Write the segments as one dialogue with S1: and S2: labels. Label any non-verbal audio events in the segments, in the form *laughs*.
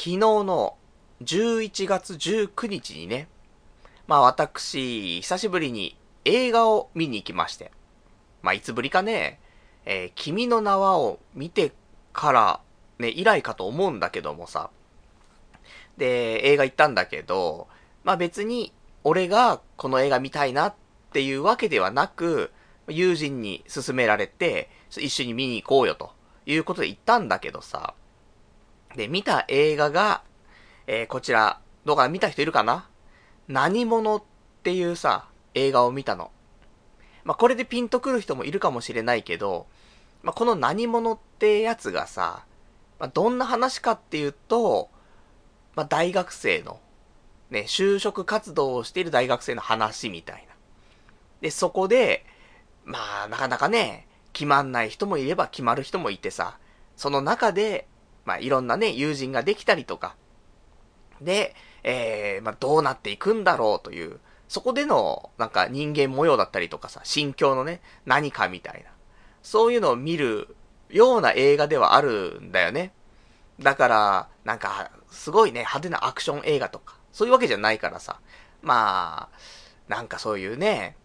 S1: 昨日の11月19日にね、まあ私、久しぶりに映画を見に行きまして。まあいつぶりかね、えー、君の名はを見てからね、以来かと思うんだけどもさ。で、映画行ったんだけど、まあ別に俺がこの映画見たいなっていうわけではなく、友人に勧められて、一緒に見に行こうよということで行ったんだけどさ。で、見た映画が、えー、こちら、どうか見た人いるかな？何者っていうさ、映画を見たの。まあ、これでピンとくる人もいるかもしれないけど、まあ、この何者ってやつがさ、まあ、どんな話かっていうと、まあ、大学生の、ね、就職活動をしている大学生の話みたいな。で、そこで、まあ、なかなかね、決まんない人もいれば決まる人もいてさ、その中で、まあ、いろんなね、友人ができたりとか、で、えー、まあ、どうなっていくんだろうという、そこでの、なんか人間模様だったりとかさ、心境のね、何かみたいな。そういうのを見るような映画ではあるんだよね。だから、なんか、すごいね、派手なアクション映画とか、そういうわけじゃないからさ。まあ、なんかそういうね、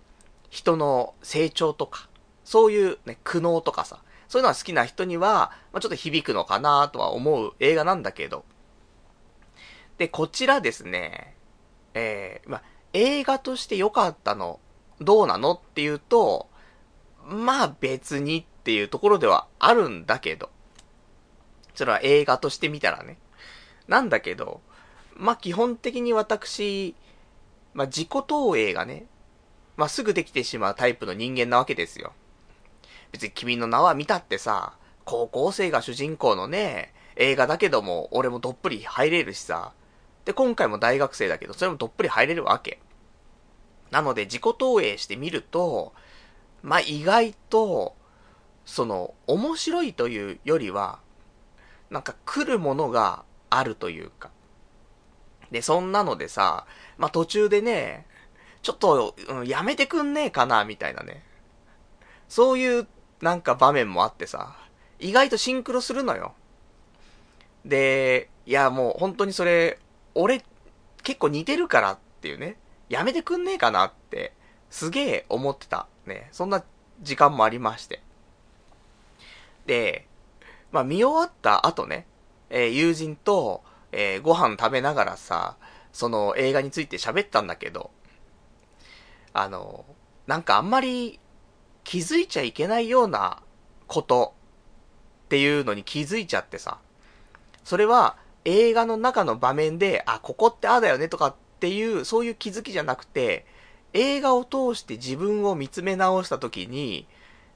S1: 人の成長とか、そういうね、苦悩とかさ、そういうのが好きな人には、まあ、ちょっと響くのかなとは思う映画なんだけど。で、こちらですね、えー、まあ、映画として良かったの、どうなのっていうと、まあ別にっていうところではあるんだけど。それは映画として見たらね。なんだけど、まあ基本的に私、まあ自己投影がね、まあすぐできてしまうタイプの人間なわけですよ。別に君の名は見たってさ、高校生が主人公のね、映画だけども、俺もどっぷり入れるしさ。で、今回も大学生だけど、それもどっぷり入れるわけ。なので、自己投影してみると、まあ、意外と、その、面白いというよりは、なんか来るものがあるというか。で、そんなのでさ、まあ、途中でね、ちょっと、うん、やめてくんねえかな、みたいなね。そういうなんか場面もあってさ、意外とシンクロするのよ。で、いやもう本当にそれ、俺結構似てるからっていうね、やめてくんねえかなって、すげえ思ってた。ね、そんな時間もありまして。で、まあ見終わった後ね、えー、友人と、えー、ご飯食べながらさ、その映画について喋ったんだけど、あの、なんかあんまり気づいちゃいけないようなことっていうのに気づいちゃってさ。それは映画の中の場面で、あ、ここってああだよねとかっていう、そういう気づきじゃなくて、映画を通して自分を見つめ直した時に、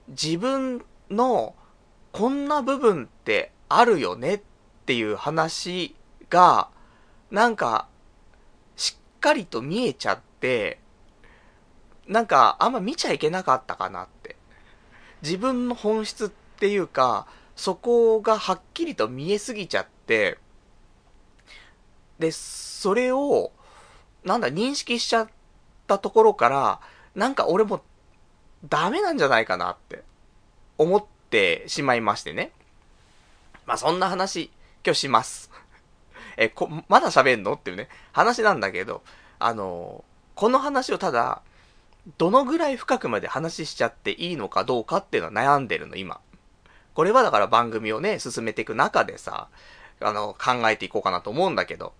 S1: 自分のこんな部分ってあるよねっていう話が、なんか、しっかりと見えちゃって、なんか、あんま見ちゃいけなかったかなっ。自分の本質っていうか、そこがはっきりと見えすぎちゃって、で、それを、なんだ、認識しちゃったところから、なんか俺もダメなんじゃないかなって思ってしまいましてね。まあそんな話、今日します。え、こ、まだ喋んの？っていうね、話なんだけど、あの、この話をただ、どのぐらい深くまで話しちゃっていいのかどうかっていうのは悩んでるの、今。これはだから番組をね、進めていく中でさ、あの、考えていこうかなと思うんだけど、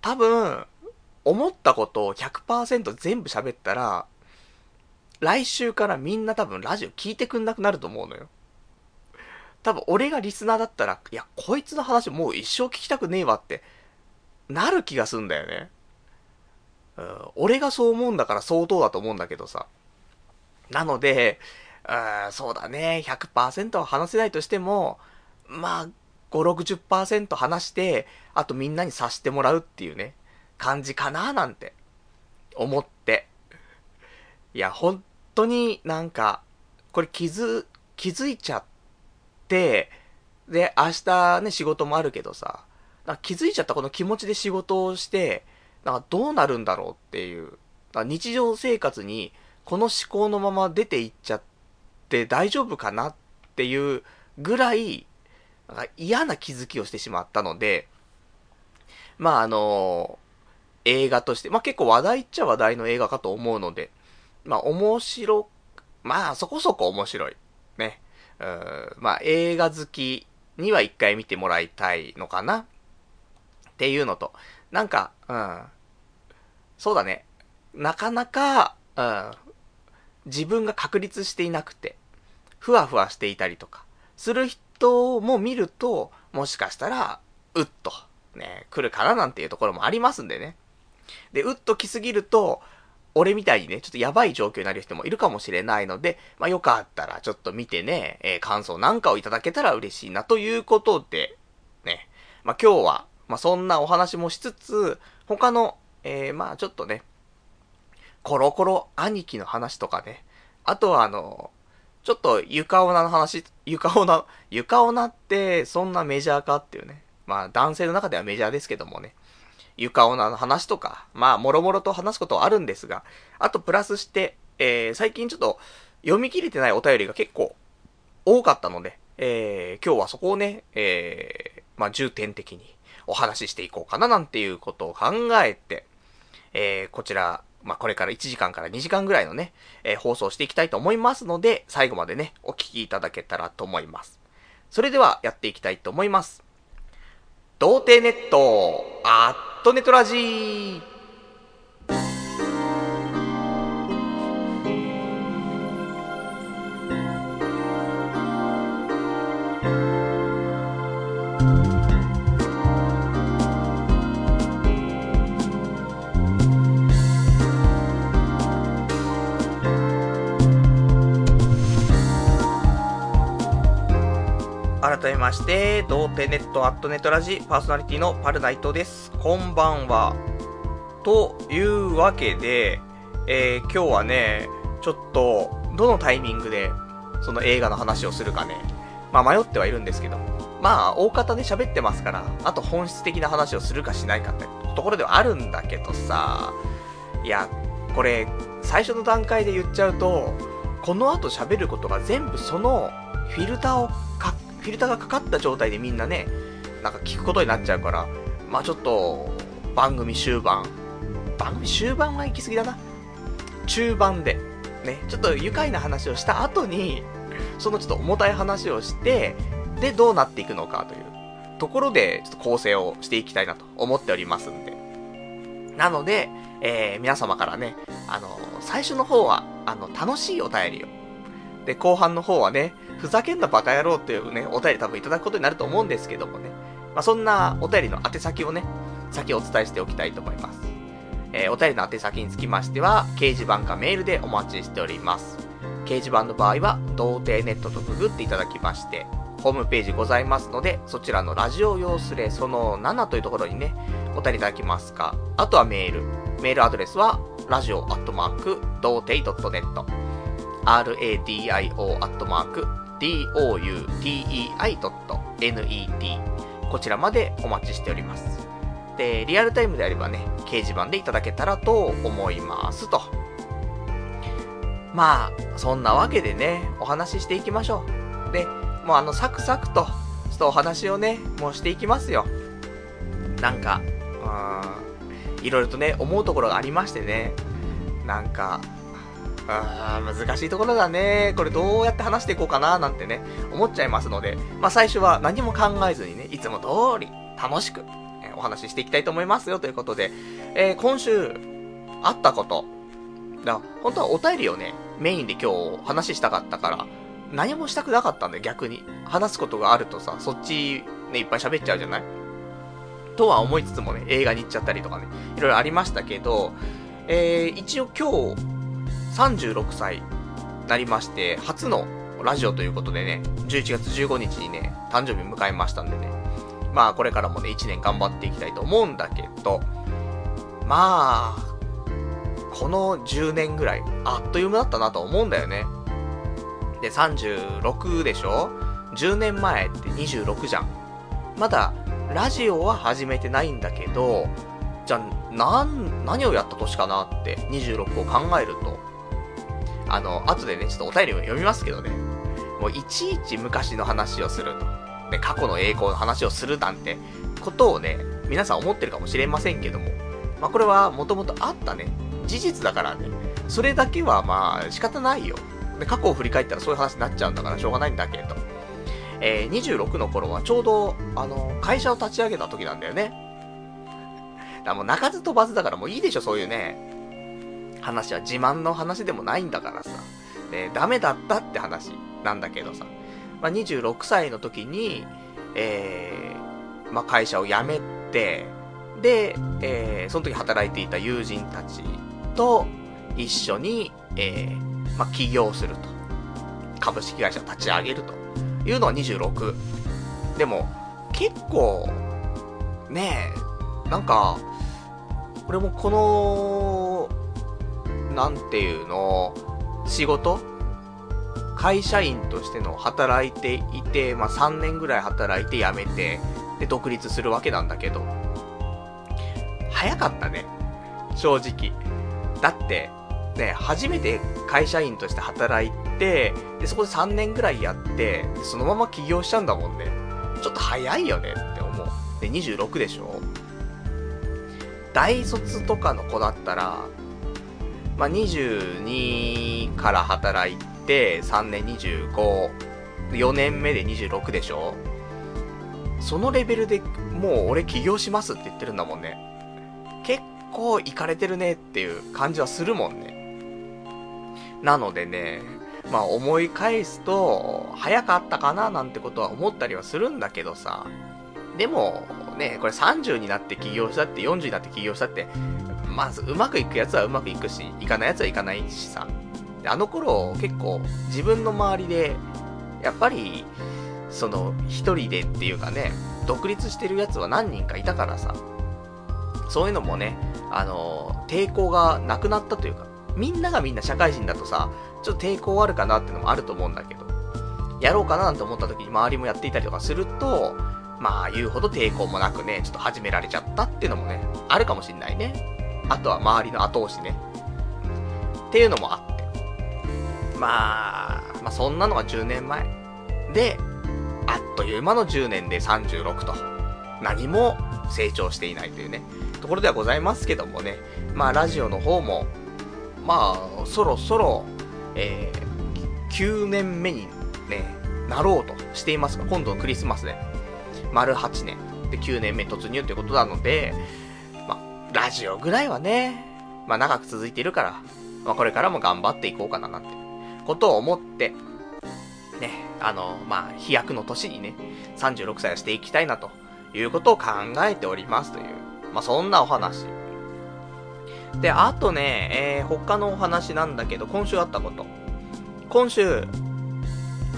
S1: 多分、思ったことを100%全部喋ったら、来週からみんな多分ラジオ聞いてくんなくなると思うのよ。多分俺がリスナーだったら、いや、こいつの話もう一生聞きたくねえわって、なる気がすんだよね。うん、俺がそう思うんだから相当だと思うんだけどさ。なので、うそうだね、100%は話せないとしても、まあ、5、60%話して、あとみんなに察してもらうっていうね、感じかななんて、思って。いや、本当になんか、これ気づ、気づいちゃって、で、明日ね、仕事もあるけどさ、気づいちゃったこの気持ちで仕事をして、なんかどうなるんだろうっていう。日常生活にこの思考のまま出ていっちゃって大丈夫かなっていうぐらい、なんか嫌な気づきをしてしまったので、まああの映画として、まあ結構話題っちゃ話題の映画かと思うので、まあ面白、まあそこそこ面白い。ね。うん、まあ映画好きには一回見てもらいたいのかなっていうのと、なんか、うん、そうだね。なかなか、うん、自分が確立していなくて、ふわふわしていたりとか、する人も見ると、もしかしたら、うっと、ね、来るかななんていうところもありますんでね。で、うっと来すぎると、俺みたいにね、ちょっとやばい状況になる人もいるかもしれないので、まあよかったらちょっと見てね、えー、感想なんかをいただけたら嬉しいなということで、ね、まあ今日は、まあそんなお話もしつつ、他の、えー、まあちょっとね、コロコロ兄貴の話とかね、あとはあの、ちょっと床オナの話、床オナ、床オナってそんなメジャーかっていうね。まあ男性の中ではメジャーですけどもね。床オナの話とか、まあ、もろもろと話すことはあるんですが、あとプラスして、えー、最近ちょっと読み切れてないお便りが結構多かったので、えー、今日はそこをね、えー、まあ、重点的にお話ししていこうかななんていうことを考えて、えー、こちら、まあ、これから1時間から2時間ぐらいのね、えー、放送していきたいと思いますので、最後までね、お聞きいただけたらと思います。それでは、やっていきたいと思います。童貞ネット、アットネトラジー改めまして、童貞ネットアットネットラジパーソナリティのパルナイトです。こんばんは。というわけで、えー、今日はね、ちょっと、どのタイミングで、その映画の話をするかね、まあ迷ってはいるんですけど、まあ、大方で喋ってますから、あと本質的な話をするかしないかってところではあるんだけどさ、いや、これ、最初の段階で言っちゃうと、この後喋ることが全部そのフィルターをかフィルターがかかった状態でみんなね、なんか聞くことになっちゃうから、まあちょっと、番組終盤、番組終盤は行き過ぎだな。中盤で、ね、ちょっと愉快な話をした後に、そのちょっと重たい話をして、で、どうなっていくのかというところで、ちょっと構成をしていきたいなと思っておりますんで。なので、えー、皆様からね、あの最初の方は、あの、楽しいお便りを。で、後半の方はね、ふざけんなバカ野郎っていうね、お便り多分いただくことになると思うんですけどもね。まあ、そんなお便りの宛先をね、先お伝えしておきたいと思います。えー、お便りの宛先につきましては、掲示板かメールでお待ちしております。掲示板の場合は、童貞ネットとググっていただきまして、ホームページございますので、そちらのラジオ用スレその7というところにね、お便りいただきますか、あとはメール。メールアドレスは、ラジオアットマーク、童貞 .net、radio アットマーク、doutei.net こちらまでお待ちしております。で、リアルタイムであればね、掲示板でいただけたらと思いますと。まあ、そんなわけでね、お話ししていきましょう。で、もうあの、サクサクと、ちょっとお話をね、もうしていきますよ。なんか、うーん、いろいろとね、思うところがありましてね、なんか、あ難しいところだね。これどうやって話していこうかななんてね、思っちゃいますので、まあ最初は何も考えずにね、いつも通り楽しく、えお話ししていきたいと思いますよということで、えー、今週、あったこと。だ本当はお便りをね、メインで今日話したかったから、何もしたくなかったんだよ、逆に。話すことがあるとさ、そっちね、いっぱい喋っちゃうじゃない？とは思いつつもね、映画に行っちゃったりとかね、いろいろありましたけど、えー、一応今日、36歳なりまして、初のラジオということでね、11月15日にね、誕生日迎えましたんでね、まあこれからもね、1年頑張っていきたいと思うんだけど、まあ、この10年ぐらい、あっという間だったなと思うんだよね。で、36でしょ ?10 年前って26じゃん。まだ、ラジオは始めてないんだけど、じゃあ、なん、何をやった年かなって26を考えると、あの、後でね、ちょっとお便りを読みますけどね、もういちいち昔の話をすると。ね、過去の栄光の話をするなんてことをね、皆さん思ってるかもしれませんけども、まあこれはもともとあったね、事実だからね、それだけはまあ仕方ないよ。で、過去を振り返ったらそういう話になっちゃうんだからしょうがないんだけど、えー、26の頃はちょうど、あの、会社を立ち上げた時なんだよね。だもう泣かず飛ばずだからもういいでしょ、そういうね、話は自慢の話でもないんだからさ。ね、ダメだったって話なんだけどさ。まあ、26歳の時に、えー、まあ、会社を辞めて、で、えー、その時働いていた友人たちと一緒に、えー、まあ、起業すると。株式会社を立ち上げるというのは26。でも、結構、ねえ、なんか、俺もこの、なんていうの、仕事？会社員としての働いていて、まあ、3年ぐらい働いて辞めて、で、独立するわけなんだけど、早かったね。正直。だって、ね、初めて会社員として働いて、で、そこで3年ぐらいやって、そのまま起業しちゃうんだもんね。ちょっと早いよねって思う。で、26でしょ？大卒とかの子だったら、まあ、22から働いて、3年25、4年目で26でしょ？そのレベルでもう俺起業しますって言ってるんだもんね。結構いかれてるねっていう感じはするもんね。なのでね、まあ思い返すと、早かったかななんてことは思ったりはするんだけどさ。でも、ね、これ30になって起業したって、40になって起業したって、まずうまくいくやつはうまくいくし、いかないやつはいかないしさ。あの頃結構自分の周りで、やっぱり、その、一人でっていうかね、独立してるやつは何人かいたからさ、そういうのもね、あの、抵抗がなくなったというか、みんながみんな社会人だとさ、ちょっと抵抗あるかなっていうのもあると思うんだけど、やろうかななんて思った時に周りもやっていたりとかすると、まあ言うほど抵抗もなくね、ちょっと始められちゃったっていうのもね、あるかもしんないね。あとは周りの後押しね。っていうのもあって。まあ、まあそんなのが10年前。で、あっという間の10年で36と。何も成長していないというね、ところではございますけどもね。まあラジオの方も、まあ、そろそろ、えー、9年目にね、なろうとしていますが、今度のクリスマスで、丸8年で9年目突入ということなので、ラジオぐらいはね、まあ長く続いているから、まあこれからも頑張っていこうかななんて、ことを思って、ね、あの、まあ、飛躍の年にね、36歳をしていきたいなということを考えておりますという、まあそんなお話。で、あとね、えー、他のお話なんだけど、今週あったこと。今週、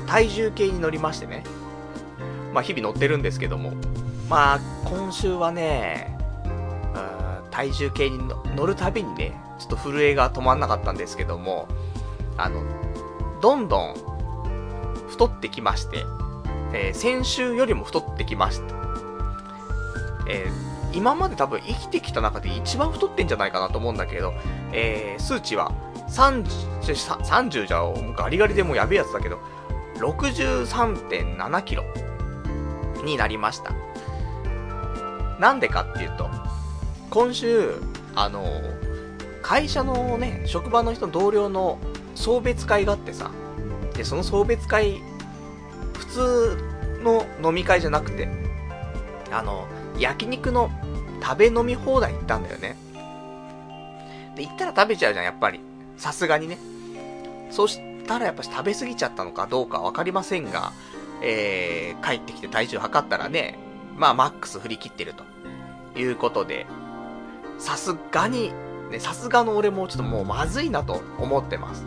S1: 体重計に乗りましてね。まあ日々乗ってるんですけども。まあ、今週はね、体重計に乗るたびにね、ちょっと震えが止まんなかったんですけども、あの、どんどん太ってきまして、えー、先週よりも太ってきました。えー今まで多分生きてきた中で一番太ってんじゃないかなと思うんだけど、えー、数値は30、30じゃ、ガリガリでもうやべえやつだけど、63.7キロになりました。なんでかっていうと、今週、あの、会社のね、職場の人、同僚の送別会があってさ、で、その送別会、普通の飲み会じゃなくて、あの、焼肉の食べ飲み放題行ったんだよね。で、行ったら食べちゃうじゃん、やっぱり。さすがにね。そしたらやっぱし食べ過ぎちゃったのかどうかわかりませんが、えー、帰ってきて体重測ったらね、まあマックス振り切ってると。いうことで、さすがに、ね、さすがの俺もちょっともうまずいなと思ってます。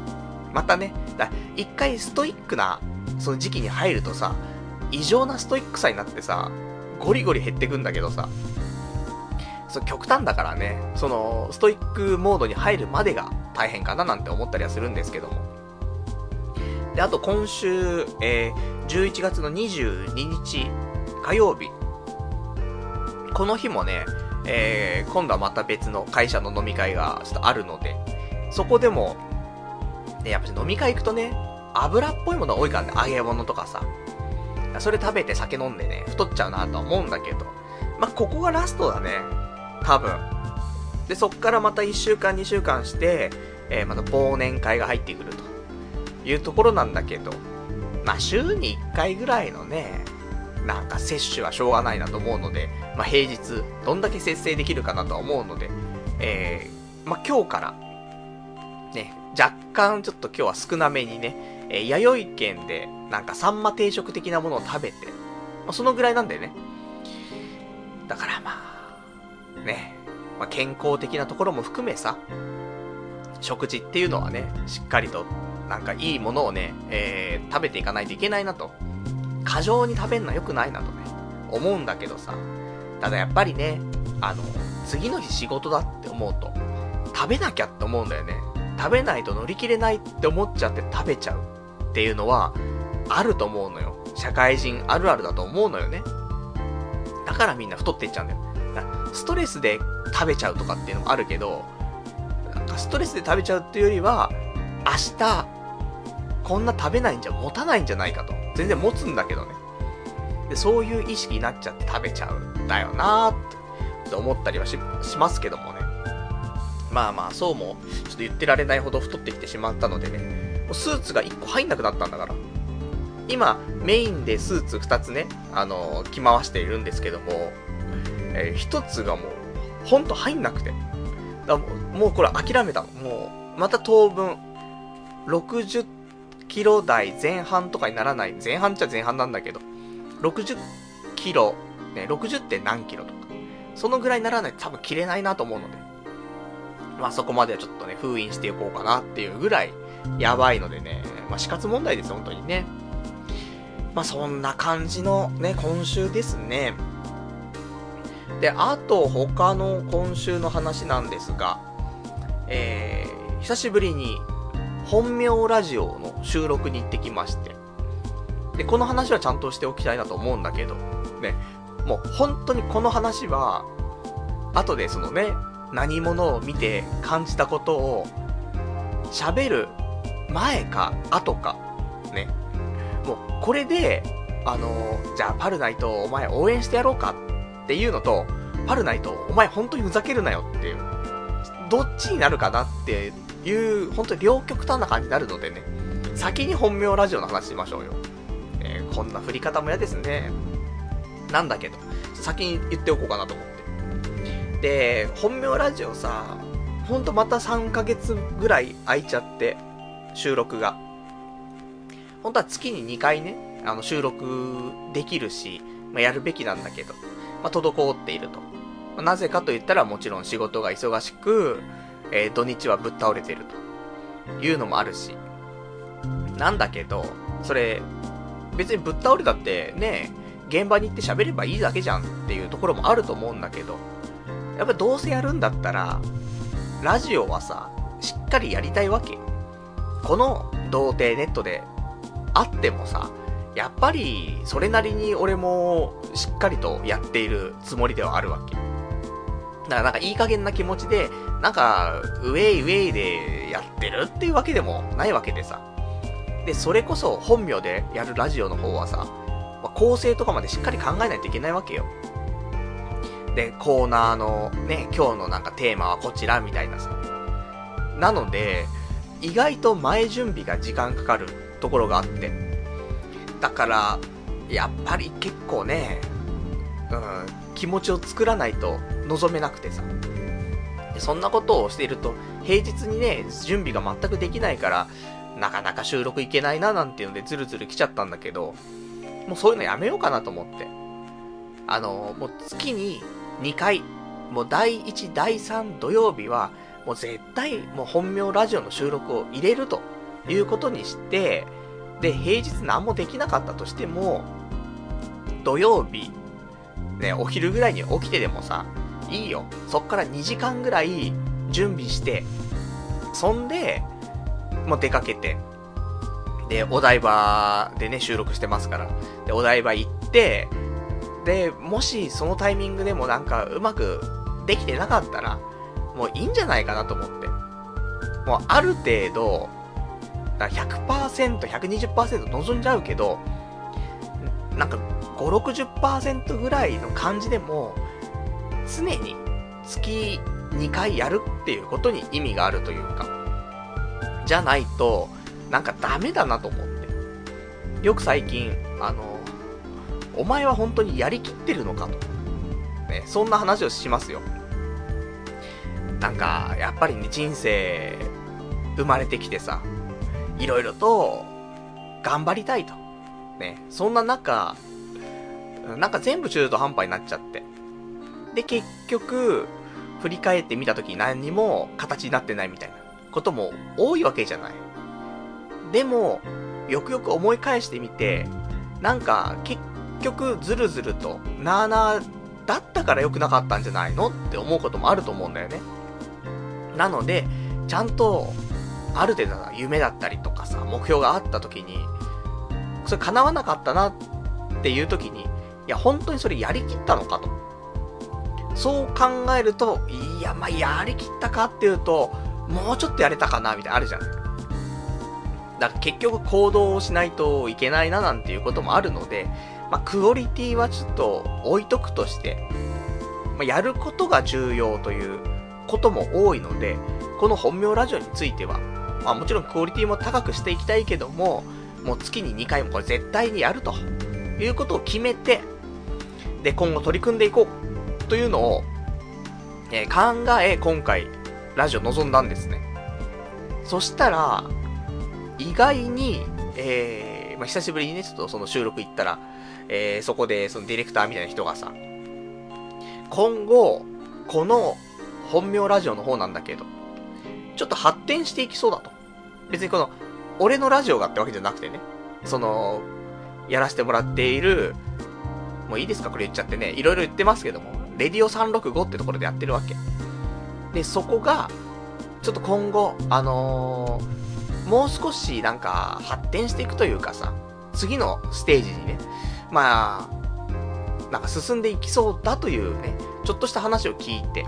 S1: またね、だ一回ストイックな、その時期に入るとさ、異常なストイックさになってさ、ゴリゴリ減ってくんだけどさ、そ極端だからね、その、ストイックモードに入るまでが大変かななんて思ったりはするんですけども。で、あと今週、えー、11月の22日火曜日。この日もね、えー、今度はまた別の会社の飲み会がちょっとあるので、そこでも、ね、やっぱ飲み会行くとね、油っぽいものが多いからね、揚げ物とかさ。それ食べて酒飲んでね、太っちゃうなとは思うんだけど、まあ、ここがラストだね。多分。で、そっからまた1週間、2週間して、えー、また忘年会が入ってくるというところなんだけど、まあ、週に1回ぐらいのね、なんか摂取はしょうがないなと思うので、まあ、平日、どんだけ節制できるかなとは思うので、えー、まあ、今日から、ね、若干ちょっと今日は少なめにね、えー、弥生県で、なんかサンマ定食的なものを食べて、まあ、そのぐらいなんだよね。だからまあ、ね、まあ、健康的なところも含めさ、食事っていうのはね、しっかりと、なんかいいものをね、えー、食べていかないといけないなと。過剰に食べるのは良くないなとね、思うんだけどさ。ただやっぱりね、あの、次の日仕事だって思うと、食べなきゃって思うんだよね。食べないと乗り切れないって思っちゃって食べちゃうっていうのは、あると思うのよ。社会人あるあるだと思うのよね。だからみんな太っていっちゃうんだよ。ストレスで食べちゃうとかっていうのもあるけど、なんかストレスで食べちゃうっていうよりは、明日、こんな食べないんじゃ持たないんじゃないかと。全然持つんだけどね。で、そういう意識になっちゃって食べちゃうんだよなーって思ったりはしますけどもね。まあまあ、そうも、ちょっと言ってられないほど太ってきてしまったのでね、もうスーツが1個入んなくなったんだから。今、メインでスーツ2つね、あのー、着回しているんですけども、えー、1つがもう、ほんと入んなくて。だもうもうこれ諦めたの。もう、また当分、60キロ台前半とかにならない。前半っちゃ前半なんだけど、60キロ、ね、60って何キロとか、そのぐらいにならないと多分着れないなと思うので、まあそこまではちょっとね、封印していこうかなっていうぐらい、やばいのでね、まあ死活問題です、本当にね。まあそんな感じのね、今週ですね。で、あと他の今週の話なんですが、えー、久しぶりに本名ラジオの収録に行ってきまして。で、この話はちゃんとしておきたいなと思うんだけど、ね、もう本当にこの話は、後でそのね、何者を見て感じたことを喋る前か後か、ね。もうこれで、あのじゃあパルナイトお前応援してやろうかっていうのと、パルナイトお前本当にふざけるなよっていう、どっちになるかなっていう、本当に両極端な感じになるのでね、先に本名ラジオの話しましょうよ。こんな振り方も嫌ですね。なんだけど、先に言っておこうかなと思って。で、本名ラジオさ、ほんとまた3ヶ月ぐらい空いちゃって、収録が。本当は月に2回ね、あの収録できるし、まあ、やるべきなんだけど、まあ、滞っていると。まあ、なぜかと言ったらもちろん仕事が忙しく、えー、土日はぶっ倒れてるというのもあるし。なんだけど、それ、別にぶっ倒れたってね、現場に行って喋ればいいだけじゃんっていうところもあると思うんだけど、やっぱどうせやるんだったら、ラジオはさ、しっかりやりたいわけ。この童貞ネットであってもさ、やっぱりそれなりに俺もしっかりとやっているつもりではあるわけ。だからなんかいい加減な気持ちで、なんか、ウェイウェイでやってるっていうわけでもないわけでさ。で、それこそ本名でやるラジオの方はさ、まあ、構成とかまでしっかり考えないといけないわけよ。で、コーナーのね、今日のなんかテーマはこちらみたいなさ。なので、意外と前準備が時間かかるところがあって。だから、やっぱり結構ね、うん、気持ちを作らないと望めなくてさ。そんなことをしていると、平日にね、準備が全くできないから、なかなか収録いけないななんていうのでズルズル来ちゃったんだけど、もうそういうのやめようかなと思って。あの、もう月に2回、もう第1、第3土曜日は、もう絶対もう本名ラジオの収録を入れるということにして、で、平日何もできなかったとしても、土曜日、ね、お昼ぐらいに起きてでもさ、いいよ。そっから2時間ぐらい準備して、そんで、もう出かけて、で、お台場でね、収録してますから。で、お台場行って、で、もしそのタイミングでもなんかうまくできてなかったら、もういいんじゃないかなと思って。もうある程度、100%、120%望んじゃうけど、なんか5、60%ぐらいの感じでも、常に月2回やるっていうことに意味があるというか、じゃないと、なんかダメだなと思って。よく最近、あの、お前は本当にやりきってるのかと。ね、そんな話をしますよ。なんか、やっぱりね、人生、生まれてきてさ、いろいろと、頑張りたいと。ね、そんな中、なんか全部中途半端になっちゃって。で、結局、振り返ってみたとき何にも形になってないみたいなことも多いわけじゃない。でも、よくよく思い返してみて、なんか結局ずるずると、なーなーだったから良くなかったんじゃないのって思うこともあると思うんだよね。なので、ちゃんと、ある程度の夢だったりとかさ、目標があった時に、それ叶わなかったなっていう時に、いや、本当にそれやりきったのかと。そう考えると、いや、まあ、やりきったかっていうと、もうちょっとやれたかな、みたいなあるじゃん。だから結局行動をしないといけないななんていうこともあるので、まあ、クオリティはちょっと置いとくとして、まあ、やることが重要ということも多いので、この本名ラジオについては、まあ、もちろんクオリティも高くしていきたいけども、もう月に2回もこれ絶対にやるということを決めて、で、今後取り組んでいこうというのを、えー、考え、今回、ラジオ臨んだんですね。そしたら、意外に、えー、まあ、久しぶりにね、ちょっとその収録行ったら、えー、そこでそのディレクターみたいな人がさ、今後、この本名ラジオの方なんだけど、ちょっと発展していきそうだと。別にこの、俺のラジオがってわけじゃなくてね、その、やらせてもらっている、もういいですか？これ言っちゃってね、いろいろ言ってますけども、レディオ365ってところでやってるわけ。で、そこが、ちょっと今後、あのー、もう少しなんか発展していくというかさ、次のステージにね、まあ、なんか進んでいきそうだというね、ちょっとした話を聞いて、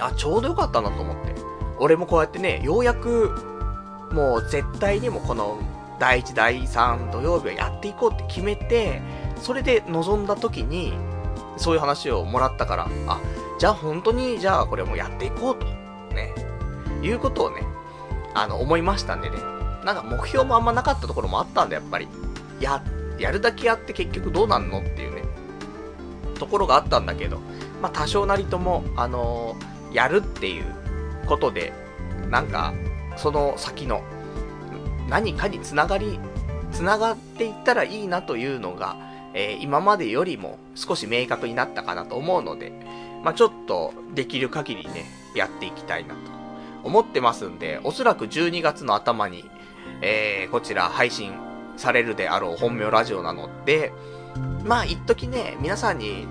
S1: あ、ちょうどよかったなと思って。俺もこうやってね、ようやく、もう絶対にもこの第1、第3土曜日はやっていこうって決めて、それで臨んだ時に、そういう話をもらったから、あ、じゃあ本当に、じゃあこれもやっていこうと、ね、いうことをね、あの、思いましたんでね。なんか目標もあんまなかったところもあったんだ、やっぱり。や、やるだけやって結局どうなんのっていうね、ところがあったんだけど、まあ多少なりとも、あのー、やるっていうことで、なんか、その先の何かにつながり、つながっていったらいいなというのが、えー、今までよりも少し明確になったかなと思うので、まあ、ちょっとできる限りね、やっていきたいなと思ってますんで、おそらく12月の頭に、えー、こちら配信されるであろう本名ラジオなので、まあ、一時ね、皆さんに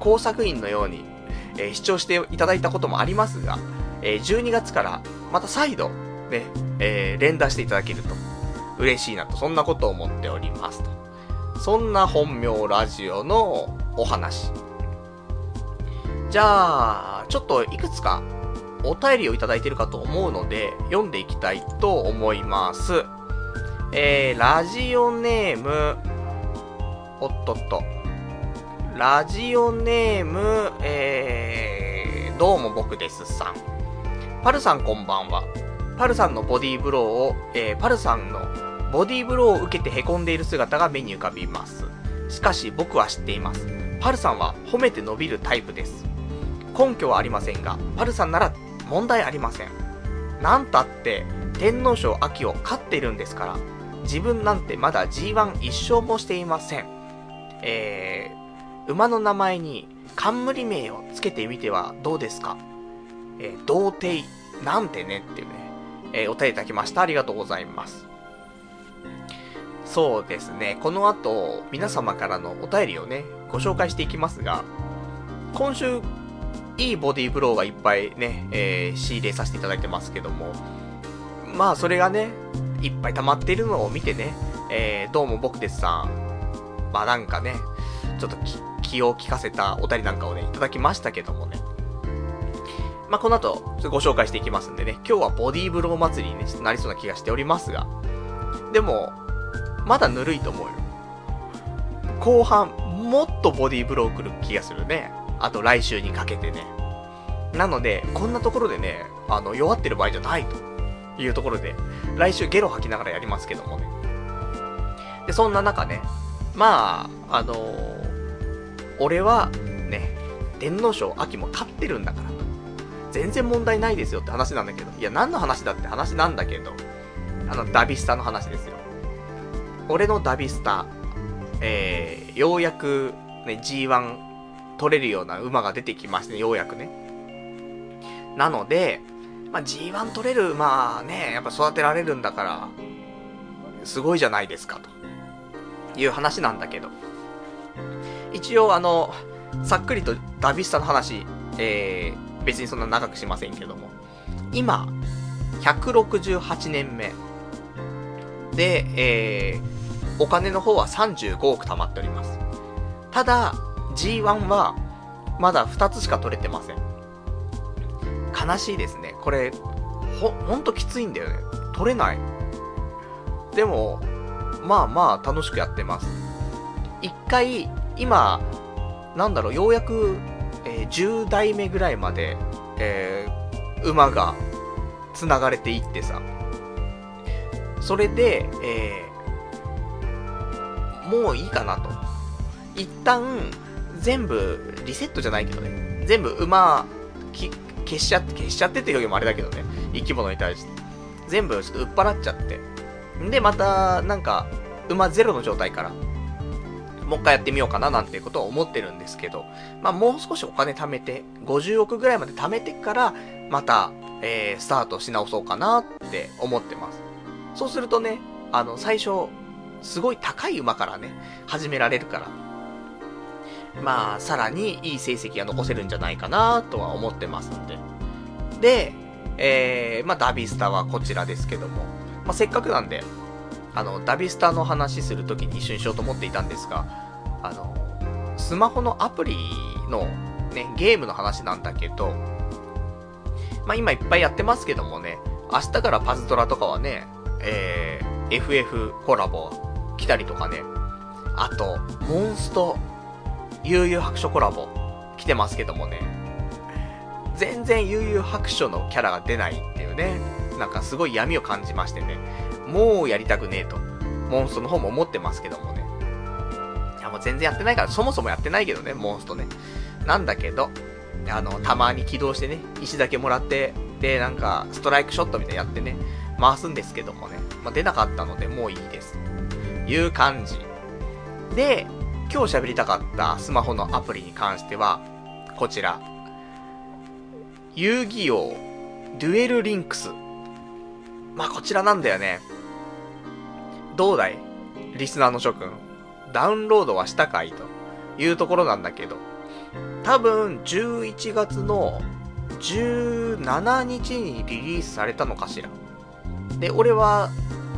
S1: 工作員のように、えー、視聴していただいたこともありますが、えー、12月からまた再度、ね、えー、連打していただけると嬉しいなと、そんなことを思っておりますと。そんな本名ラジオのお話。じゃあ、ちょっといくつかお便りをいただいているかと思うので、読んでいきたいと思います。えー、ラジオネーム、おっとっと。ラジオネーム、えー、どうも僕ですさん。パルさんこんばんは。パルさんのボディーブローを、えー、パルさんのボディーブローを受けて凹んでいる姿が目に浮かびます。しかし僕は知っています。パルさんは褒めて伸びるタイプです。根拠はありませんが、パルさんなら問題ありません。なんたって天皇賞秋を勝っているんですから、自分なんてまだ G1 一勝もしていません。えー、馬の名前に冠名をつけてみてはどうですか？えー、童貞なんてねっていうね、えー、お便りいただきました。ありがとうございます。そうですね、この後、皆様からのお便りをね、ご紹介していきますが、今週、いいボディーブローがいっぱいね、えー、仕入れさせていただいてますけども、まあ、それがね、いっぱい溜まっているのを見てね、えー、どうも僕ですさん、まあなんかね、ちょっと気を利かせたお便りなんかをね、いただきましたけどもね。まあこの後、ご紹介していきますんでね、今日はボディーブロー祭りにね、なりそうな気がしておりますが、でも、まだぬるいと思うよ。後半、もっとボディーブロー来る気がするね。あと来週にかけてね。なので、こんなところでね、あの、弱ってる場合じゃないというところで、来週ゲロ吐きながらやりますけどもね。で、そんな中ね、まあ、あのー、俺は、ね、天皇賞秋も勝ってるんだからと。全然問題ないですよって話なんだけど。いや、何の話だって話なんだけど。あの、ダビスタの話ですよ。俺のダビスタ、えー、ようやく、ね、G1 取れるような馬が出てきましてね、ようやくね。なので、まあ、G1 取れる、まあね、やっぱ育てられるんだから、すごいじゃないですか、という話なんだけど。一応、あの、さっくりとダビスタの話、えー、別にそんな長くしませんけども、今、168年目。で、えー、お金の方は35億貯まっております。ただ、G1 は、まだ2つしか取れてません。悲しいですね。これ、ほ、ほんときついんだよね。取れない。でも、まあまあ楽しくやってます。一回、今、なんだろう、ようやく、えー、10代目ぐらいまで、えー、馬が繋がれていってさ、それで、えー、もういいかなと。一旦、全部、リセットじゃないけどね、全部馬、き、消しちゃって、消しちゃってって表現もあれだけどね、生き物に対して。全部、ちょっと売っ払っちゃって。で、また、なんか、馬ゼロの状態から、もう一回やってみようかななんていうことを思ってるんですけど、まあもう少しお金貯めて、50億ぐらいまで貯めてから、また、えー、スタートし直そうかなって思ってます。そうするとね、あの、最初、すごい高い馬からね、始められるから、まあ、さらにいい成績が残せるんじゃないかなとは思ってますんで。で、えー、まあ、ダビスタはこちらですけども、まあ、せっかくなんで、あの、ダビスタの話するときに一緒にしようと思っていたんですが、あの、スマホのアプリのね、ゲームの話なんだけど、まあ、今いっぱいやってますけどもね、明日からパズドラとかはね、えー、FF コラボ来たりとかね、あと、モンスト、悠々白書コラボ来てますけどもね、全然悠々白書のキャラが出ないっていうね、なんかすごい闇を感じましてね、もうやりたくねえと、モンストの方も思ってますけどもね。いやもう全然やってないから、そもそもやってないけどね、モンストね。なんだけど、あの、たまに起動してね、石だけもらって、で、なんか、ストライクショットみたいなやってね、回すんですけどもね。まあ、出なかったので、もういいです。いう感じ。で、今日喋りたかったスマホのアプリに関しては、こちら。遊戯王、デュエルリンクス。まあ、こちらなんだよね。どうだい？リスナーの諸君。ダウンロードはしたかい？というところなんだけど。多分、11月の17日にリリースされたのかしら。で、俺は、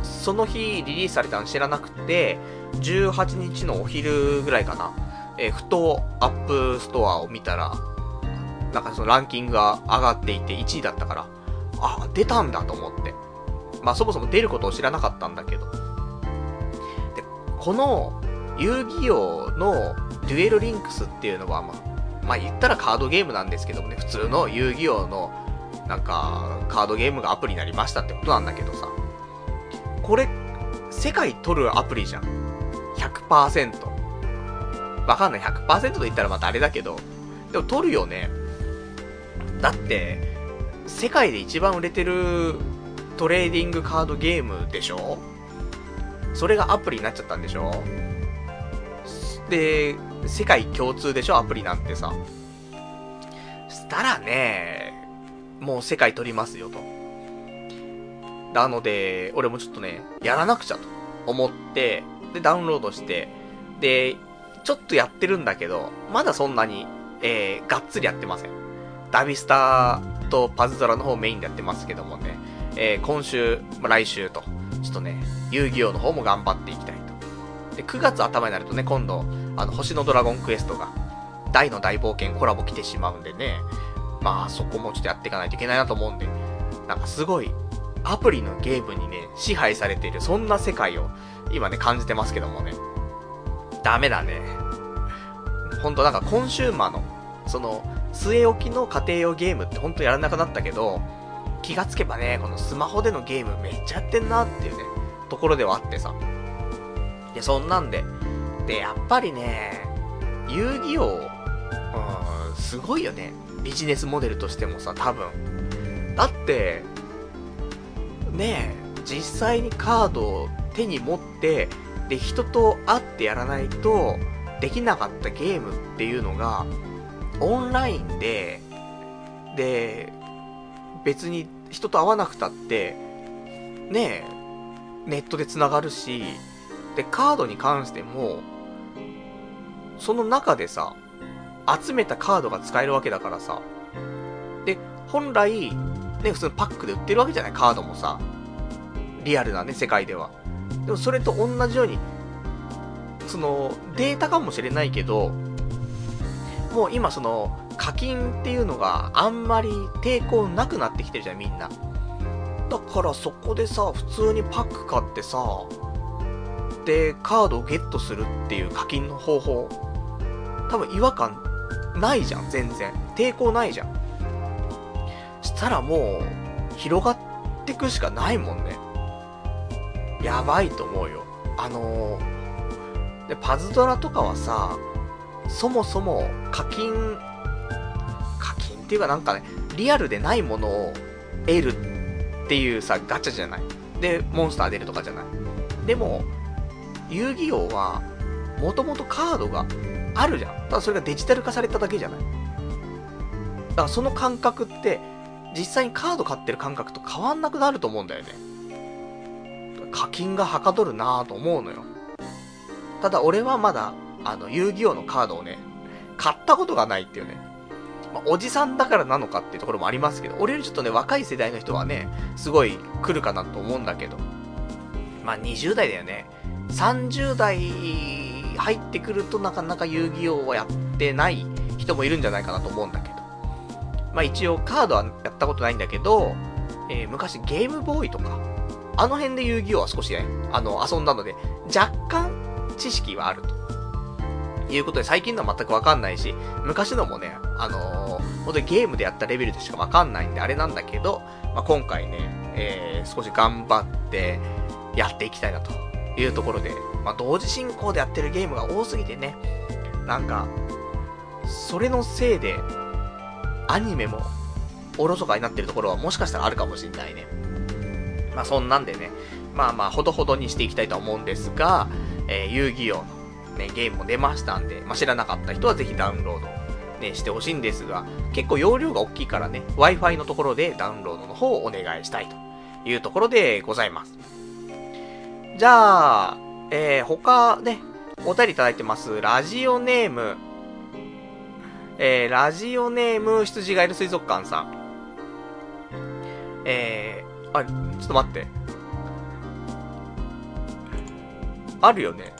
S1: その日リリースされたの知らなくて、18日のお昼ぐらいかな。えー、ふと App Store を見たら、なんかそのランキングが上がっていて1位だったから、あ、出たんだと思って。まあそもそも出ることを知らなかったんだけど。で、この遊戯王のデュエルリンクスっていうのは、まあ、まあ言ったらカードゲームなんですけどもね、普通の遊戯王の、なんか、カードゲームがアプリになりましたってことなんだけどさ。これ、世界取るアプリじゃん。100%。わかんない。100%と言ったらまたあれだけど、でも取るよね。だって、世界で一番売れてるトレーディングカードゲームでしょ？それがアプリになっちゃったんでしょ？で、世界共通でしょ？アプリなんてさ。したらね、もう世界取りますよと。なので、俺もちょっとね、やらなくちゃと思って、で、ダウンロードして、で、ちょっとやってるんだけど、まだそんなに、えー、がっつりやってません。ダビスタとパズドラの方メインでやってますけどもね、えー、今週ま、来週と、ちょっとね、遊戯王の方も頑張っていきたいと。で、9月頭になるとね、今度、あの、星のドラゴンクエストが、大の大冒険コラボ来てしまうんでね、まあ、そこもちょっとやっていかないといけないなと思うんで、なんかすごい、アプリのゲームにね、支配されている、そんな世界を、今ね、感じてますけどもね。ダメだね。ほんとなんかコンシューマーのその、据え置きの家庭用ゲームってほんとやらなくなったけど、気がつけばね、このスマホでのゲームめっちゃやってんなっていうね、ところではあってさ。で、そんなんで。で、やっぱりね、遊戯王、うん、すごいよね。ビジネスモデルとしてもさ、多分。だって、ねえ、実際にカードを手に持って、で、人と会ってやらないと、できなかったゲームっていうのが、オンラインで、で、別に人と会わなくたって、ねえ、ネットで繋がるし、で、カードに関しても、その中でさ、集めたカードが使えるわけだからさ。で、本来、ね、普通のパックで売ってるわけじゃないカードもさ。リアルなね、世界では。でもそれと同じように、その、データかもしれないけど、もう今その、課金っていうのがあんまり抵抗なくなってきてるじゃん、みんな。だからそこでさ、普通にパック買ってさ、で、カードをゲットするっていう課金の方法、多分違和感ないじゃん、全然。抵抗ないじゃん。したらもう、広がってくしかないもんね。やばいと思うよ。あのー、で、パズドラとかはさ、そもそも課金、課金っていうかなんかね、リアルでないものを得るっていうさ、ガチャじゃない。で、モンスター出るとかじゃない。でも、遊戯王は、もともとカードがあるじゃん。ただそれがデジタル化されただけじゃない。だからその感覚って、実際にカード買ってる感覚と変わんなくなると思うんだよね。課金がはかどるなぁと思うのよ。ただ俺はまだ、あの、遊戯王のカードをね、買ったことがないっていうね。まあ、おじさんだからなのかっていうところもありますけど、俺よりちょっとね、若い世代の人はね、すごい来るかなと思うんだけど。まあ、20代だよね。30代入ってくるとなかなか遊戯王をやってない人もいるんじゃないかなと思うんだけど。まあ一応カードはやったことないんだけど、えー、昔ゲームボーイとか、あの辺で遊戯王は少しね、あの、遊んだので、若干知識はあると。いうことで、最近のは全くわかんないし、昔のもね、あのー、本当にゲームでやったレベルでしかわかんないんで、あれなんだけど、まあ、今回ね、えー、少し頑張ってやっていきたいなというところで、まあ、同時進行でやってるゲームが多すぎてね、なんか、それのせいで、アニメも、おろそかになってるところはもしかしたらあるかもしんないね。まあ、そんなんでね、まあまあ、ほどほどにしていきたいと思うんですが、えー、遊戯王のね、ゲームも出ましたんで、まあ、知らなかった人はぜひダウンロード、ね、してほしいんですが、結構容量が大きいからね、Wi-Fi のところでダウンロードの方をお願いしたいというところでございます。じゃあ、えー、他ね、お便りいただいてます。ラジオネーム、えー、ラジオネーム、羊ガエル水族館さん。え、あ、ちょっと待って。あるよね。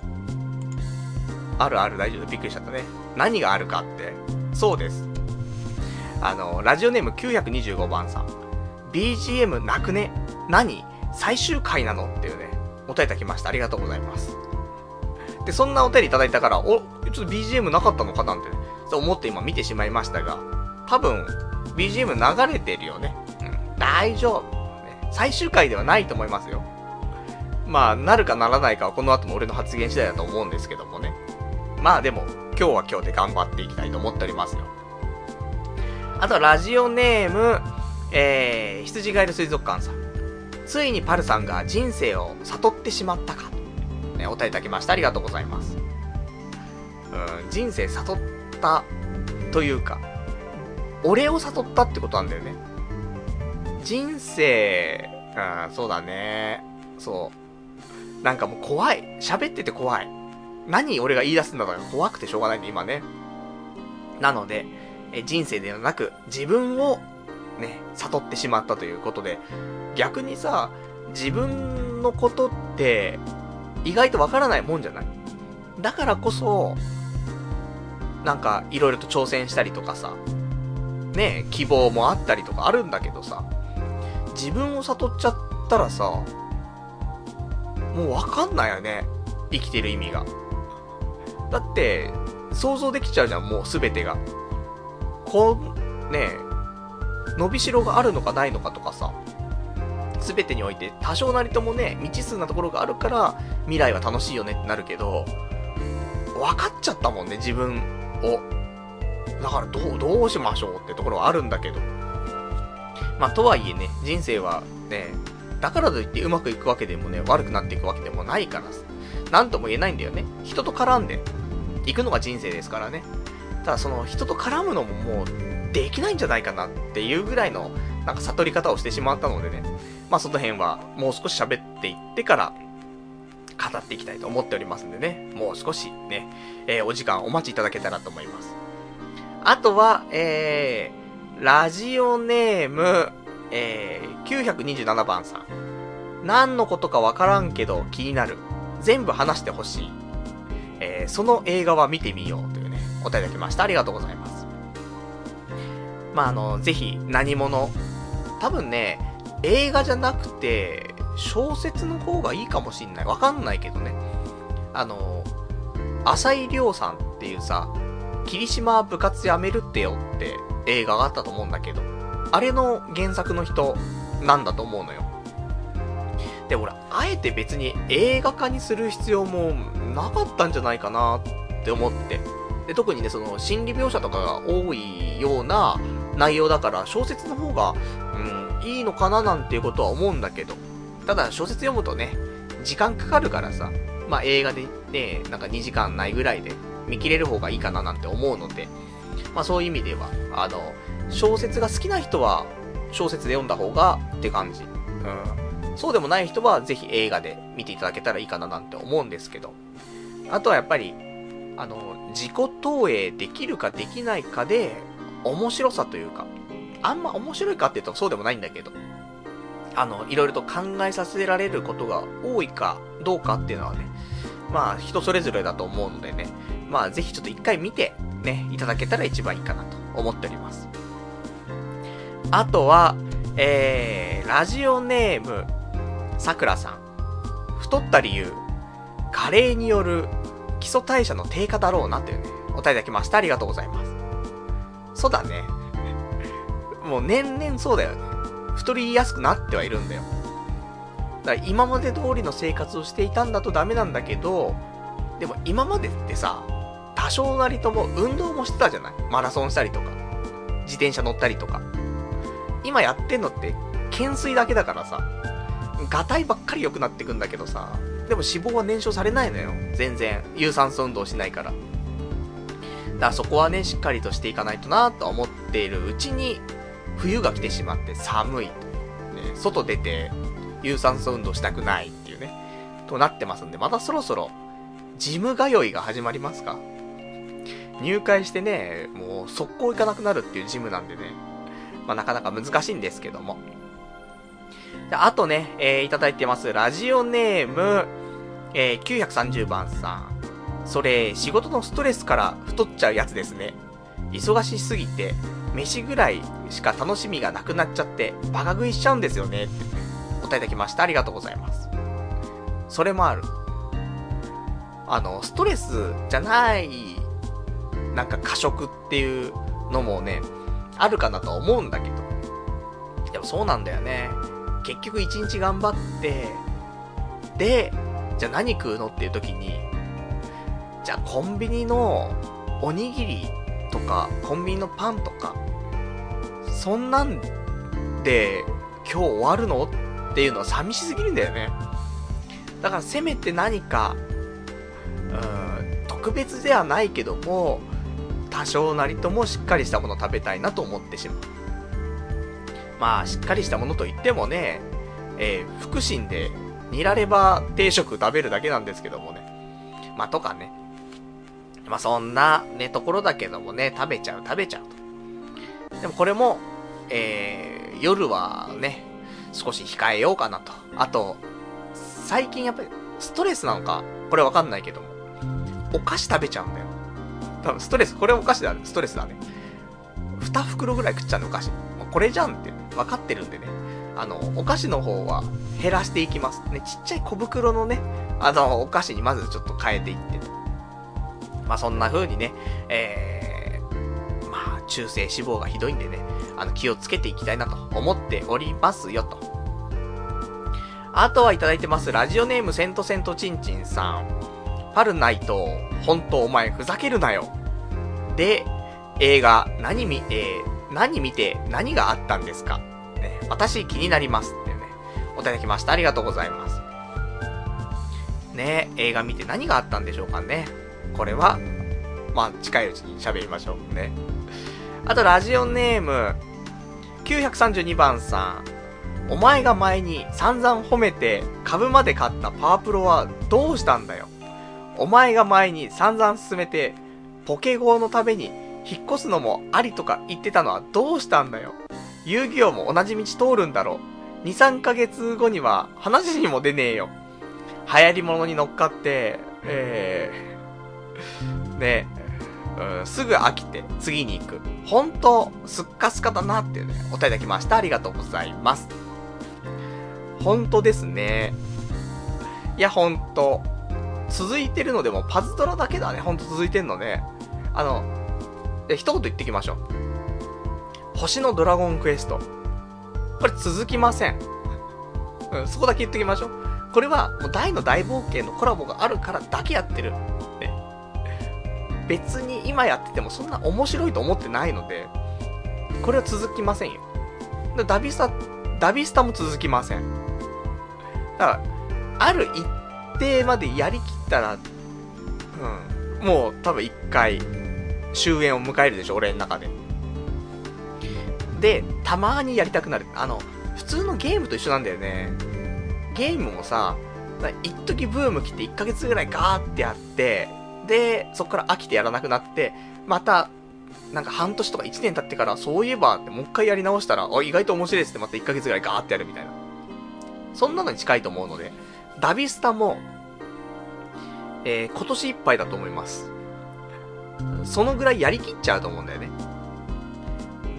S1: あるある、大丈夫。びっくりしちゃったね。何があるかって。そうです。あの、ラジオネーム925番さん。BGM なくね？何？最終回なの？っていうね。お便りいただきました。ありがとうございます。で、そんなお便りいただいたから、お、ちょっと BGM なかったのかな？んてね、そう思って今見てしまいましたが、多分、BGM 流れてるよね。うん、大丈夫。最終回ではないと思いますよ。まあ、なるかならないかはこの後の俺の発言次第だと思うんですけどもね。まあでも、今日は今日で頑張っていきたいと思っておりますよ。あとは、ラジオネーム、えー、羊ガエル水族館さん。ついにパルさんが人生を悟ってしまったか。ね、お答えいただきました。ありがとうございます。うん、人生悟ったというか、俺を悟ったってことなんだよね。人生、うん、そうだね。そう。なんかもう怖い。喋ってて怖い。何俺が言い出すんだろう怖くてしょうがないんで、今ね。なので、え人生ではなく、自分を、ね、悟ってしまったということで、逆にさ、自分のことって、意外とわからないもんじゃない？だからこそ、なんか、いろいろと挑戦したりとかさ、ね希望もあったりとかあるんだけどさ、自分を悟っちゃったらさ、もうわかんないよね。生きてる意味が。だって、想像できちゃうじゃん、もうすべてが。こう、ね、伸びしろがあるのかないのかとかさ、すべてにおいて多少なりともね、未知数なところがあるから未来は楽しいよねってなるけど、分かっちゃったもんね、自分を。だからどう、どうしましょうってところはあるんだけど。まあ、とはいえね、人生はね、だからといってうまくいくわけでもね、悪くなっていくわけでもないからさ。なんとも言えないんだよね。人と絡んで、行くのが人生ですからね。ただその人と絡むのももう、できないんじゃないかなっていうぐらいの、なんか悟り方をしてしまったのでね。まあその辺はもう少し喋っていってから、語っていきたいと思っておりますんでね。もう少しね、えー、お時間お待ちいただけたらと思います。あとは、えー、ラジオネーム、えー、927番さん。何のことかわからんけど気になる。全部話してほしい。えー、その映画は見てみようというね、お答えいただきました。ありがとうございます。まあ、あの、ぜひ、何者。多分ね、映画じゃなくて、小説の方がいいかもしんない。わかんないけどね。あの、浅井亮さんっていうさ、霧島部活やめるってよって映画があったと思うんだけど、あれの原作の人なんだと思うのよ。で、俺、あえて別に映画化にする必要もなかったんじゃないかなって思って。で、特にね、その心理描写とかが多いような内容だから小説の方が、うん、いいのかななんていうことは思うんだけど。ただ小説読むとね、時間かかるからさ、まあ映画でね、なんか2時間ないぐらいで見切れる方がいいかななんて思うので、まあそういう意味では、あの、小説が好きな人は小説で読んだ方がって感じ。うん。そうでもない人はぜひ映画で見ていただけたらいいかななんて思うんですけど。あとはやっぱり、あの、自己投影できるかできないかで、面白さというか、あんま面白いかって言うとそうでもないんだけど、あの、いろいろと考えさせられることが多いかどうかっていうのはね、まあ人それぞれだと思うのでね、まあぜひちょっと一回見てね、いただけたら一番いいかなと思っております。あとは、えー、ラジオネーム、さくらさん。太った理由、加齢による基礎代謝の低下だろうなっていうね、お答えいただきました。ありがとうございます。そうだね。*laughs* もう年々そうだよね。太りやすくなってはいるんだよ。だから今まで通りの生活をしていたんだとダメなんだけど、でも今までってさ、多少なりとも運動もしてたじゃない？マラソンしたりとか、自転車乗ったりとか。今やってんのって、懸垂だけだからさ、ガタイばっかり良くなってくんだけどさ、でも脂肪は燃焼されないのよ。全然。有酸素運動しないから。だからそこはね、しっかりとしていかないとなと思っているうちに、冬が来てしまって寒いと。ね、外出て、有酸素運動したくないっていうね、となってますんで、またそろそろ、ジム通いが始まりますか？入会してね、もう速攻行かなくなるっていうジムなんでね、まあなかなか難しいんですけども。あとね、えー、いただいてます。ラジオネーム、えー、930番さん。それ、仕事のストレスから太っちゃうやつですね。忙しすぎて、飯ぐらいしか楽しみがなくなっちゃって、バカ食いしちゃうんですよね、って、答えいただきました。ありがとうございます。それもある。あの、ストレスじゃない、なんか過食っていうのもね、あるかなとは思うんだけど。でもそうなんだよね。結局一日頑張って、で、じゃあ何食うのっていう時に、じゃあコンビニのおにぎりとか、コンビニのパンとか、そんなんで今日終わるのっていうのは寂しすぎるんだよね。だからせめて何か、うん、特別ではないけども、多少なりともしっかりしたもの食べたいなと思ってしまう。まあ、しっかりしたものといってもね、えー、福神で煮られば定食食べるだけなんですけどもね。まあ、とかね。まあ、そんなね、ところだけどもね、食べちゃう、食べちゃうと。でもこれも、えー、夜はね、少し控えようかなと。あと、最近やっぱりストレスなのか、これわかんないけども、お菓子食べちゃうんだよ。多分ストレス、これお菓子だ、ねストレスだね。2袋ぐらい食っちゃうのお菓子。これじゃんって分かってるんでね。あの、お菓子の方は減らしていきます。ね、ちっちゃい小袋のね、あの、お菓子にまずちょっと変えていってまあそんな風にね、えー、まあ中性脂肪がひどいんでね、あの、気をつけていきたいなと思っておりますよと。あとはいただいてます。ラジオネームセントセントチンチンさん。パルナイト、本当お前ふざけるなよ。で、映画、何見、えー、何見て何があったんですか、ね、私気になりますってね、おいただきました。ありがとうございます。ね映画見て何があったんでしょうかね。これは、まあ、近いうちに喋りましょうね。あと、ラジオネーム、932番さん。お前が前に散々褒めて株まで買ったパワプロはどうしたんだよ。お前が前に散々進めてポケゴーのために引っ越すのもありとか言ってたのはどうしたんだよ。遊戯王も同じ道通るんだろう。2、3ヶ月後には話にも出ねえよ。流行り物に乗っかって、えー、ね、うん、すぐ飽きて次に行く。本当すっかすかだなっていうね、お答えいただきました。ありがとうございます。本当ですね。いや、本当続いてるのでもパズドラだけだね、ほんと続いてんのね。あの、で、一言言ってきましょう。星のドラゴンクエスト。これ続きません。うん、そこだけ言ってきましょう。これは、もう大の大冒険のコラボがあるからだけやってる。ね別に今やっててもそんな面白いと思ってないので、これは続きませんよ。ダビスタ、ダビスタも続きません。だから、ある一定までやりきったら、うん、もう多分一回、終焉を迎えるでしょ、俺の中で。で、たまにやりたくなる。あの、普通のゲームと一緒なんだよね。ゲームもさ、一時ブーム来て1ヶ月ぐらいガーってやって、で、そっから飽きてやらなくなって、また、なんか半年とか1年経ってから、そういえばってもう一回やり直したら、あ、意外と面白いですってまた1ヶ月ぐらいガーってやるみたいな。そんなのに近いと思うので、ダビスタも、えー、今年いっぱいだと思います。そのぐらいやりきっちゃうと思うんだよね。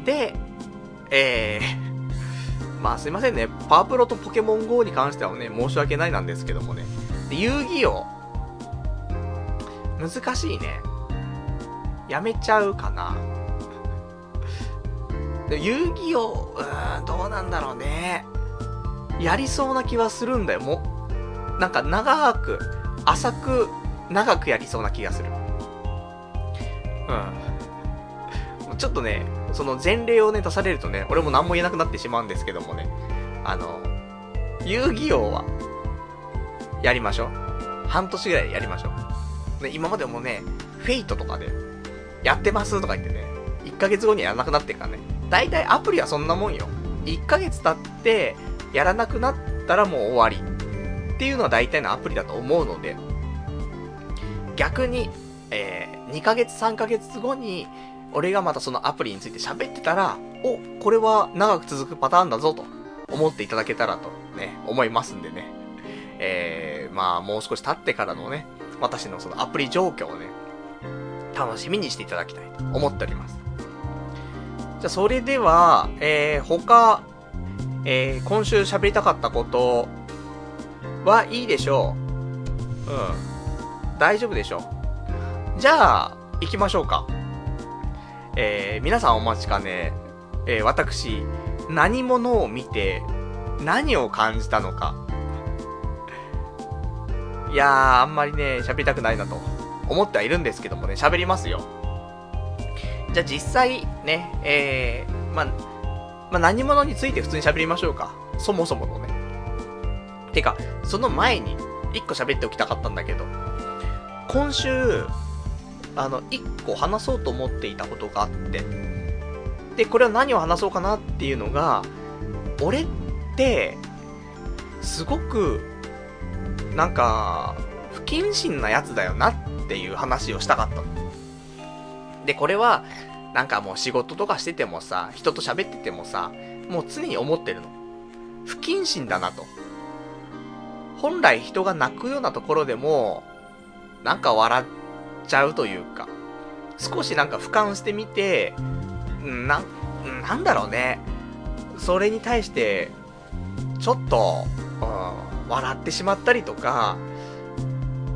S1: で、えー、*laughs* まあすいませんね。パワプロとポケモン GO に関してはね、申し訳ないなんですけどもね。で、遊戯王。難しいね。やめちゃうかな。で遊戯王、うーん、どうなんだろうね。やりそうな気はするんだよ。も、なんか長く、浅く、長くやりそうな気がする。うん。ちょっとね、その前例をね、出されるとね、俺も何も言えなくなってしまうんですけどもね。あの、遊戯王は、やりましょう。半年ぐらいやりましょう。ね、今までもね、フェイトとかで、やってますとか言ってね、1ヶ月後にやらなくなってるからね。だいたいアプリはそんなもんよ。1ヶ月経って、やらなくなったらもう終わり。っていうのは大体のアプリだと思うので、逆に、えー、2ヶ月3ヶ月後に、俺がまたそのアプリについて喋ってたら、お、これは長く続くパターンだぞと思っていただけたらとね、思いますんでね。えー、まあもう少し経ってからのね、私のそのアプリ状況をね、楽しみにしていただきたいと思っております。じゃあ、それでは、えー、他、えー、今週喋りたかったことはいいでしょう。うん。大丈夫でしょう。じゃあ、行きましょうか。えー、皆さんお待ちかね、えー、私、何者を見て、何を感じたのか、いやー、あんまりね、喋りたくないなと思ってはいるんですけどもね、喋りますよ。じゃあ実際ね、えー、ま、ま、何者について普通に喋りましょうか。そもそものね。てか、その前に、一個喋っておきたかったんだけど、今週、あの、一個話そうと思っていたことがあって、で、これは何を話そうかなっていうのが、俺って、すごくなんか、不謹慎なやつだよなっていう話をしたかったの。で、これは、なんかもう仕事とかしててもさ、人と喋っててもさ、もう常に思ってるの。不謹慎だなと。本来人が泣くようなところでも、なんか笑っちゃうというか、少しなんか俯瞰してみて、な、なんだろうね。それに対して、ちょっと、うん、笑ってしまったりとか、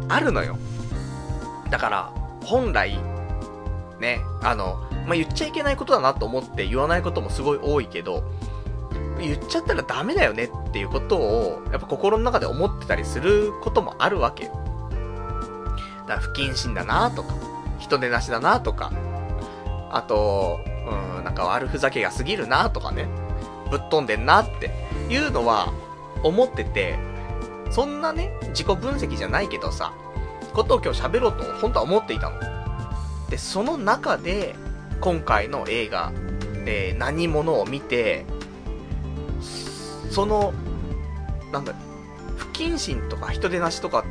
S1: あるのよ。だから、本来、ね、あの、まあ、言っちゃいけないことだなと思って言わないこともすごい多いけど、言っちゃったらダメだよねっていうことを、やっぱ心の中で思ってたりすることもあるわけ。だから不謹慎だなとか、人手なしだなとか、あと、うん、なんか悪ふざけが過ぎるなとかね、ぶっ飛んでんなっていうのは思ってて、そんなね、自己分析じゃないけどさ、ことを今日喋ろうと本当は思っていたの。で、その中で、今回の映画、えー、何者を見て、その、なんだ、不謹慎とか人手なしとか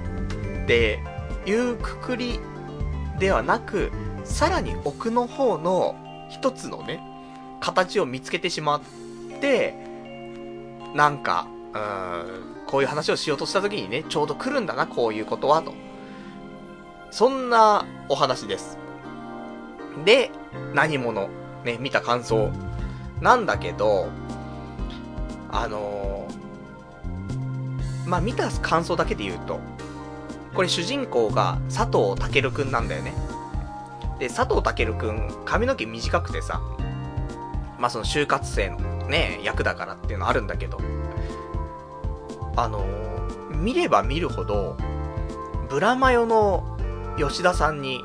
S1: っていうくくりではなく、さらに奥の方の一つのね、形を見つけてしまって、なんか、うーん、こういう話をしようとした時にね、ちょうど来るんだな、こういうことは、と。そんなお話です。で、何者、ね、見た感想なんだけど、あのー、まあ、見た感想だけで言うと、これ主人公が佐藤健くんなんだよね。で、佐藤健くん、髪の毛短くてさ、まあ、その就活生のね、役だからっていうのあるんだけど、あのー、見れば見るほど、ブラマヨの吉田さんに、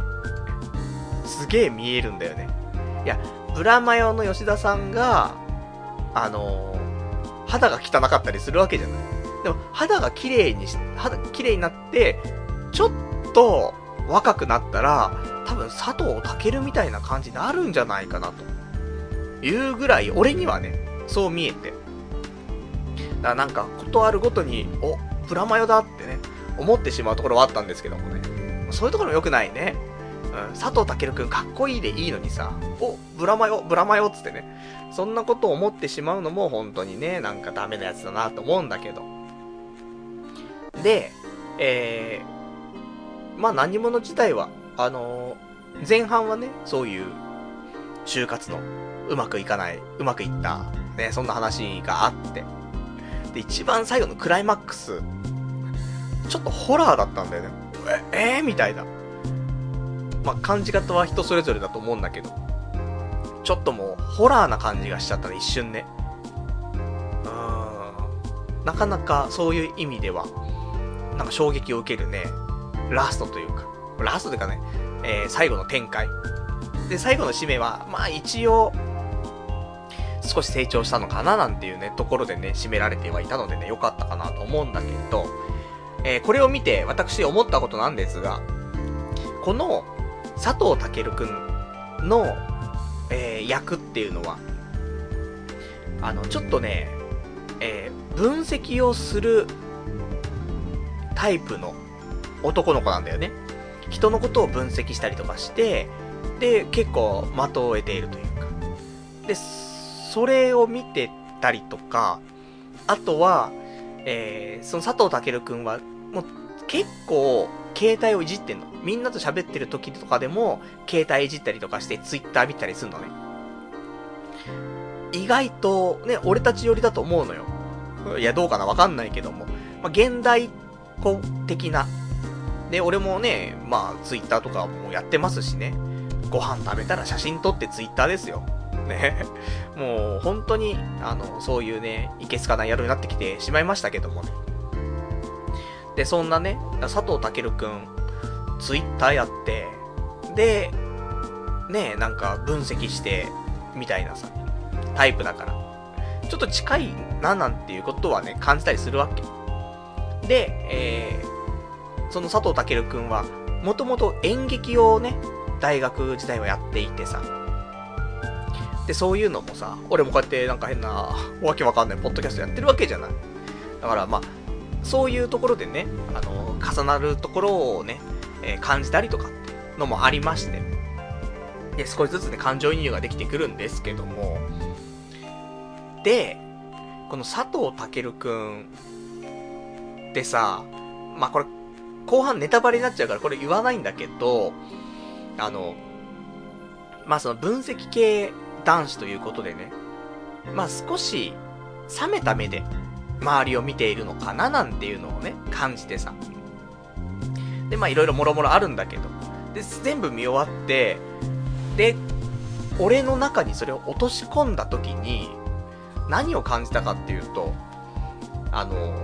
S1: すげえ見えるんだよね。いや、ブラマヨの吉田さんが、あの、肌が汚かったりするわけじゃない。でも、肌が綺麗にし、肌、綺麗になって、ちょっと若くなったら、多分佐藤健みたいな感じになるんじゃないかなと。いうぐらい、俺にはね、そう見えて。だからなんか、ことあるごとに、お、プラマヨだってね、思ってしまうところはあったんですけどもね。そういうところも良くないね。うん、佐藤健くんかっこいいでいいのにさ、お、ブラマヨ、ブラマヨっつってね。そんなことを思ってしまうのも本当にね、なんかダメなやつだなと思うんだけど。で、えー、まあ何者自体は、あのー、前半はね、そういう、就活の、うまくいかない、うまくいった、ね、そんな話があって。で、一番最後のクライマックス、ちょっとホラーだったんだよね。え、えー、みたいな。まあ、感じ方は人それぞれだと思うんだけど。ちょっともう、ホラーな感じがしちゃったね、一瞬ね。うーん。なかなかそういう意味では、なんか衝撃を受けるね、ラストというか、ラストというかね、えー、最後の展開。で、最後の締めは、まあ一応、少し成長したのかななんていうね、ところでね、締められてはいたのでね、良かったかなと思うんだけど、えー、これを見て私思ったことなんですが、この佐藤健くんの、えー、役っていうのは、あの、ちょっとね、えー、分析をするタイプの男の子なんだよね。人のことを分析したりとかして、で、結構的を得ているというか。で、それを見てたりとか、あとは、えー、その佐藤健くんは、もう結構、携帯をいじってんの。みんなと喋ってる時とかでも、携帯いじったりとかして、ツイッター見たりするのね。意外と、ね、俺たち寄りだと思うのよ。いや、どうかなわかんないけども。まあ、現代子的な。で、俺もね、まあ、ツイッターとかもやってますしね。ご飯食べたら写真撮ってツイッターですよ。ね。*laughs* もう、本当に、あの、そういうね、いけすかない野郎になってきてしまいましたけどもね。で、そんなね、佐藤健くん、ツイッターやって、で、ねなんか分析して、みたいなさ、タイプだから、ちょっと近いななんていうことはね、感じたりするわけ。で、えー、その佐藤健くんは、もともと演劇をね、大学時代はやっていてさ、で、そういうのもさ、俺もこうやってなんか変な、わけわかんないポッドキャストやってるわけじゃない。だからまあ、そういうところでね、あの、重なるところをね、え、感じたりとかってのもありまして、で、少しずつね、感情移入ができてくるんですけども、で、この佐藤健くんってさ、まあ、これ、後半ネタバレになっちゃうからこれ言わないんだけど、あの、まあ、その分析系男子ということでね、まあ、少し冷めた目で周りを見ているのかななんていうのをね、感じてさ。で、まあいろいろもろもろあるんだけど。で、全部見終わって、で、俺の中にそれを落とし込んだ時に、何を感じたかっていうと、あの、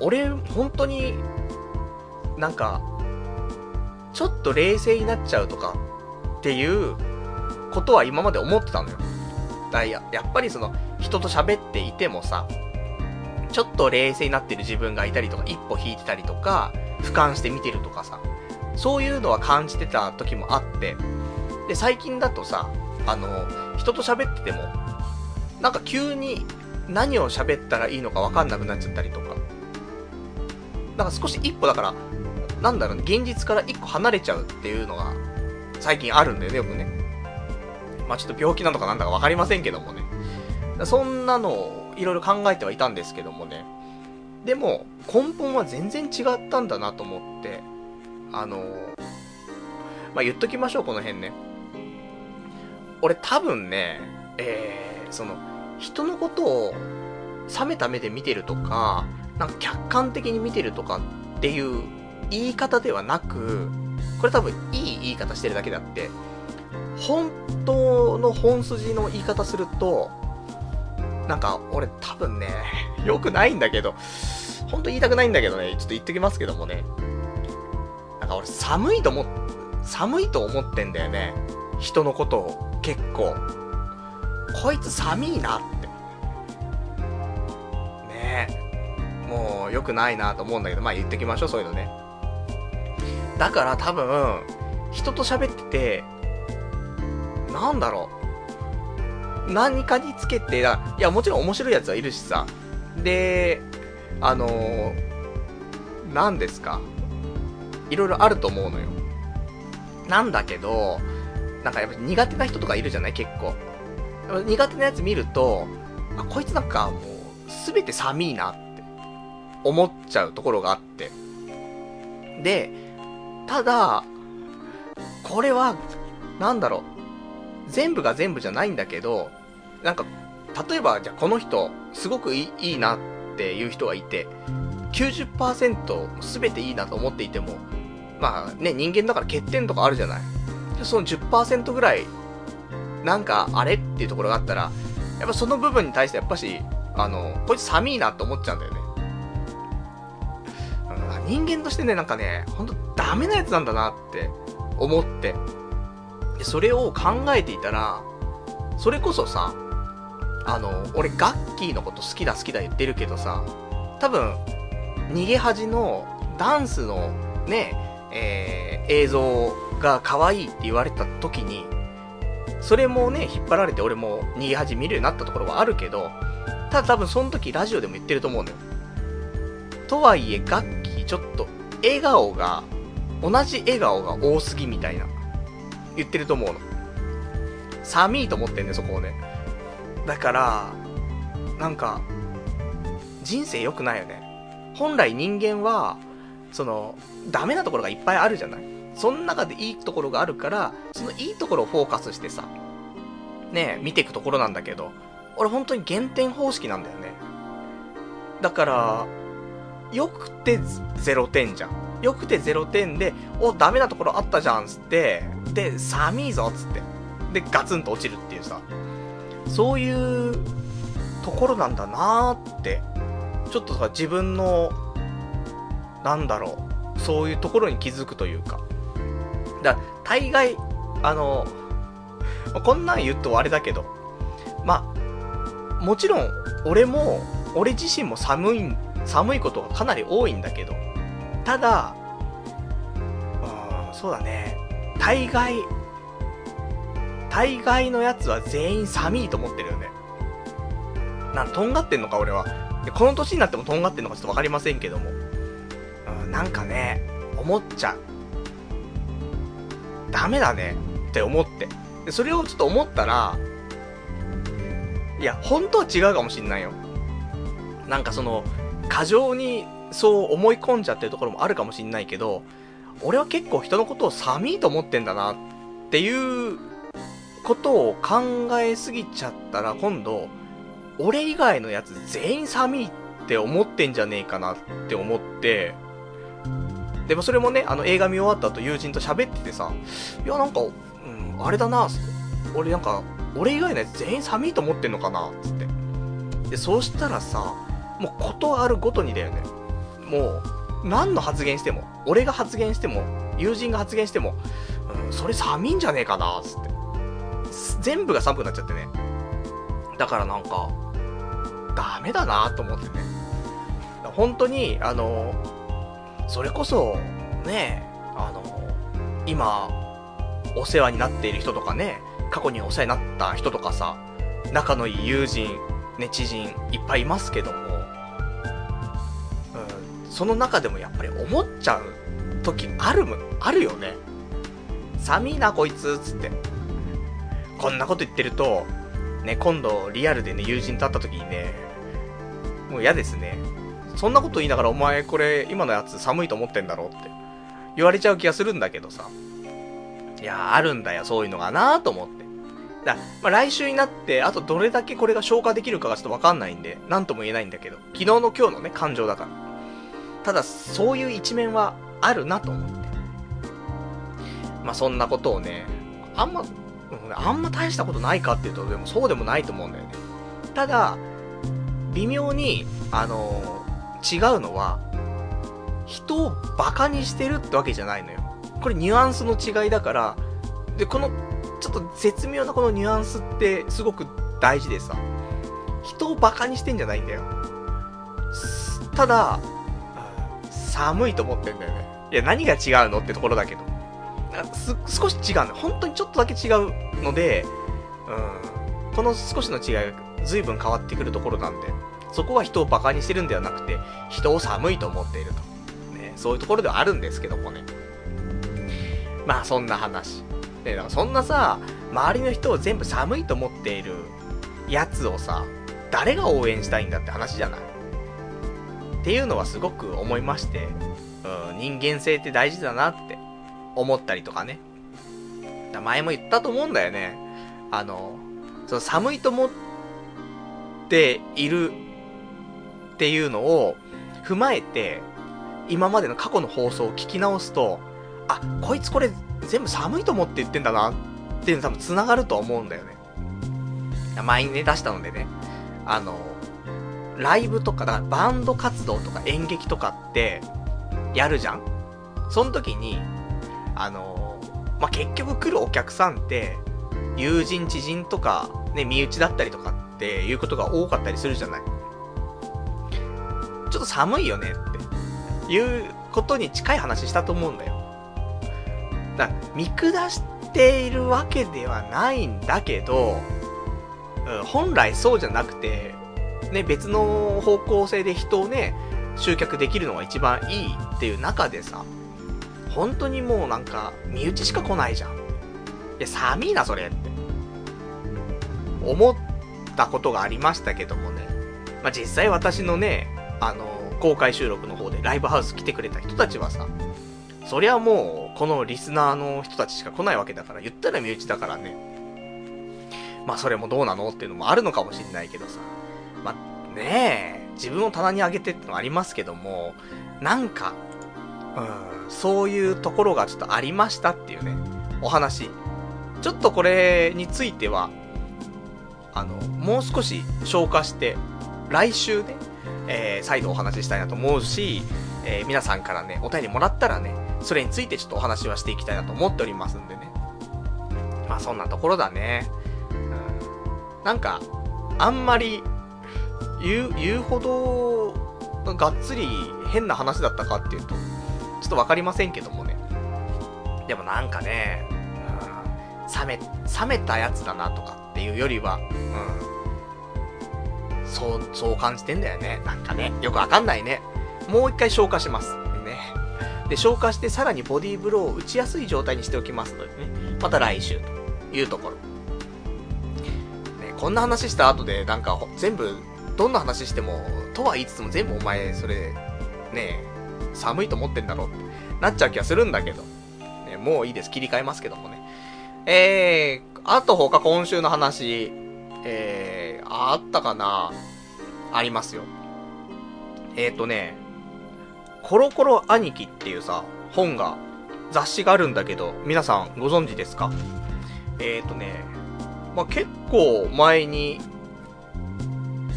S1: 俺、本当に、なんか、ちょっと冷静になっちゃうとかっていうことは今まで思ってたのよ。だややっぱりその、人と喋っていてもさ、ちょっと冷静になってる自分がいたりとか、一歩引いてたりとか、俯瞰して見てるとかさ、そういうのは感じてた時もあって、で、最近だとさ、あの、人と喋ってても、なんか急に何を喋ったらいいのかわかんなくなっちゃったりとか、なんか少し一歩だから、なんだろうね、現実から一個離れちゃうっていうのが、最近あるんだよね、よくね。まあちょっと病気なのかなんだかわかりませんけどもね。そんなのをいろいろ考えてはいたんですけどもね。でも、根本は全然違ったんだなと思って、あのまあ言っときましょう、この辺ね。俺多分ね、えー、その、人のことを冷めた目で見てるとか、なんか客観的に見てるとかっていう言い方ではなく、これ多分いい言い方してるだけであって、本当の本筋の言い方すると、なんか俺多分ね、*laughs* 良くないんだけど、ほんと言いたくないんだけどね、ちょっと言ってきますけどもね。なんか俺寒いと思、寒いと思ってんだよね。人のことを結構。こいつ寒いなって。ねえ。もう良くないなと思うんだけど、まあ言ってきましょう、そういうのね。だから多分、人と喋ってて、なんだろう。何かにつけて、いや、もちろん面白いやつはいるしさ。で、あのー、何ですか？いろいろあると思うのよ。なんだけど、なんかやっぱ苦手な人とかいるじゃない？結構。苦手なやつ見ると、あ、こいつなんかもう、すべて寒いなって思っちゃうところがあって。で、ただ、これは、なんだろう、全部が全部じゃないんだけど、なんか、例えば、じゃあこの人、すごくいいなっていう人がいて、90%全ていいなと思っていても、まあね、人間だから欠点とかあるじゃない。その10%ぐらい、なんか、あれっていうところがあったら、やっぱその部分に対してやっぱし、あの、こいつ寒いなって思っちゃうんだよね。人間としてね、なんかね、ほんとダメなやつなんだなって思って。で、それを考えていたら、それこそさ、あの、俺ガッキーのこと好きだ好きだ言ってるけどさ、多分、逃げ恥のダンスのね、えー、映像が可愛いって言われた時に、それもね、引っ張られて俺も逃げ恥見るようになったところはあるけど、ただ多分その時ラジオでも言ってると思うのよ。とはいえ、ガッキーちょっと笑顔が、同じ笑顔が多すぎみたいな、言ってると思うの。寒いと思ってんね、そこをね。だから、なんか、人生良くないよね。本来人間は、その、ダメなところがいっぱいあるじゃないその中でいいところがあるから、そのいいところをフォーカスしてさ、ね見ていくところなんだけど、俺本当に減点方式なんだよね。だから、良くて0点じゃん。良くて0点で、お、ダメなところあったじゃんっ、つって、で、寒いぞっ、つって。で、ガツンと落ちるっていうさ、そういうところなんだなーって、ちょっとさ、自分の、なんだろう、そういうところに気づくというか。だか大概、あの、こんなん言うとあれだけど、まあ、もちろん、俺も、俺自身も寒い、寒いことがかなり多いんだけど、ただ、うん、そうだね、大概、大概のやつは全員寒いと思ってるよね。なん、とんがってんのか、俺は。で、この年になってもとんがってんのかちょっとわかりませんけども。うん、なんかね、思っちゃう。ダメだねって思って。で、それをちょっと思ったら、いや、本当は違うかもしんないよ。なんかその、過剰にそう思い込んじゃってるところもあるかもしんないけど、俺は結構人のことを寒いと思ってんだなっていうことを考えすぎちゃったら今度、俺以外のやつ全員寒いって思ってんじゃねえかなって思って、でもそれもね、あの映画見終わった後友人と喋っててさ、いやなんか、うん、あれだな、俺なんか、俺以外のやつ全員寒いと思ってんのかなつって。で、そうしたらさ、もうことあるごとにだよね。もう、何の発言しても、俺が発言しても、友人が発言しても、うん、それ寒いんじゃねえかなつって。全部が寒くなっちゃってね。だからなんか、ダメだなと思ってね。本当に、あの、それこそ、ね、あの、今、お世話になっている人とかね、過去にお世話になった人とかさ、仲のいい友人、ね、知人、いっぱいいますけども、その中でもやっぱり思っちゃう時あるも、あるよね。寒いな、こいつ、つって。こんなこと言ってると、ね、今度、リアルでね、友人と会った時にね、もう嫌ですね。そんなこと言いながら、お前、これ、今のやつ寒いと思ってんだろって言われちゃう気がするんだけどさ。いや、あるんだよ、そういうのがなと思って。だまあ、来週になって、あとどれだけこれが消化できるかがちょっとわかんないんで、なんとも言えないんだけど、昨日の今日のね、感情だから。ただ、そういう一面はあるなと思って。まあ、そんなことをね、あんま、あんま大したことないかっていうと、でもそうでもないと思うんだよね。ただ、微妙に、あのー、違うのは、人をバカにしてるってわけじゃないのよ。これニュアンスの違いだから、で、この、ちょっと絶妙なこのニュアンスってすごく大事でさ、人をバカにしてんじゃないんだよ。ただ、寒いと思ってんだよね。いや、何が違うのってところだけど。す、少し違うの。本当にちょっとだけ違うので、うん、この少しの違いが随分変わってくるところなんで、そこは人を馬鹿にしてるんではなくて、人を寒いと思っていると。ね、そういうところではあるんですけどもね。まあ、そんな話。で、だからそんなさ、周りの人を全部寒いと思っているやつをさ、誰が応援したいんだって話じゃない？っていうのはすごく思いまして、うん、人間性って大事だなって思ったりとかね。前も言ったと思うんだよね。あの、その寒いと思っているっていうのを踏まえて、今までの過去の放送を聞き直すと、あ、こいつこれ全部寒いと思って言ってんだなっていうの多分繋がると思うんだよね。前にね、出したのでね、あの、ライブとか、だからバンド活動とか演劇とかって、やるじゃん？その時に、あのまあ、結局来るお客さんって、友人、知人とか、ね、身内だったりとかっていうことが多かったりするじゃない？ちょっと寒いよねっていうことに近い話したと思うんだよ。だ見下しているわけではないんだけど、うん、本来そうじゃなくて、ね、別の方向性で人をね、集客できるのが一番いいっていう中でさ、本当にもうなんか、身内しか来ないじゃん。いや、寒いな、それって。思ったことがありましたけどもね。まあ、実際私のね、あの、公開収録の方でライブハウス来てくれた人たちはさ、そりゃもう、このリスナーの人たちしか来ないわけだから、言ったら身内だからね。まあ、それもどうなのっていうのもあるのかもしれないけどさ。まあ、ねえ、自分を棚に上げてってのありますけども、なんか、うん、そういうところがちょっとありましたっていうね、お話。ちょっとこれについては、あの、もう少し消化して、来週ね、えー、再度お話ししたいなと思うし、えー、皆さんからね、お便りもらったらね、それについてちょっとお話はしていきたいなと思っておりますんでね。まあそんなところだね。うん、なんか、あんまり、言う、言うほど、がっつり変な話だったかっていうと、ちょっとわかりませんけどもね。でもなんかね、うん、冷め、冷めたやつだなとかっていうよりは、うん、そう、そう感じてんだよね。なんかね、よくわかんないね。もう一回消化します。ね。で、消化してさらにボディーブローを打ちやすい状態にしておきますのでね、また来週というところ。ね、こんな話した後で、なんか全部、どんな話しても、とは言いつつも全部お前、それ、ね寒いと思ってんだろってなっちゃう気がするんだけど。ね、もういいです。切り替えますけどもね。えー、あと他今週の話、えー、あったかな？ありますよ。えっ、ー、とね、コロコロ兄貴っていうさ、本が、雑誌があるんだけど、皆さんご存知ですか？えっ、ー、とね、まあ、結構前に、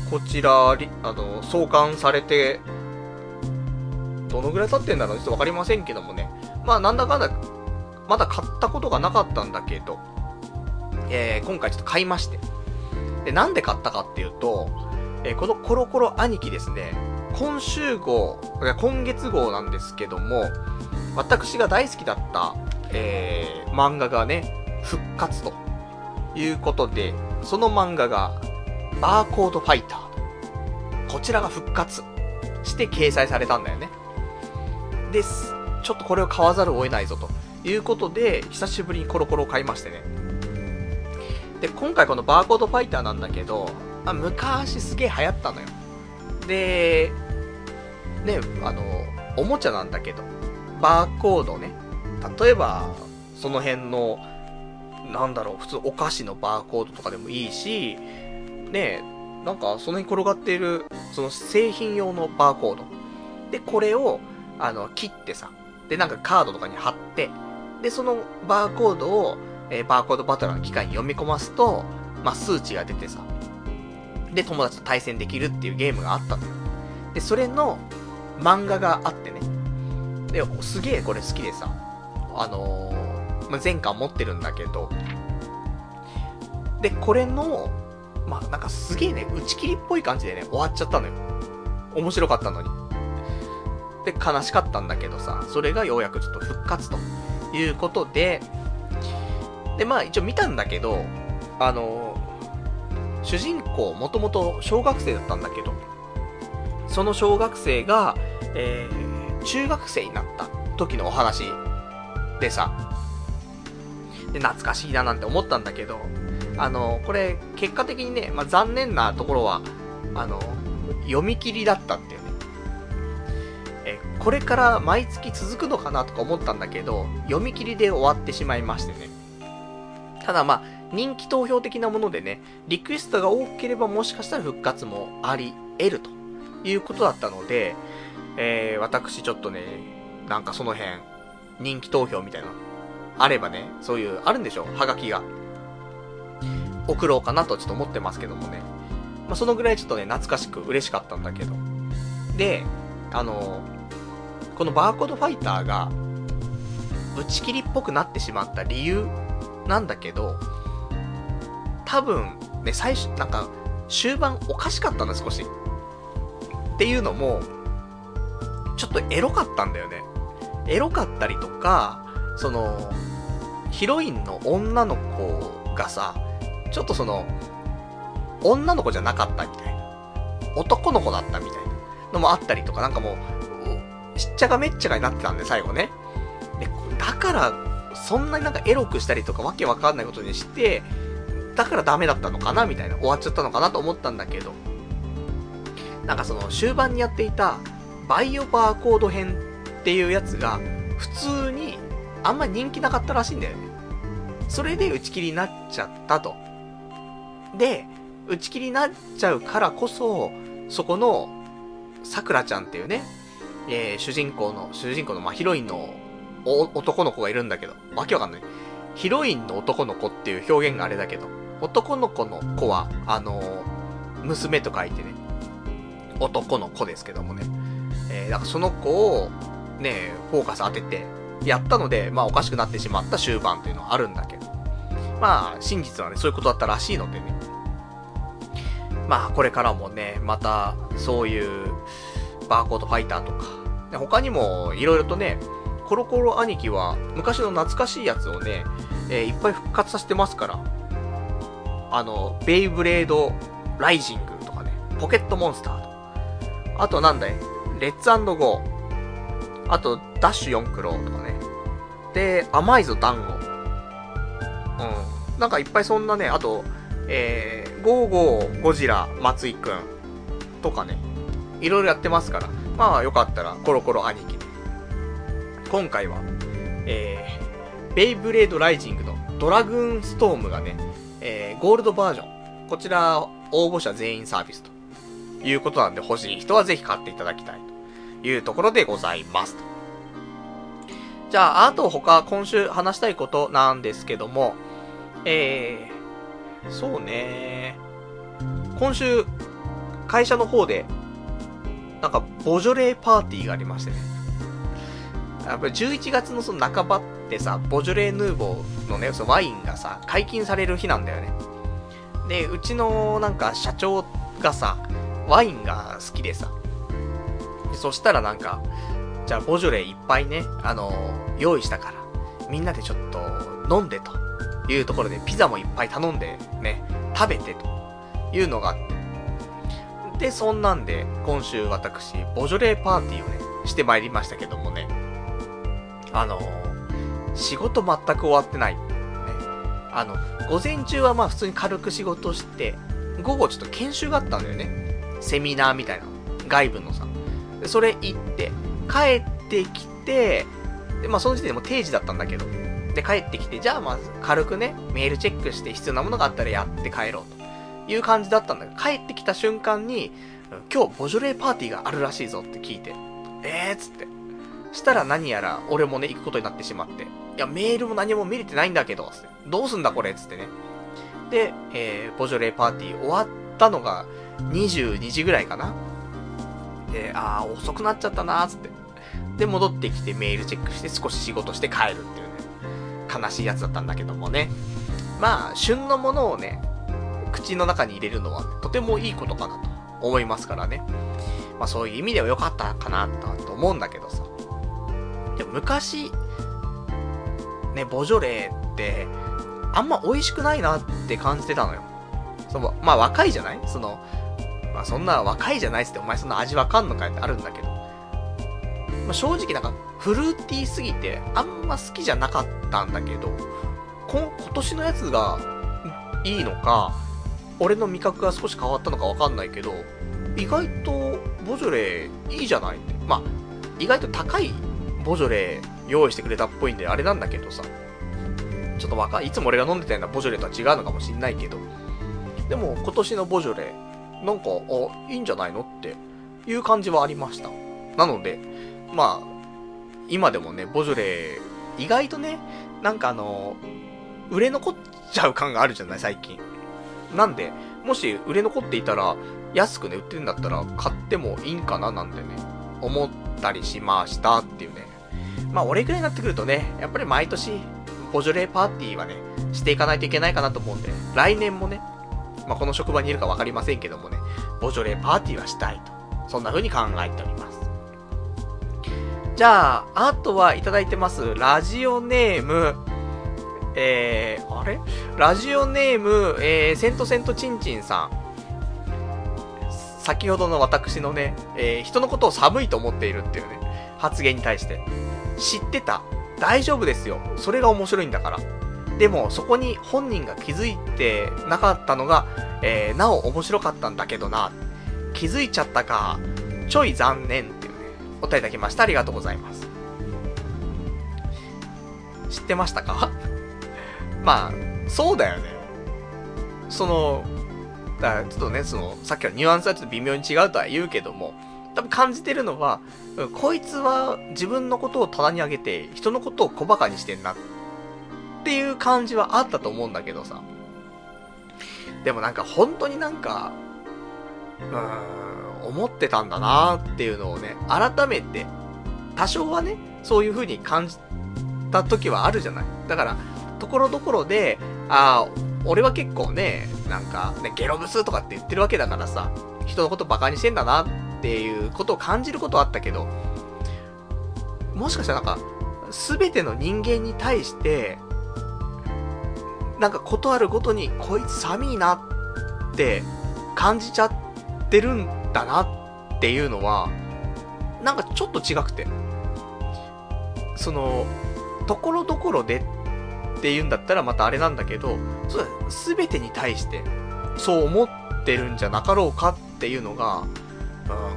S1: こちら、あの、創刊されて、どのぐらい経ってんだろうちょっとわかりませんけどもね。まあ、なんだかんだ、まだ買ったことがなかったんだけど、えー、今回ちょっと買いまして。で、なんで買ったかっていうと、えー、このコロコロ兄貴ですね、今週号、今月号なんですけども、私が大好きだった、えー、漫画がね、復活ということで、その漫画が、バーコードファイターと。こちらが復活して掲載されたんだよね。です。ちょっとこれを買わざるを得ないぞということで、久しぶりにコロコロを買いましてね。で、今回このバーコードファイターなんだけど、あ昔すげえ流行ったのよ。で、ね、あの、おもちゃなんだけど、バーコードね、例えば、その辺の、なんだろう、普通お菓子のバーコードとかでもいいし、ね、なんかその辺転がっている、その製品用のバーコード。で、これを、あの、切ってさ、で、なんかカードとかに貼って、で、そのバーコードを、えー、バーコードバトラーの機械に読み込ますと、まあ、数値が出てさ、で、友達と対戦できるっていうゲームがあったのよ。で、それの漫画があってね。で、すげえこれ好きでさ、あのー、まあ、前巻持ってるんだけど、で、これの、まあ、なんかすげえね、打ち切りっぽい感じでね、終わっちゃったのよ。面白かったのに。で、悲しかったんだけどさ、それがようやくちょっと復活ということで、で、まあ一応見たんだけど、あの、主人公もともと小学生だったんだけど、その小学生が、えー、中学生になった時のお話でさ、で、懐かしいななんて思ったんだけど、あの、これ、結果的にね、まあ、残念なところは、あの、読み切りだったっていうね。え、これから毎月続くのかなとか思ったんだけど、読み切りで終わってしまいましてね。ただまあ、人気投票的なものでね、リクエストが多ければもしかしたら復活もあり得るということだったので、えー、私ちょっとね、なんかその辺、人気投票みたいな、あればね、そういう、あるんでしょ？はがきが。送ろうかなとちょっと思ってますけどもね。まあ、そのぐらいちょっとね、懐かしく嬉しかったんだけど。で、あの、このバーコードファイターが、打ち切りっぽくなってしまった理由なんだけど、多分、ね、最初、なんか、終盤おかしかったんだ、少し。っていうのも、ちょっとエロかったんだよね。エロかったりとか、その、ヒロインの女の子がさ、ちょっとその、女の子じゃなかったみたいな。男の子だったみたいなのもあったりとか、なんかもう、しっちゃかめっちゃかになってたんで、最後ね。で、だから、そんなになんかエロくしたりとかわけわかんないことにして、だからダメだったのかなみたいな、終わっちゃったのかなと思ったんだけど、なんかその終盤にやっていたバイオバーコード編っていうやつが普通にあんま人気なかったらしいんだよね。それで打ち切りになっちゃったと。で、打ち切りになっちゃうからこそ、そこの、さくらちゃんっていうね、えー、主人公の、主人公の、まあ、ヒロインの男の子がいるんだけど、わけわかんない。ヒロインの男の子っていう表現があれだけど、男の子の子は、あのー、娘と書いてね、男の子ですけどもね。えー、だからその子を、ね、フォーカス当てて、やったので、まあおかしくなってしまった終盤っていうのはあるんだけど。まあ、真実はね、そういうことだったらしいのでね。まあ、これからもね、また、そういう、バーコードファイターとか、他にも、いろいろとね、コロコロ兄貴は、昔の懐かしいやつをね、えー、いっぱい復活させてますから。あの、ベイブレードライジングとかね、ポケットモンスターとあとなんだいレッツゴー。あと、ダッシュ4クローとかね。で、甘いぞ団子。うん。なんかいっぱいそんなね、あと、えー、ゴーゴーゴジラ松井くんとかね。いろいろやってますから。まあよかったら、コロコロ兄貴で。今回は、えー、ベイブレードライジングのドラグーンストームがね、えー、ゴールドバージョン。こちら、応募者全員サービスということなんで欲しい人はぜひ買っていただきたいというところでございます。じゃあ、あと他今週話したいことなんですけども、えそうね。今週、会社の方で、なんか、ボジョレーパーティーがありましてね。やっぱり11月のその半ばってさ、ボジョレーヌーボーのね、そのワインがさ、解禁される日なんだよね。で、うちのなんか社長がさ、ワインが好きでさ。そしたらなんか、じゃあボジョレーいっぱいね、あの、用意したから、みんなでちょっと飲んでというところで、ピザもいっぱい頼んでね、食べてというのがあって。で、そんなんで、今週私、ボジョレーパーティーをね、してまいりましたけどもね、あの、仕事全く終わってない。ね。あの、午前中はまあ普通に軽く仕事して、午後ちょっと研修があったんだよね。セミナーみたいな。外部のさ。それ行って、帰ってきて、で、まあその時点でも定時だったんだけど、で、帰ってきて、じゃあまず軽くね、メールチェックして必要なものがあったらやって帰ろうという感じだったんだけど、帰ってきた瞬間に、今日ボジョレーパーティーがあるらしいぞって聞いて、えーっつって。したら何やら俺もね、行くことになってしまって、いや、メールも何も見れてないんだけど、つって、どうすんだこれつってね。で、えー、ボジョレーパーティー終わったのが22時ぐらいかな。で、あー、遅くなっちゃったなーつって。で、戻ってきてメールチェックして少し仕事して帰るっていう、悲しいやつだったんだけどもね。まあ、旬のものをね、口の中に入れるのはとてもいいことかなと思いますからね。まあそういう意味では良かったかなと思うんだけどさ。でも昔、ね、ボジョレーって、あんま美味しくないなって感じてたのよ。その、まあ若いじゃない？その、まあそんな若いじゃないっつってお前そんな味わかんのかってあるんだけど。まあ正直なんかフルーティーすぎてあんま好きじゃなかったんだけど、今年のやつがいいのか、俺の味覚が少し変わったのかわかんないけど、意外とボジョレーいいじゃない？って。まあ、意外と高いボジョレー用意してくれたっぽいんであれなんだけどさ。ちょっとわかいつも俺が飲んでたようなボジョレーとは違うのかもしんないけど。でも今年のボジョレー、なんか、あ、いいんじゃないの？っていう感じはありました。なので、まあ、今でもね、ボジョレー、意外とね、なんかあの、売れ残っちゃう感があるじゃない、最近。なんで、もし売れ残っていたら、安くね、売ってるんだったら、買ってもいいんかななんてね、思ったりしましたっていうね。まあ、俺ぐらいになってくるとね、やっぱり毎年、ボジョレーパーティーはね、していかないといけないかなと思うんで、来年もね、まあ、この職場にいるかわかりませんけどもね、ボジョレーパーティーはしたいと。そんな風に考えております。じゃあ、あとはいただいてます。ラジオネーム、えー、あれ？ラジオネーム、えー、セントセントチンチンさん。先ほどの私のね、えー、人のことを寒いと思っているっていうね、発言に対して。知ってた？大丈夫ですよ。それが面白いんだから。でも、そこに本人が気づいてなかったのが、えー、なお面白かったんだけどな。気づいちゃったか。ちょい残念、答えいただきました。ありがとうございます。知ってましたか？*laughs* まあ、そうだよね。その、だからちょっとね、その、さっきのニュアンスはちょっと微妙に違うとは言うけども、多分感じてるのは、こいつは自分のことを棚に上げて、人のことを小馬鹿にしてんな。っていう感じはあったと思うんだけどさ。でもなんか本当になんか、うーん、思ってたんだなっていうのをね、改めて、多少はね、そういう風に感じた時はあるじゃない。だから、ところどころで、ああ、俺は結構ね、なんか、ね、ゲロブスとかって言ってるわけだからさ、人のことバカにしてんだなっていうことを感じることはあったけど、もしかしたらなんか、すべての人間に対して、なんかことあるごとに、こいつ寒いなって感じちゃってるんだなっていうのは、なんかちょっと違くて。その、ところどころでって言うんだったらまたあれなんだけど、そうすべてに対して、そう思ってるんじゃなかろうかっていうのが、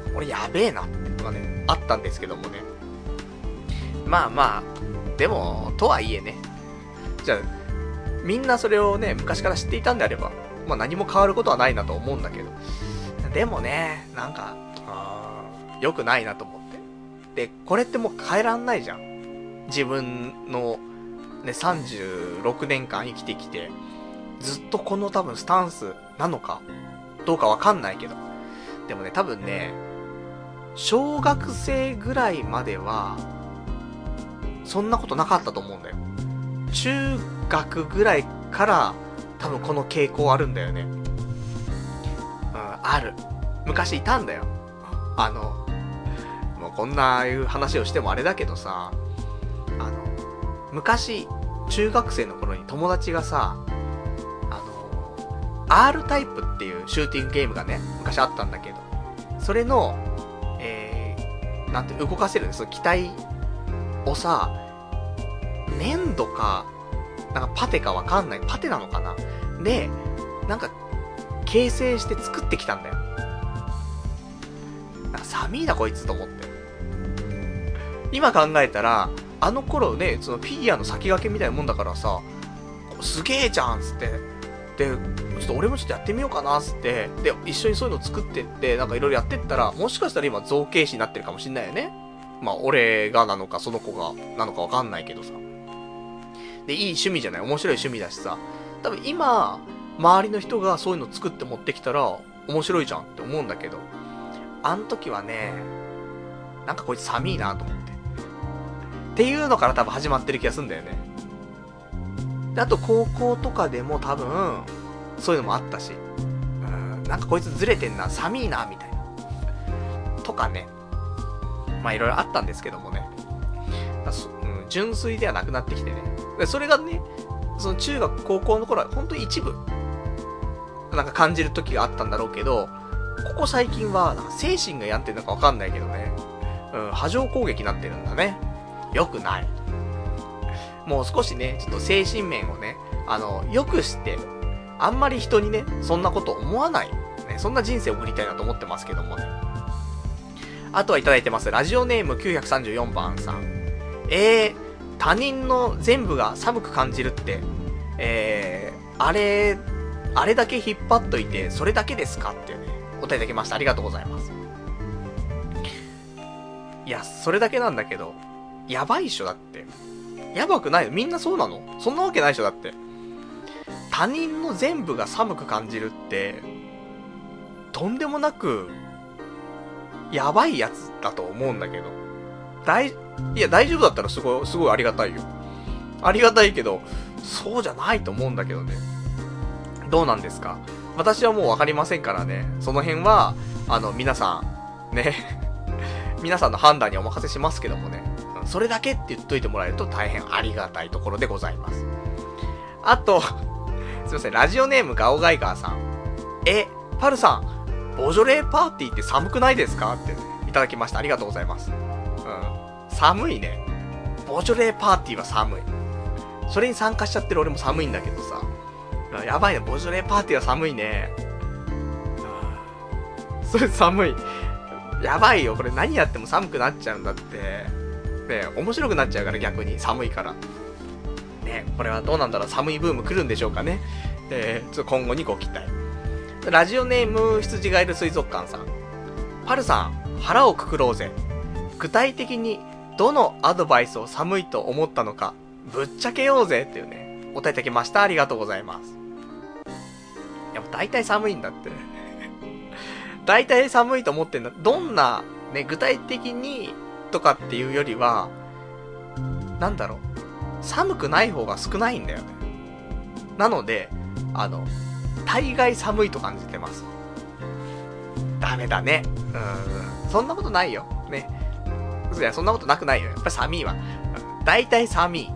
S1: うん、俺やべえなってのがね、あったんですけどもね。まあまあ、でも、とはいえね。じゃあ、みんなそれをね、昔から知っていたんであれば、まあ何も変わることはないなと思うんだけど。でもね、なんか、良くないなと思って。で、これってもう変えらんないじゃん。自分の、ね、36年間生きてきて、ずっとこの多分スタンスなのか、どうかわかんないけど。でもね、多分ね、小学生ぐらいまでは、そんなことなかったと思うんだよ。中学ぐらいから多分この傾向あるんだよね。ある。昔いたんだよ。あの、もうこんないう話をしてもあれだけどさ、あの、昔、中学生の頃に友達がさ、あの、R タイプっていうシューティングゲームがね、昔あったんだけど、それの、えー、なんて動かせるんです機体をさ、粘土か、なんかパテかわかんない。パテなのかなで、なんか、形成して作ってきたんだよ。なんか寒いなこいつと思って。今考えたら、あの頃ね、そのフィギュアの先駆けみたいなもんだからさ、すげえじゃんつって。で、ちょっと俺もちょっとやってみようかなつって。で、一緒にそういうの作ってって、なんかいろいろやってったら、もしかしたら今造形師になってるかもしんないよね。まあ、俺がなのか、その子がなのかわかんないけどさ。で、いい趣味じゃない？面白い趣味だしさ。多分今、周りの人がそういうの作って持ってきたら、面白いじゃんって思うんだけど、あん時はね、なんかこいつ寒いなと思って。っていうのから多分始まってる気がするんだよね。で、あと高校とかでも多分、そういうのもあったし、うん、なんかこいつずれてんな、寒いな、みたいな。とかね。まあいろいろあったんですけどもね。うん、純粋ではなくなってきてね。それがね、その中学、高校の頃は本当に一部、なんか感じる時があったんだろうけど、ここ最近は、なんか精神が病んでるのかわかんないけどね、うん、波状攻撃になってるんだね。よくない。もう少しね、ちょっと精神面をね、あの、よくして、あんまり人にね、そんなこと思わない、ね、そんな人生を送りたいなと思ってますけどもね。あとはいただいてます。ラジオネーム934番さん。えー、他人の全部が寒く感じるって、えー、あれ、あれだけ引っ張っといて、それだけですか？ってね、お答えいただきました。ありがとうございます。いや、それだけなんだけど、やばいっしょ、だって。やばくない？のみんなそうなの？そんなわけないっしょ、だって。他人の全部が寒く感じるって、とんでもなく、やばいやつだと思うんだけど。大、いや、大丈夫だったらすごい、すごいありがたいよ。ありがたいけど、そうじゃないと思うんだけどね。どうなんですか？私はもうわかりませんからね。その辺は、あの、皆さん、ね *laughs* 皆さんの判断にお任せしますけどもね。それだけって言っといてもらえると大変ありがたいところでございます。あと、*laughs* すいません、ラジオネームガオガイガーさん。え、パルさん、ボジョレーパーティーって寒くないですか？って、ね、いただきました。ありがとうございます。うん寒いね。ボジョレーパーティーは寒い。それに参加しちゃってる俺も寒いんだけどさ。やばいね、ボジョレーパーティーは寒いね。*laughs* それ寒い。やばいよ、これ何やっても寒くなっちゃうんだって。ね面白くなっちゃうから逆に、寒いから。ねこれはどうなんだろう、寒いブーム来るんでしょうかね。えー、ちょっと今後にご期待。ラジオネーム、羊がいる水族館さん。パルさん、腹をくくろうぜ。具体的にどのアドバイスを寒いと思ったのか、ぶっちゃけようぜっていうね、お答えいただきました。ありがとうございます。やっぱ大体寒いんだって。*laughs* 大体寒いと思ってんだ。どんな、ね、具体的にとかっていうよりは、なんだろう。寒くない方が少ないんだよね。なので、あの、大概寒いと感じてます。ダメだね。うん。そんなことないよ。ね。いや、そんなことなくないよ。やっぱり寒いわ。大体寒い。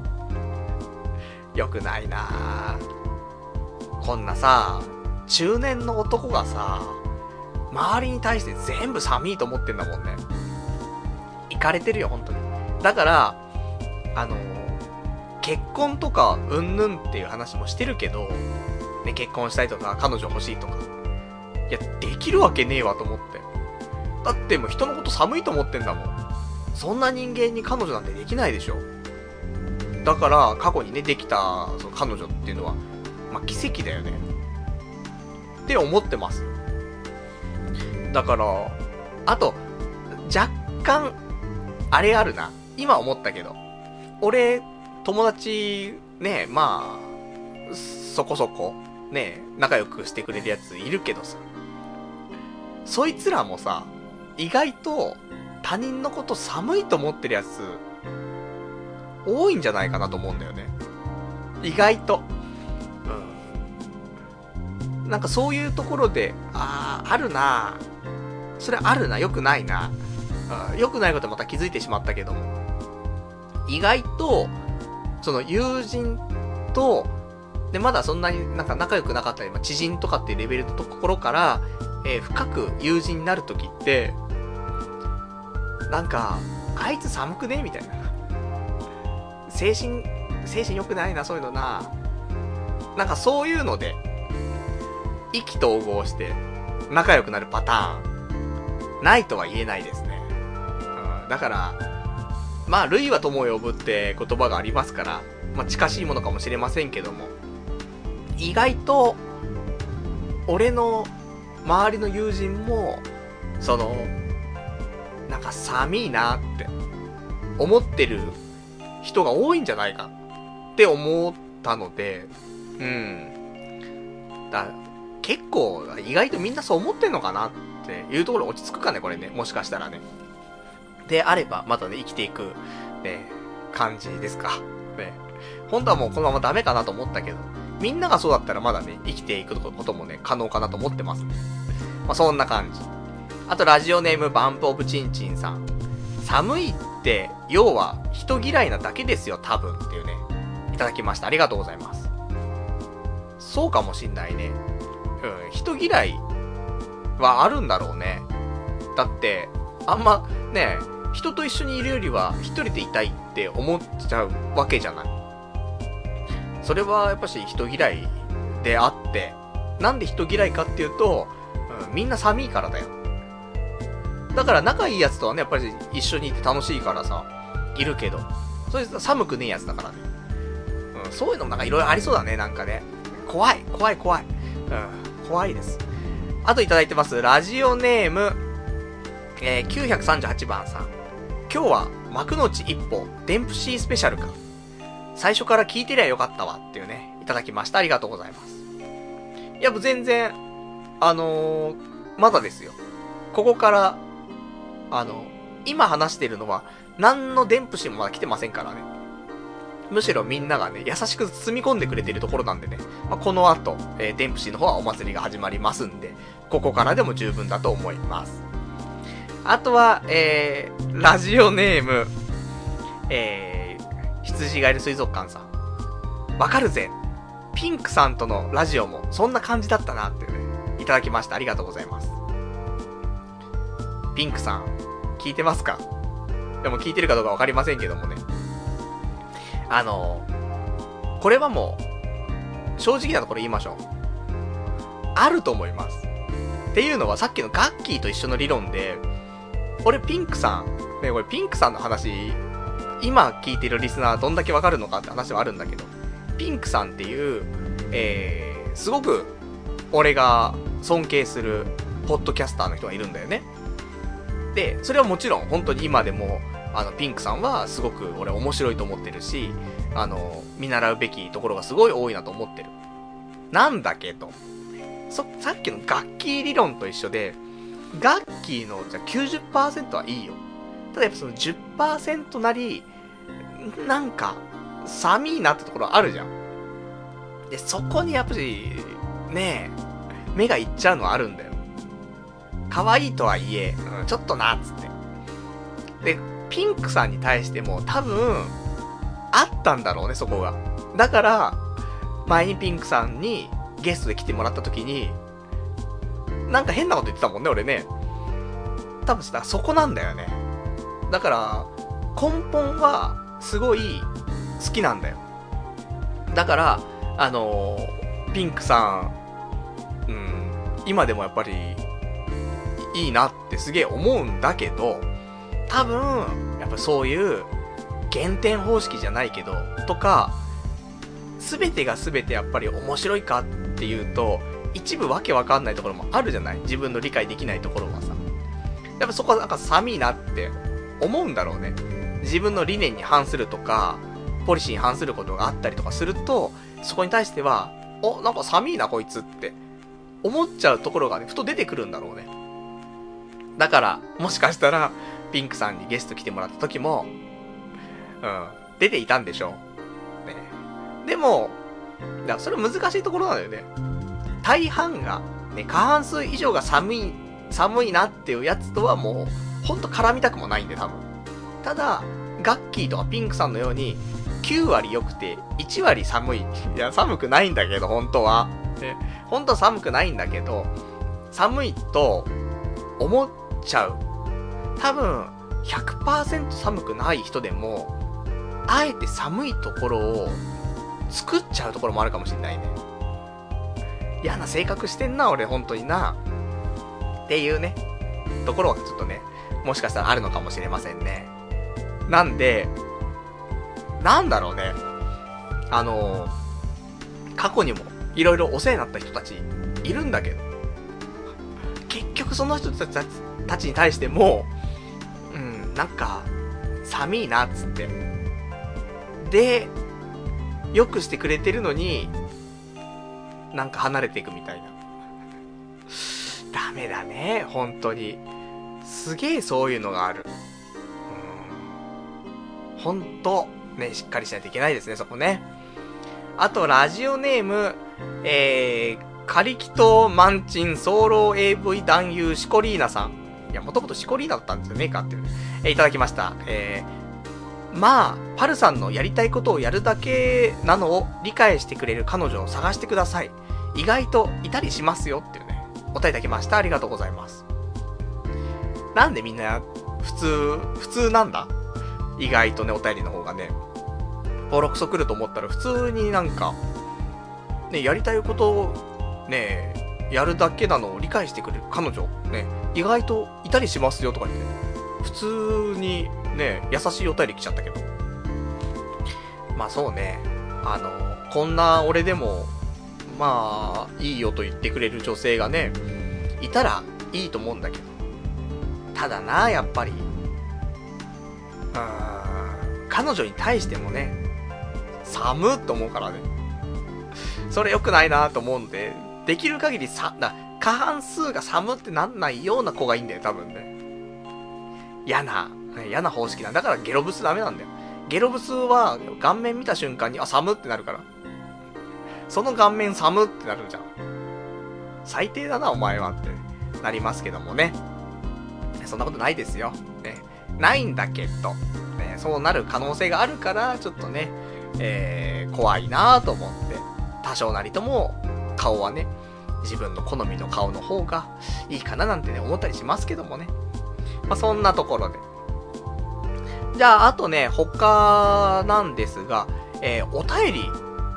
S1: よくないなこんなさ、中年の男がさ、周りに対して全部寒いと思ってんだもんね。行かれてるよ、本当に。だから、あの、結婚とか、うんぬんっていう話もしてるけど、ね、結婚したいとか、彼女欲しいとか。いや、できるわけねえわと思って。だってもう人のこと寒いと思ってんだもん。そんな人間に彼女なんてできないでしょ。だから、過去にね、できた、その彼女っていうのは、まあ、奇跡だよね。って思ってます。だから、あと、若干、あれあるな。今思ったけど。俺、友達、ね、まあ、そこそこ、ね、仲良くしてくれるやついるけどさ、そいつらもさ、意外と他人のこと寒いと思ってるやつ、多いんじゃないかなと思うんだよね。意外と。なんかそういうところで、ああ、あるなそれあるな、良くないな。うん、良くないことまた気づいてしまったけども。意外と、その友人と、で、まだそんなになんか仲良くなかったり、まあ、知人とかっていうレベルのところから、えー、深く友人になるときって、なんか、あいつ寒くね？みたいな。精神、精神良くないな、そういうのな。なんかそういうので、意気投合して仲良くなるパターン、ないとは言えないですね。うん、だから、まあ、類は友を呼ぶって言葉がありますから、まあ、近しいものかもしれませんけども、意外と、俺の周りの友人も、その、なんか寒いなって思ってる人が多いんじゃないかって思ったので、うん。だ結構、意外とみんなそう思ってんのかなっていうところ落ち着くかね、これね。もしかしたらね。であれば、またね、生きていく、ね、感じですか。ね。本当はもうこのままダメかなと思ったけど、みんながそうだったらまだね、生きていくこともね、可能かなと思ってます、ね。まあ、そんな感じ。あと、ラジオネーム、バンプオブチンチンさん。寒いって、要は、人嫌いなだけですよ、多分。っていうね。いただきました。ありがとうございます。そうかもしんないね。うん、人嫌いはあるんだろうね。だって、あんま、ね、人と一緒にいるよりは、一人でいたいって思っちゃうわけじゃない。それはやっぱし人嫌いであって、なんで人嫌いかっていうと、うん、みんな寒いからだよ。だから仲いいやつとはね、やっぱり一緒にいて楽しいからさ、いるけど、それ寒くねえやつだからね。うん、そういうのもなんか色々ありそうだね、なんかね。怖い、怖い、怖い。うん、怖いです。あといただいてます。ラジオネーム、えー、938番さん。今日は幕の内一歩、デンプシースペシャルか。最初から聞いてりゃよかったわっていうね、いただきました。ありがとうございます。いや、もう全然、あのー、まだですよ。ここから、あの、今話してるのは、何のデンプシーもまだ来てませんからね。むしろみんながね、優しく包み込んでくれてるところなんでね、まあ、この後、えー、デンプシーの方はお祭りが始まりますんで、ここからでも十分だと思います。あとは、えー、ラジオネーム、えー、羊がいる水族館さん。わかるぜ。ピンクさんとのラジオもそんな感じだったなってね、いただきました。ありがとうございます。ピンクさん、聞いてますか？でも聞いてるかどうかわかりませんけどもね。あの、これはもう、正直なところ言いましょう。あると思います。っていうのはさっきのガッキーと一緒の理論で、俺ピンクさん、ね、これピンクさんの話、今聞いてるリスナーどんだけわかるのかって話はあるんだけど、ピンクさんっていう、えー、すごく俺が尊敬するポッドキャスターの人がいるんだよね。で、それはもちろん本当に今でも、あの、ピンクさんはすごく俺面白いと思ってるし、あの、見習うべきところがすごい多いなと思ってる。なんだけど、そ、さっきの楽器理論と一緒で、楽器のじゃ90%はいいよ。ただやっぱその10%なり、なんか、寒いなってところあるじゃん。で、そこにやっぱり、ねえ、目がいっちゃうのはあるんだよ。可愛いとはいえ、うん、ちょっとな、っつって。で、ピンクさんに対しても多分、あったんだろうね、そこが。だから、前にピンクさんにゲストで来てもらった時に、なんか変なこと言ってたもんね、俺ね。多分さ、そこなんだよね。だから、根本は、すごい、好きなんだよ。だから、あのー、ピンクさん、うん、今でもやっぱり、いいなってすげえ思うんだけど、多分、やっぱそういう減点方式じゃないけど、とか、すべてがすべてやっぱり面白いかっていうと、一部わけわかんないところもあるじゃない？自分の理解できないところはさ。やっぱそこはなんか寒いなって思うんだろうね。自分の理念に反するとか、ポリシーに反することがあったりとかすると、そこに対しては、お、なんか寒いなこいつって思っちゃうところがね、ふと出てくるんだろうね。だから、もしかしたら、ピンクさんにゲスト来てもらった時も、うん、出ていたんでしょう。ね。でも、だそれ難しいところなんだよね。大半が、ね、過半数以上が寒い、寒いなっていうやつとはもう、ほんと絡みたくもないんで、多分。ただ、ガッキーとかピンクさんのように、9割良くて、1割寒い。いや、寒くないんだけど、本当は。ね、本当は寒くないんだけど、寒いと、思っちゃう。多分、100%寒くない人でも、あえて寒いところを作っちゃうところもあるかもしんないね。嫌な性格してんな、俺、本当にな。っていうね、ところはちょっとね、もしかしたらあるのかもしれませんね。なんで、なんだろうね。あの過去にもいろいろお世話になった人たちいるんだけど、結局その人たちたちに対しても、なんか、寒いな、っつって。で、よくしてくれてるのに、なんか離れていくみたいな。*laughs* ダメだね、本当に。すげえそういうのがある。うん。ほんと、ね、しっかりしないといけないですね、そこね。あと、ラジオネーム、えー、カリキトマンチンソーロー AV 男優シコリーナさん。いや、もともとシコリーナだったんですよね、かって。え、いただきました。えー、まあ、パルさんのやりたいことをやるだけなのを理解してくれる彼女を探してください。意外といたりしますよっていうね、お答えいただきました。ありがとうございます。なんでみんな、普通、普通なんだ？意外とね、お便りの方がね、ボロクソ来ると思ったら普通になんか、ね、やりたいことを、ね、やるだけなのを理解してくれる彼女、ね、意外といたりしますよとか言って、普通にね、優しいお便り来ちゃったけど。まあそうね、あの、こんな俺でも、まあ、いいよと言ってくれる女性がね、いたらいいと思うんだけど。ただな、やっぱり。うーん、彼女に対してもね、寒っと思うからね。それ良くないなと思うんで、できる限りさ、な、過半数が寒ってなんないような子がいいんだよ、多分ね。嫌な、嫌な方式なんだからゲロブスダメなんだよ。ゲロブスは顔面見た瞬間に、あ、寒ってなるから。その顔面寒ってなるじゃん。最低だな、お前はってなりますけどもね。そんなことないですよ。ね。ないんだけど、ね、そうなる可能性があるから、ちょっとね、えー、怖いなぁと思って、多少なりとも、顔はね、自分の好みの顔の方がいいかななんてね、思ったりしますけどもね。まあ、そんなところで。じゃあ、あとね、他なんですが、えー、お便り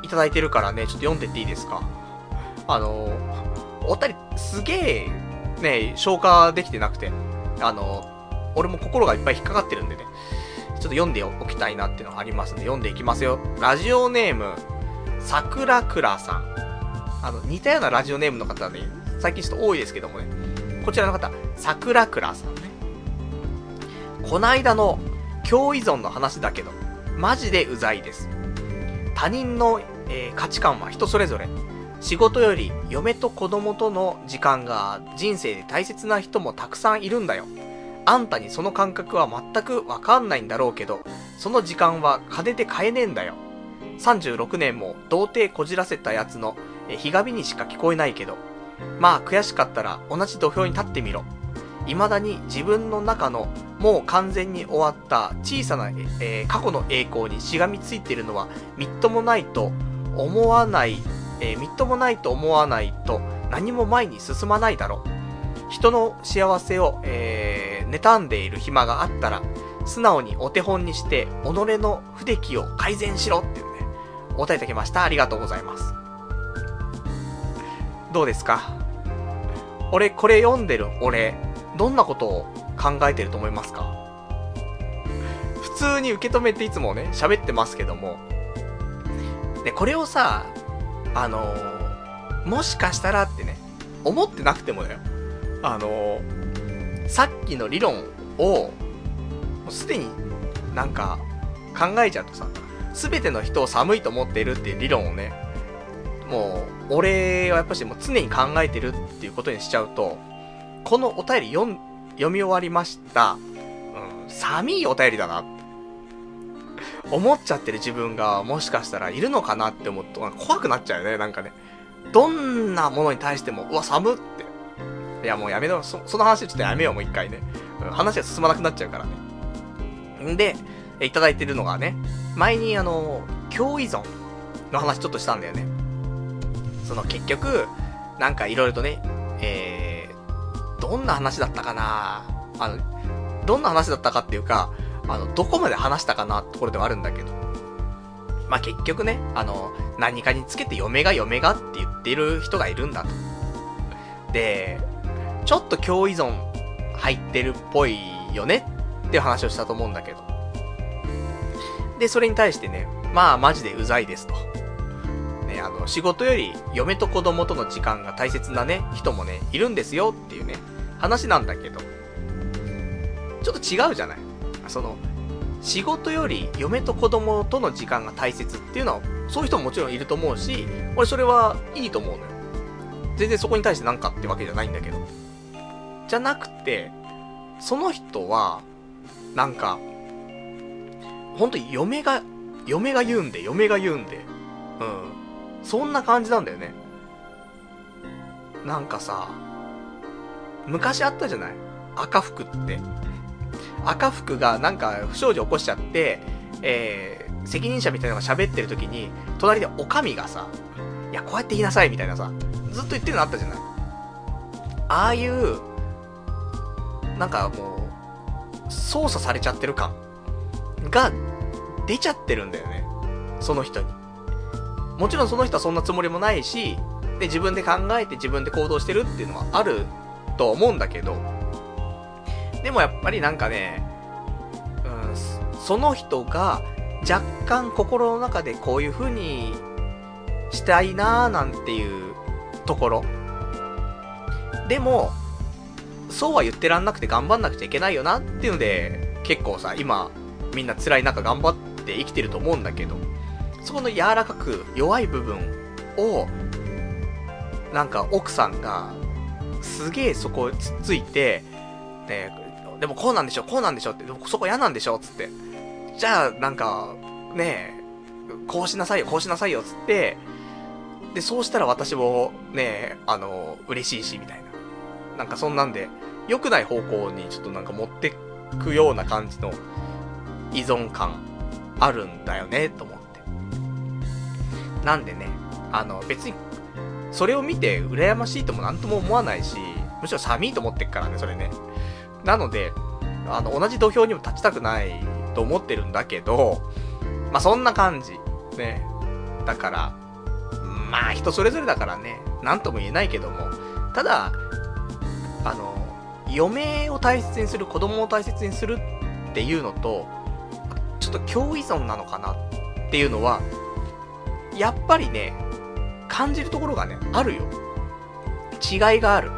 S1: いただいてるからね、ちょっと読んでっていいですか？あのー、お便りすげえ、ね、消化できてなくて、あのー、俺も心がいっぱい引っかかってるんでね、ちょっと読んでおきたいなっていうのがありますんで、読んでいきますよ。ラジオネーム、桜倉さん。あの、似たようなラジオネームの方ね、最近ちょっと多いですけどもね。こちらの方、桜倉さん。こないだの共依存の話だけど、マジでうざいです。他人の、えー、価値観は人それぞれ。仕事より嫁と子供との時間が人生で大切な人もたくさんいるんだよ。あんたにその感覚は全くわかんないんだろうけど、その時間は金で買えねえんだよ。36年も童貞こじらせたやつのひがみにしか聞こえないけど、まあ悔しかったら同じ土俵に立ってみろ。未だに自分の中のもう完全に終わった小さな、えー、過去の栄光にしがみついているのはみっともないと思わない、えー、みっともないと思わないと何も前に進まないだろう。人の幸せを、えー、妬んでいる暇があったら、素直にお手本にして、己の不出来を改善しろっていうね、お答えいただきました。ありがとうございます。どうですか？俺、これ読んでる俺、どんなことを考えてると思いますか？普通に受け止めていつもね、喋ってますけども、で、これをさ、あのー、もしかしたらってね、思ってなくてもだよ。あのー、さっきの理論を、すでになんか考えちゃうとさ、すべての人を寒いと思っているっていう理論をね、もう、俺はやっぱしもう常に考えてるっていうことにしちゃうと、このお便り読読み終わりました。うん、寒いお便りだな。思っちゃってる自分がもしかしたらいるのかなって思うと怖くなっちゃうよね、なんかね。どんなものに対しても、うわ、寒って。いや、もうやめろ。そ、その話ちょっとやめよう、もう一回ね。話が進まなくなっちゃうからね。んで、いただいてるのがね、前にあの、共依存の話ちょっとしたんだよね。その結局、なんかいろいろとね、えー、どんな話だったかな？あの、どんな話だったかっていうか、あの、どこまで話したかなところではあるんだけど。まあ、結局ね、あの、何かにつけて嫁が嫁がって言ってる人がいるんだと。で、ちょっと共依存入ってるっぽいよね？っていう話をしたと思うんだけど。で、それに対してね、まあマジでうざいですと。ね、あの、仕事より嫁と子供との時間が大切なね、人もね、いるんですよっていうね、話なんだけど、ちょっと違うじゃないその、仕事より嫁と子供との時間が大切っていうのは、そういう人ももちろんいると思うし、俺それはいいと思うのよ。全然そこに対して何かってわけじゃないんだけど。じゃなくて、その人は、なんか、ほんと嫁が、嫁が言うんで、嫁が言うんで。うん。そんな感じなんだよね。なんかさ、昔あったじゃない？赤服って。赤服がなんか不祥事起こしちゃって、えー、責任者みたいなのが喋ってる時に、隣でお上がさ、いや、こうやって言いなさいみたいなさ、ずっと言ってるのあったじゃない？ああいう、なんかもう、操作されちゃってる感が出ちゃってるんだよね。その人に。もちろんその人はそんなつもりもないし、で、自分で考えて自分で行動してるっていうのはあると思うんだけど、でもやっぱりなんかね、うん、その人が若干心の中でこういう風にしたいなーなんていうところ。でも、そうは言ってらんなくて頑張んなくちゃいけないよなっていうので、結構さ、今、みんな辛い中頑張って生きてると思うんだけど、そこの柔らかく弱い部分を、なんか奥さんが、すげえそこつっついて、ね、でもこうなんでしょ、こうなんでしょって、でもそこ嫌なんでしょつって。じゃあ、なんか、ね、こうしなさいよ、こうしなさいよ、つって、で、そうしたら私も、ねあの、嬉しいし、みたいな。なんかそんなんで、良くない方向にちょっとなんか持ってくような感じの依存感あるんだよね、と思。なんでね、あの、別に、それを見て羨ましいともなんとも思わないし、むしろ寒いと思ってっからね、それね。なので、あの、同じ土俵にも立ちたくないと思ってるんだけど、まあ、そんな感じ。ね。だから、まあ、人それぞれだからね、なんとも言えないけども、ただ、あの、嫁を大切にする、子供を大切にするっていうのと、ちょっと共依存なのかなっていうのは、やっぱりね、感じるところがね、あるよ。違いがある。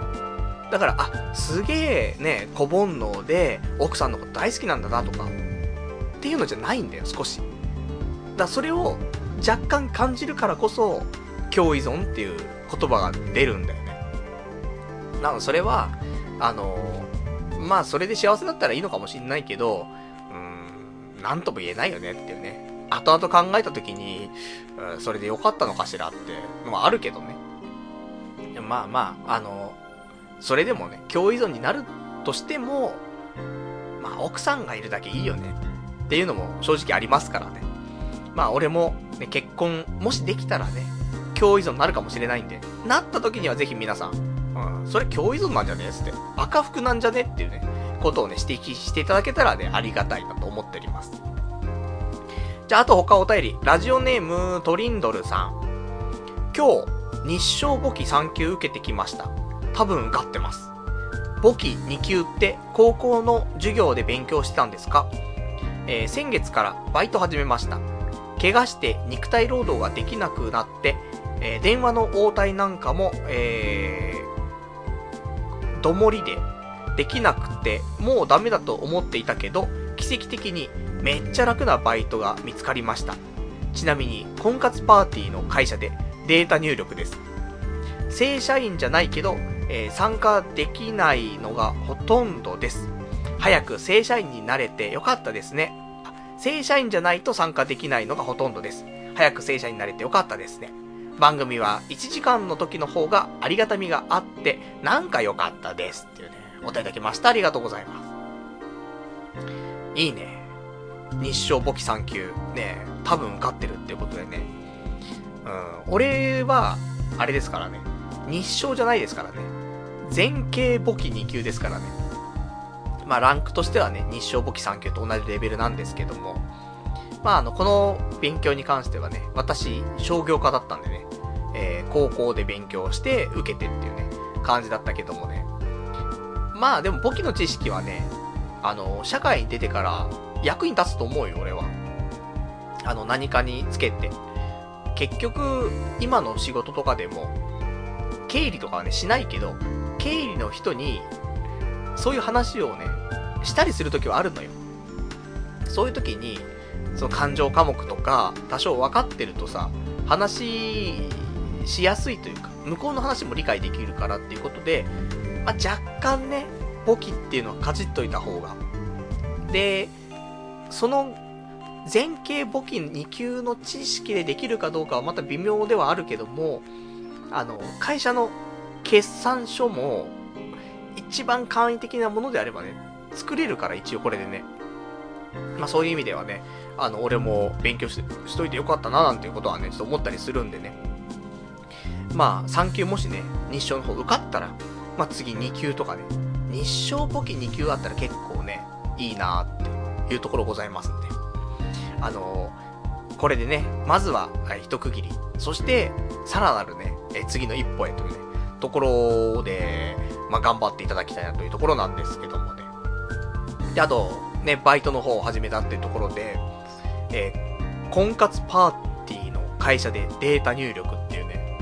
S1: だから、あ、すげえね、小煩悩で奥さんのこと大好きなんだなとか、っていうのじゃないんだよ、少し。だそれを若干感じるからこそ、共依存っていう言葉が出るんだよね。なので、それは、あのまあ、それで幸せだったらいいのかもしんないけど、うーん、なんとも言えないよねっていうね。後々考えた時に、うん、それで良かったのかしらってのはあるけどね。まあまあ、あのそれでもね、共依存になるとしても、まあ奥さんがいるだけいいよねっていうのも正直ありますからね。まあ俺も、ね、結婚、もしできたらね、共依存になるかもしれないんで、なった時にはぜひ皆さん、うん、それ共依存なんじゃねえつって、赤服なんじゃねっていうね、ことをね、指摘していただけたらね、ありがたいなと思っております。じゃあ、あと他お便り。ラジオネーム、トリンドルさん。今日、日照簿記3級受けてきました。多分受かってます。簿記2級って高校の授業で勉強してたんですか？えー、先月からバイト始めました。怪我して肉体労働ができなくなって、えー、電話の応対なんかも、えー、どもりでできなくて、もうダメだと思っていたけど、奇跡的にめっちゃ楽なバイトが見つかりました。ちなみに、婚活パーティーの会社でデータ入力です。正社員じゃないけど、えー、参加できないのがほとんどです。早く正社員になれてよかったですね。正社員じゃないと参加できないのがほとんどです。早く正社員になれてよかったですね。番組は1時間の時の方がありがたみがあって、なんか良かったですっていうね、お答えいただきました。ありがとうございます。いいね。日照簿記3級。ね多分受かってるっていうことでね。うん、俺は、あれですからね。日照じゃないですからね。前景簿記2級ですからね。まあ、ランクとしてはね、日照簿記3級と同じレベルなんですけども、まあ、あの、この勉強に関してはね、私、商業科だったんでね、えー、高校で勉強して受けてっていうね、感じだったけどもね。まあ、でも簿記の知識はね、あの、社会に出てから役に立つと思うよ、俺は。あの、何かにつけて。結局、今の仕事とかでも、経理とかはね、しないけど、経理の人に、そういう話をね、したりするときはあるのよ。そういうときに、その感情科目とか、多少分かってるとさ、話しやすいというか、向こうの話も理解できるからっていうことで、まあ、若干ね、簿記っていうのはかじっといた方が。で、その前景簿記2級の知識でできるかどうかはまた微妙ではあるけども、あの、会社の決算書も、一番簡易的なものであればね、作れるから一応これでね。まあそういう意味ではね、あの、俺も勉強しといてよかったななんていうことはね、ちょっと思ったりするんでね。まあ3級もしね、日照の方受かったら、まあ次2級とかね、日照簿記2級あったら結構ね、いいなっていうところございますんで。あのー、これでね、まずは、はい、一区切り。そして、さらなるね、え次の一歩へというね、ところで、まあ、頑張っていただきたいなというところなんですけどもね。で、あと、ね、バイトの方を始めたっていうところで、えー、婚活パーティーの会社でデータ入力っていうね、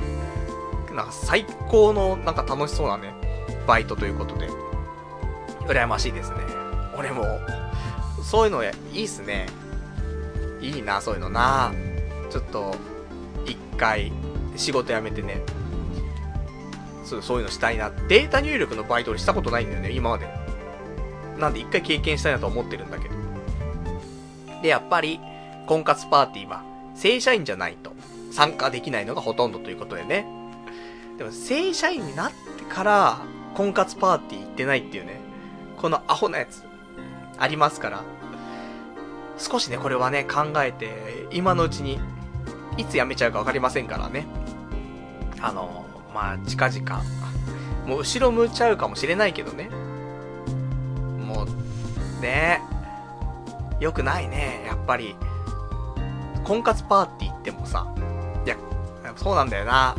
S1: なんか最高のなんか楽しそうなね、バイトということで、羨ましいですね。俺も、そういうのいいっすね。いいな、そういうのな。ちょっと、一回、仕事辞めてね、そうそういうのしたいな。データ入力のバイト俺したことないんだよね、今まで。なんで一回経験したいなと思ってるんだけど。で、やっぱり、婚活パーティーは、正社員じゃないと参加できないのがほとんどということでね。でも、正社員になってから、婚活パーティー行ってないっていうね、このアホなやつ、ありますから、少しね、これはね、考えて、今のうちに、いつ辞めちゃうか分かりませんからね。あの、まあ、近々、もう後ろ向いちゃうかもしれないけどね。もう、ねよくないね、やっぱり。婚活パーティーってもさ、いや、そうなんだよな。あ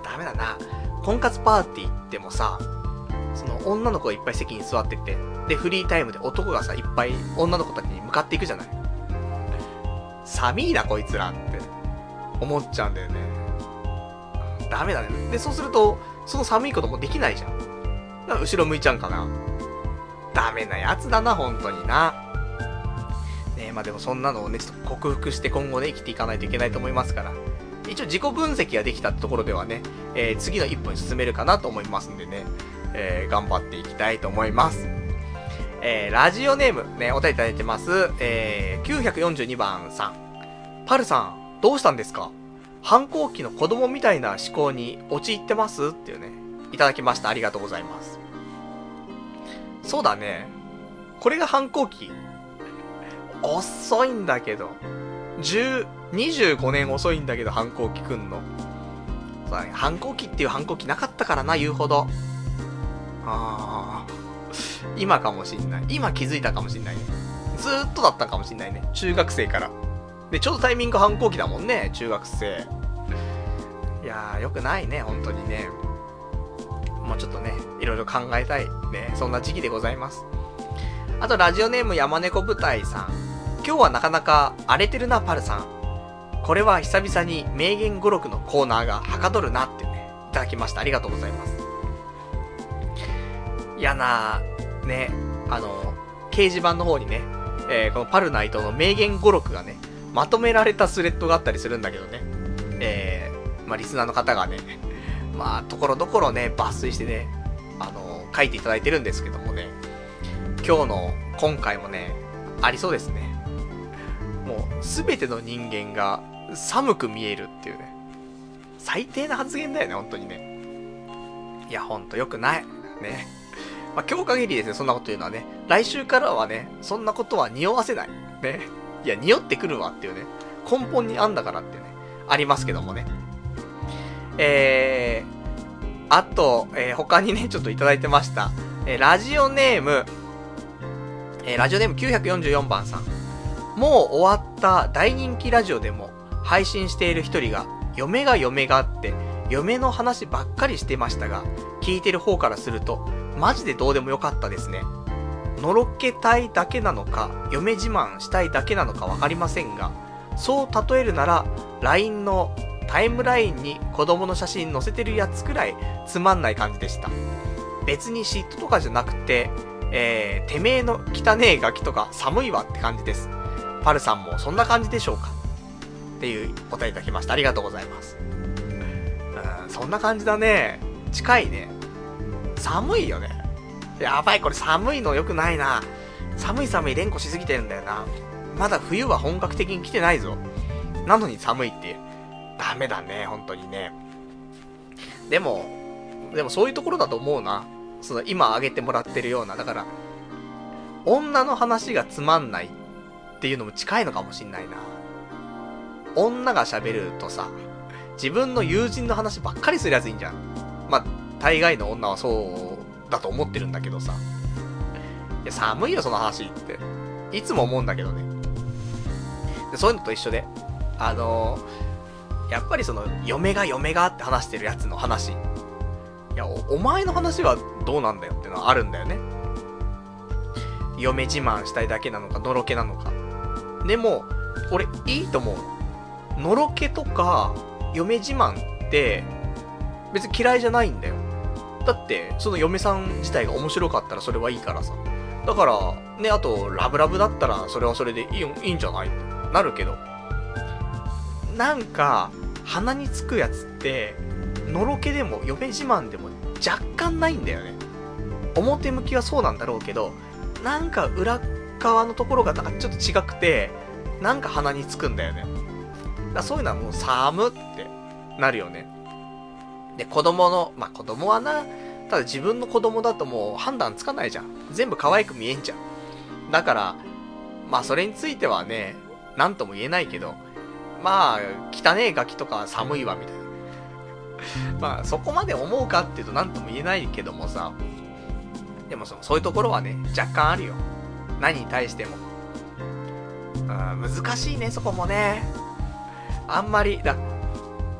S1: ー、ダメだな。婚活パーティーってもさ、その女の子がいっぱい席に座ってて、で、フリータイムで男がさ、いっぱい女の子たちに向かっていくじゃない。寒いな、こいつらって思っちゃうんだよね。ダメだね。で、そうすると、その寒いこともできないじゃん。だから後ろ向いちゃうんかな。ダメなやつだな、本当にな。ねまあでもそんなのをね、ちょっと克服して今後ね、生きていかないといけないと思いますから。一応自己分析ができたところではね、えー、次の一歩に進めるかなと思いますんでね、えー、頑張っていきたいと思います。えー、ラジオネーム、ね、お便りいただいてます。えー、942番さん。パルさん、どうしたんですか？反抗期の子供みたいな思考に陥ってます？っていうね、いただきました。ありがとうございます。そうだね。これが反抗期。遅いんだけど。10、25年遅いんだけど反抗期くんの。反抗期っていう反抗期なかったからな、言うほど。ああ。今かもしんない。今気づいたかもしんないね。ずっとだったかもしんないね。中学生から。で、ちょうどタイミング反抗期だもんね、中学生。いやー、よくないね、本当にね。もうちょっとね、いろいろ考えたい、ね、そんな時期でございます。あと、ラジオネーム山猫舞台さん。今日はなかなか荒れてるな、パルさん。これは久々に名言語録のコーナーがはかどるなってね、いただきました。ありがとうございます。嫌なね、あの、掲示板の方にね、えー、このパルナイトの名言語録がね、まとめられたスレッドがあったりするんだけどね、えー、まあ、リスナーの方がね、*laughs* まあ、ところどころね、抜粋してね、あの、書いていただいてるんですけどもね、今日の、今回もね、ありそうですね。もう、すべての人間が寒く見えるっていうね。最低な発言だよね、本当にね。いや、ほんと良くない。ね。まあ、今日限りですね、そんなこと言うのはね。来週からはね、そんなことは匂わせない。ね。いや、匂ってくるわっていうね。根本にあんだからってね。ありますけどもね。えー、あと、えー、他にね、ちょっといただいてました。えー、ラジオネーム、えー、ラジオネーム944番さん。もう終わった大人気ラジオでも配信している一人が、嫁が嫁があって、嫁の話ばっかりしてましたが、聞いてる方からすると、マジでどうでもよかったですね。のろけたいだけなのか、嫁自慢したいだけなのかわかりませんが、そう例えるなら、LINE のタイムラインに子供の写真載せてるやつくらいつまんない感じでした。別に嫉妬とかじゃなくて、えー、てめえの汚ねえガキとか寒いわって感じです。パルさんもそんな感じでしょうかっていう答えいただきました。ありがとうございます。うん、そんな感じだね。近いね。寒いよね。やばい、これ寒いの良くないな。寒い寒い連呼しすぎてるんだよな。まだ冬は本格的に来てないぞ。なのに寒いって。ダメだね、本当にね。でも、でもそういうところだと思うな。その今挙げてもらってるような。だから、女の話がつまんないっていうのも近いのかもしんないな。女が喋るとさ、自分の友人の話ばっかりするやついいんじゃん。まあ、大概の女はそうだと思ってるんだけどさ。いや、寒いよ、その話って。いつも思うんだけどね。でそういうのと一緒で、あのー、やっぱりその、嫁が嫁がって話してるやつの話。いやお、お前の話はどうなんだよってのはあるんだよね。嫁自慢したいだけなのか、のろけなのか。でも、俺、いいと思う。のろけとか、嫁自慢って、別に嫌いじゃないんだよ。だって、その嫁さん自体が面白かったらそれはいいからさ。だから、ね、あと、ラブラブだったらそれはそれでいいいいんじゃない？ってなるけど。なんか、鼻につくやつって、のろけでも嫁自慢でも若干ないんだよね。表向きはそうなんだろうけど、なんか裏側のところがなんかちょっと違くて、なんか鼻につくんだよね。だそういうのはもう寒ってなるよね。で、子供の、まあ、子供はな、ただ自分の子供だともう判断つかないじゃん。全部可愛く見えんじゃん。だから、まあそれについてはね、なんとも言えないけど、まあ、汚えガキとか寒いわ、みたいな。*laughs* まあ、そこまで思うかっていうとなんとも言えないけどもさ、でもその、そういうところはね、若干あるよ。何に対しても。うん、難しいね、そこもね。あんまり、だ、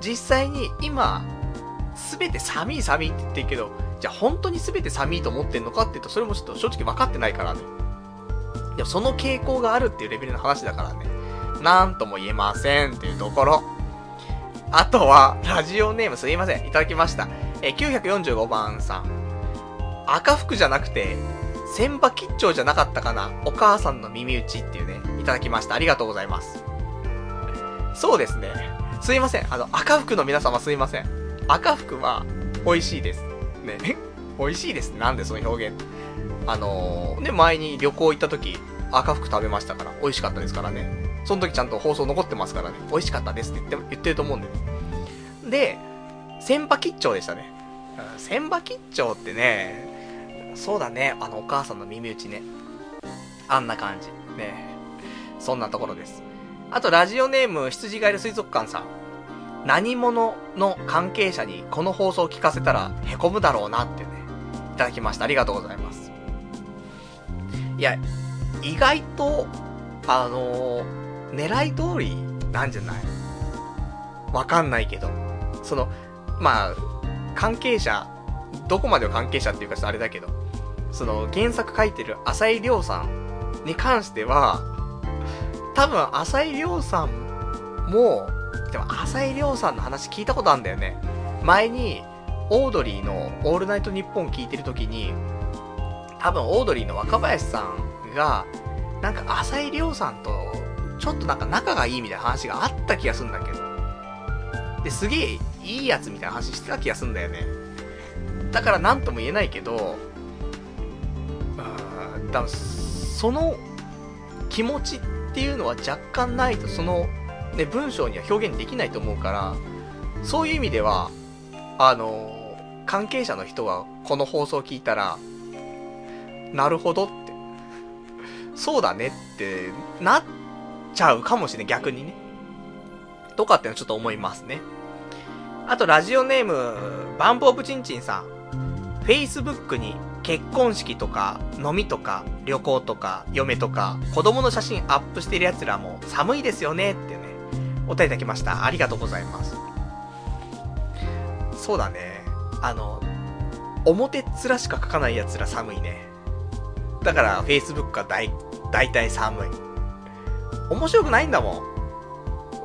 S1: 実際に今、すべて寒い寒いって言ってるけど、じゃあ本当にすべて寒いと思ってんのかって言うと、それもちょっと正直分かってないからね。でもその傾向があるっていうレベルの話だからね。なんとも言えませんっていうところ。あとは、ラジオネームすいません。いただきました。え、945番さん。赤服じゃなくて、千葉吉兆じゃなかったかな？お母さんの耳打ちっていうね、いただきました。ありがとうございます。そうですね。すいません。あの、赤服の皆様すいません。赤服は、美味しいです。ね。*laughs* 美味しいです。なんでその表現？あのー、ね、前に旅行行った時、赤服食べましたから、美味しかったですからね。その時ちゃんと放送残ってますからね、美味しかったですって言って言ってると思うんで、ね。で、千葉吉兆でしたね。千葉吉兆ってね、そうだね。あの、お母さんの耳打ちね。あんな感じ。ね。そんなところです。あと、ラジオネーム、羊ガエル水族館さん。何者の関係者にこの放送を聞かせたら凹むだろうなってね、いただきました。ありがとうございます。いや、意外と、あのー、狙い通りなんじゃない？わかんないけど。その、まあ、関係者、どこまでの関係者っていうかあれだけど、その原作書いてる浅井亮さんに関しては、多分浅井亮さんも、でも浅井亮さんの話聞いたことあるんだよね。前に、オードリーのオールナイトニッポン聞いてる時に、多分オードリーの若林さんが、なんか浅井亮さんと、ちょっとなんか仲がいいみたいな話があった気がするんだけど。で、すげえいいやつみたいな話してた気がするんだよね。だから何とも言えないけど、うん、多分、その気持ちっていうのは若干ないと、その、ね、文章には表現できないと思うから、そういう意味では、あの、関係者の人はこの放送を聞いたら、なるほどって、そうだねってなっちゃうかもしれない、逆にね。とかってのちょっと思いますね。あと、ラジオネーム、バンプオブチンチンさん。Facebook に結婚式とか、飲みとか、旅行とか、嫁とか、子供の写真アップしてる奴らも寒いですよねって、お便りいただきました。ありがとうございます。そうだね。あの、表っ面しか書かない奴ら寒いね。だから Facebook は大、大体寒い。面白くないんだも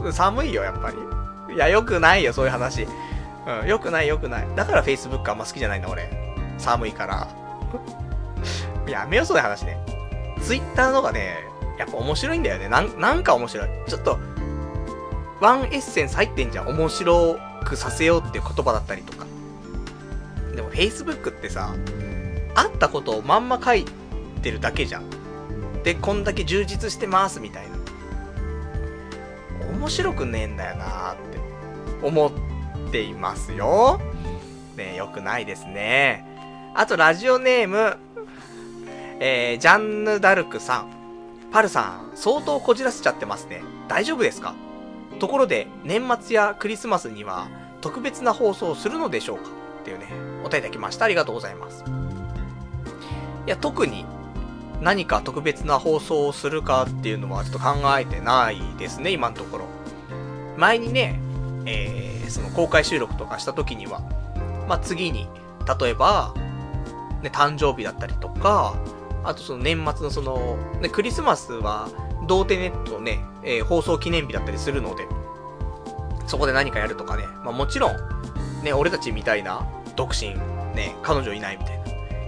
S1: ん。寒いよ、やっぱり。いや、よくないよ、そういう話。うん、よくないよくない。だから Facebook あんま好きじゃないの、俺。寒いから。*laughs* やめよ、そういう話ね。Twitter の方がね、やっぱ面白いんだよね。なん、なんか面白い。ちょっと、ワンエッセンス入ってんじゃん。面白くさせようっていう言葉だったりとか。でも Facebook ってさ、あったことをまんま書いてるだけじゃん。で、こんだけ充実してますみたいな。面白くねえんだよなーって思っていますよ。ねよくないですね。あと、ラジオネーム、えー、ジャンヌ・ダルクさん。パルさん、相当こじらせちゃってますね。大丈夫ですか？ところで、年末やクリスマスには特別な放送をするのでしょうか？っていうね、お便りいただきました。ありがとうございます。いや、特に何か特別な放送をするかっていうのはちょっと考えてないですね、今のところ。前にね、えー、その公開収録とかした時には、まあ、次に、例えば、ね、誕生日だったりとか、あとその年末のその、ね、クリスマスは、同点ネットね、えー、放送記念日だったりするので、そこで何かやるとかね、まあもちろん、ね、俺たちみたいな、独身、ね、彼女いないみたいな、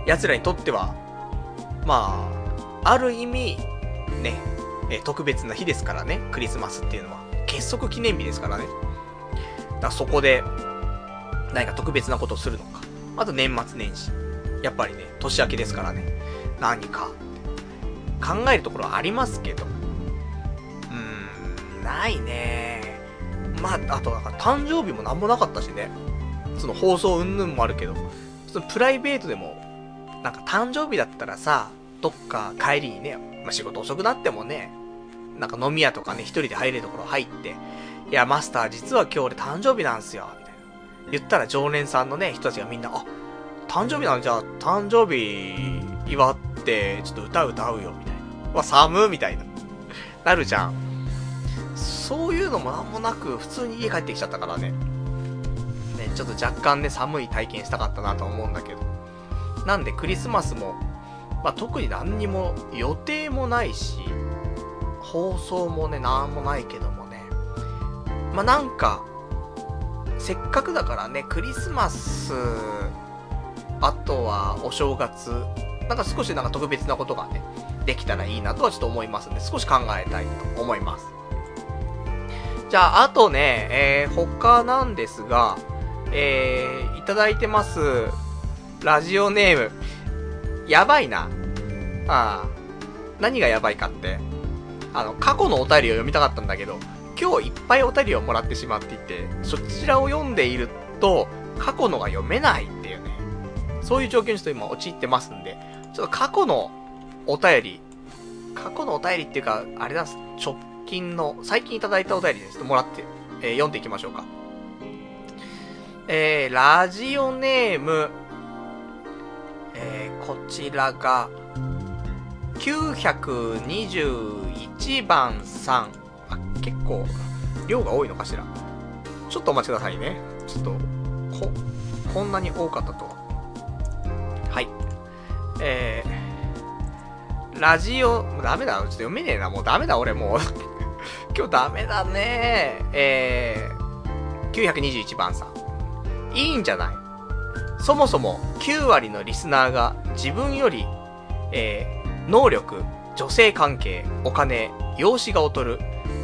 S1: 奴らにとっては、まあ、ある意味、ね、えー、特別な日ですからね、クリスマスっていうのは。結束記念日ですからね。だからそこで、何か特別なことをするのか。あと年末年始。やっぱりね、年明けですからね。何か。考えるところはありますけど。ないね。まあ、あと、なんか誕生日もなんもなかったしね。その放送云々もあるけど。そのプライベートでも、なんか誕生日だったらさ、どっか帰りにね、まあ、仕事遅くなってもね、なんか飲み屋とかね、一人で入れるところ入って、いや、マスター実は今日俺誕生日なんすよ、みたいな。言ったら常連さんのね、人たちがみんな、あ、誕生日なんじゃあ、誕生日祝って、ちょっと歌歌うよ、みたいな。わ、寒みたいな。なるじゃん。そういうのもなんもなく、普通に家帰ってきちゃったからね。ね、ちょっと若干ね、寒い体験したかったなと思うんだけど。なんでクリスマスも、まあ、特に何にも予定もないし、放送もね、なんもないけどもね。まあ、なんか、せっかくだからね、クリスマス、あとはお正月、なんか少しなんか特別なことがね、できたらいいなとはちょっと思いますんで、少し考えたいと思います。じゃあ、あとね、えー、他なんですが、えー、いただいてます、ラジオネーム、やばいな。ああ、何がやばいかって、あの、過去のお便りを読みたかったんだけど、今日いっぱいお便りをもらってしまっていて、そちらを読んでいると、過去のが読めないっていうね。そういう状況にちょっと今陥ってますんで、ちょっと過去のお便り、過去のお便りっていうか、あれだ、直近の、最近いただいたお便りです。もらって、えー、読んでいきましょうか。えー、ラジオネーム、えー、こちらが、921番さん。あ、結構、量が多いのかしら。ちょっとお待ちくださいね。ちょっと、こ、こんなに多かったとは。はい。えー、ラジオ、もうダメだ、ちょっと読めねえな、もうダメだ、俺もう。*laughs* 今日ダメだねえー、921番さん。いいんじゃない？そもそも9割のリスナーが自分より、えー、能力、女性関係、お金、容姿が劣る、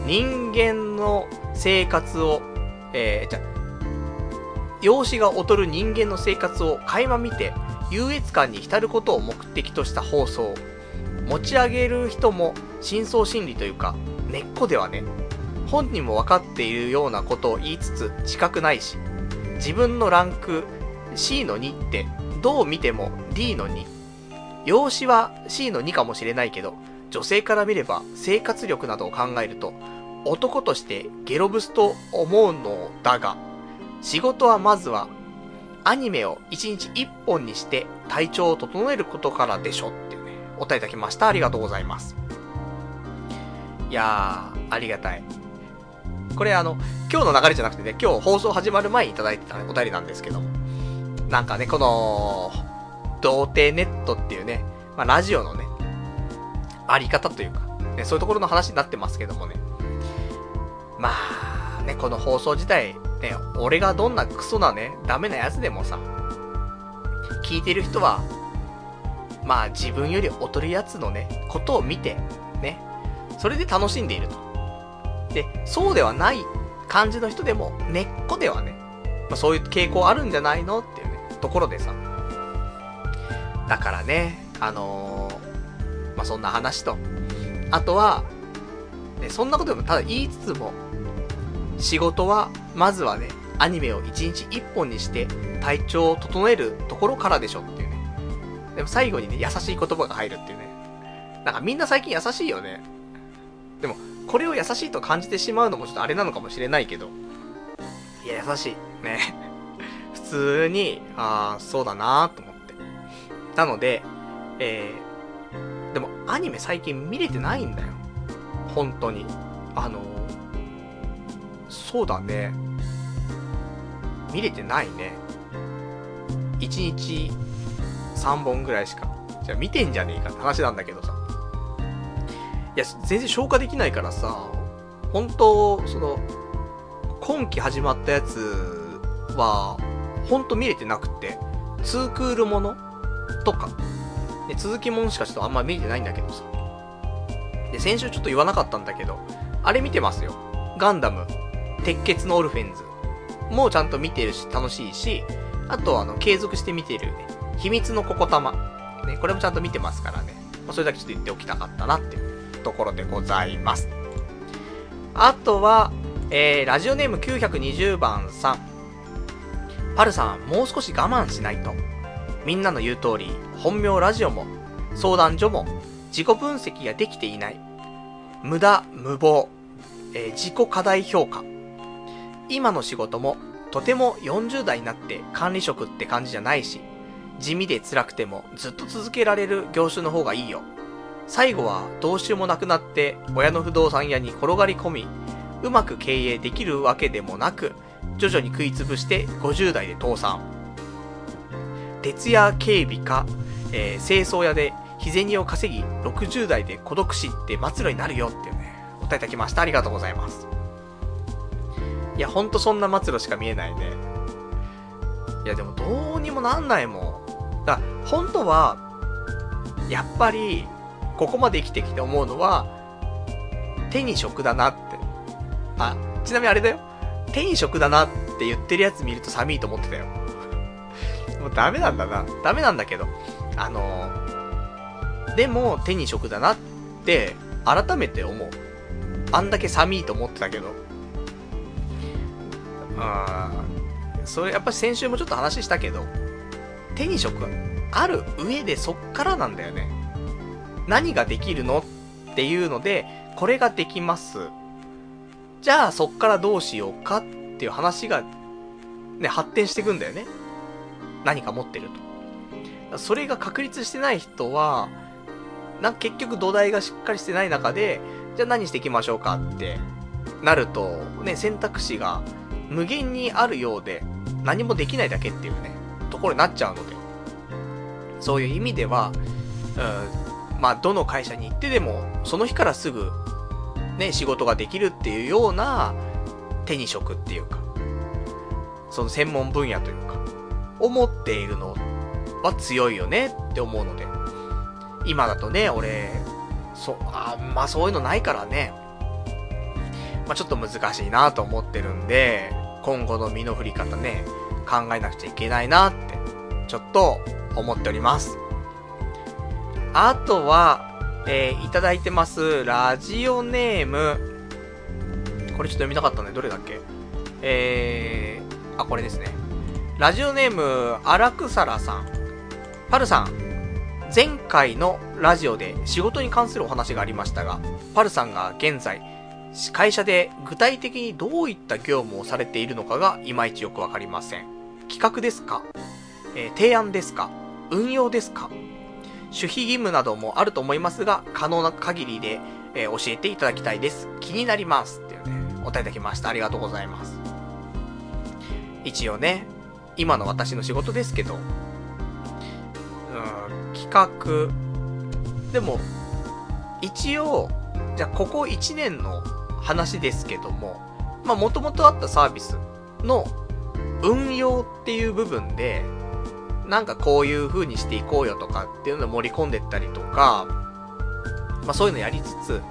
S1: 人間の生活を、えー、じゃ、容姿が劣る人間の生活を垣間見て、優越感に浸ることを目的とした放送。持ち上げる人も深層心理というか、根っこではね、本人も分かっているようなことを言いつつ自覚ないし、自分のランク C の2ってどう見ても D の2。容姿は C の2かもしれないけど、女性から見れば生活力などを考えると、男としてゲロブスと思うのだが、仕事はまずはアニメを1日1本にして体調を整えることからでしょ、お答えいただきました。ありがとうございます。いやー、ありがたい。これあの、今日の流れじゃなくてね、今日放送始まる前にいただいてた、ねお便りなんですけども。なんかね、この、童貞ネットっていうね、まあ、ラジオのね、あり方というか、ね、そういうところの話になってますけどもね。まあ、ね、この放送自体、ね、俺がどんなクソなね、ダメなやつでもさ、聞いてる人は、まあ自分より劣るやつのね、ことを見て、ね、それで楽しんでいると。で、そうではない感じの人でも、根っこではね、まあ、そういう傾向あるんじゃないのっていうね、ところでさ。だからね、あのー、まあ、そんな話と、あとは、ね、そんなことでもただ言いつつも、仕事は、まずはね、アニメを1日1本にして体調を整えるところからでしょっていう。でも最後にね、優しい言葉が入るっていうね。なんかみんな最近優しいよね。でも、これを優しいと感じてしまうのもちょっとあれなのかもしれないけど。いや、優しい。ね。*laughs* 普通に、ああ、そうだなーと思って。なので、えー、でもアニメ最近見れてないんだよ。本当に。あのそうだね。見れてないね。1日3本ぐらいしか。じゃあ見てんじゃねえかって話なんだけどさ。いや、全然消化できないからさ、本当その、今期始まったやつは、ほんと見れてなくて、ツークールものとか、で続きものしかちょっとあんま見れてないんだけどさ。で、先週ちょっと言わなかったんだけど、あれ見てますよ。ガンダム、鉄血のオルフェンズ。もうちゃんと見てるし、楽しいし、あとあの、継続して見てるね、秘密のココタマ。ね、これもちゃんと見てますからね。まあ、それだけちょっと言っておきたかったなっていうところでございます。あとは、えー、ラジオネーム920番さん。パルさん、もう少し我慢しないと。みんなの言う通り、本名ラジオも、相談所も、自己分析ができていない。無駄、無謀、えー、自己課題評価。今の仕事も、とても40代になって管理職って感じじゃないし、地味で辛くてもずっと続けられる業種の方がいいよ。最後はどうしようもなくなって親の不動産屋に転がり込み、うまく経営できるわけでもなく、徐々に食いつぶして50代で倒産。徹夜警備か、えー、清掃屋で日銭を稼ぎ、60代で孤独死って末路になるよってね、お答えいただきました。ありがとうございます。いや、ほんとそんな末路しか見えないね。いや、でもどうにもなんないもん。だ本当は、やっぱり、ここまで生きてきて思うのは、手に職だなって。あ、ちなみにあれだよ。手に職だなって言ってるやつ見ると寒いと思ってたよ。*laughs* もうダメなんだな。ダメなんだけど。あのー、でも手に職だなって改めて思う。あんだけ寒いと思ってたけど。あー、それやっぱ先週もちょっと話したけど、手に職ある上でそっからなんだよね。何ができるのっていうので、これができます。じゃあそっからどうしようかっていう話が、ね、発展していくんだよね。何か持ってると。それが確立してない人は、な結局土台がしっかりしてない中で、じゃあ何していきましょうかってなると、ね、選択肢が無限にあるようで、何もできないだけっていうね、ところになっちゃうので。そういう意味では、うん、まあ、どの会社に行ってでも、その日からすぐ、ね、仕事ができるっていうような手に職っていうか、その専門分野というか、思っているのは強いよねって思うので、今だとね、俺、そ、あんまそういうのないからね、まあちょっと難しいなと思ってるんで、今後の身の振り方ね、考えなくちゃいけないなって、ちょっと思っております。あとは、えー、いただいてます、ラジオネーム。これちょっと読みたかったね。どれだっけ？えー、あ、これですね。ラジオネーム、荒草らさん。パルさん、前回のラジオで仕事に関するお話がありましたが、パルさんが現在、会社で具体的にどういった業務をされているのかがいまいちよくわかりません。企画ですか、えー、提案ですか？運用ですか？守秘義務などもあると思いますが、可能な限りで、えー、教えていただきたいです。気になります。っていうね、お答えいただきました。ありがとうございます。一応ね、今の私の仕事ですけど、うん、企画、でも、一応、じゃあここ1年の話ですけども、まあもともとあったサービスの運用っていう部分で、なんかこういう風にしていこうよとかっていうのを盛り込んでったりとか、まあそういうのやりつつ、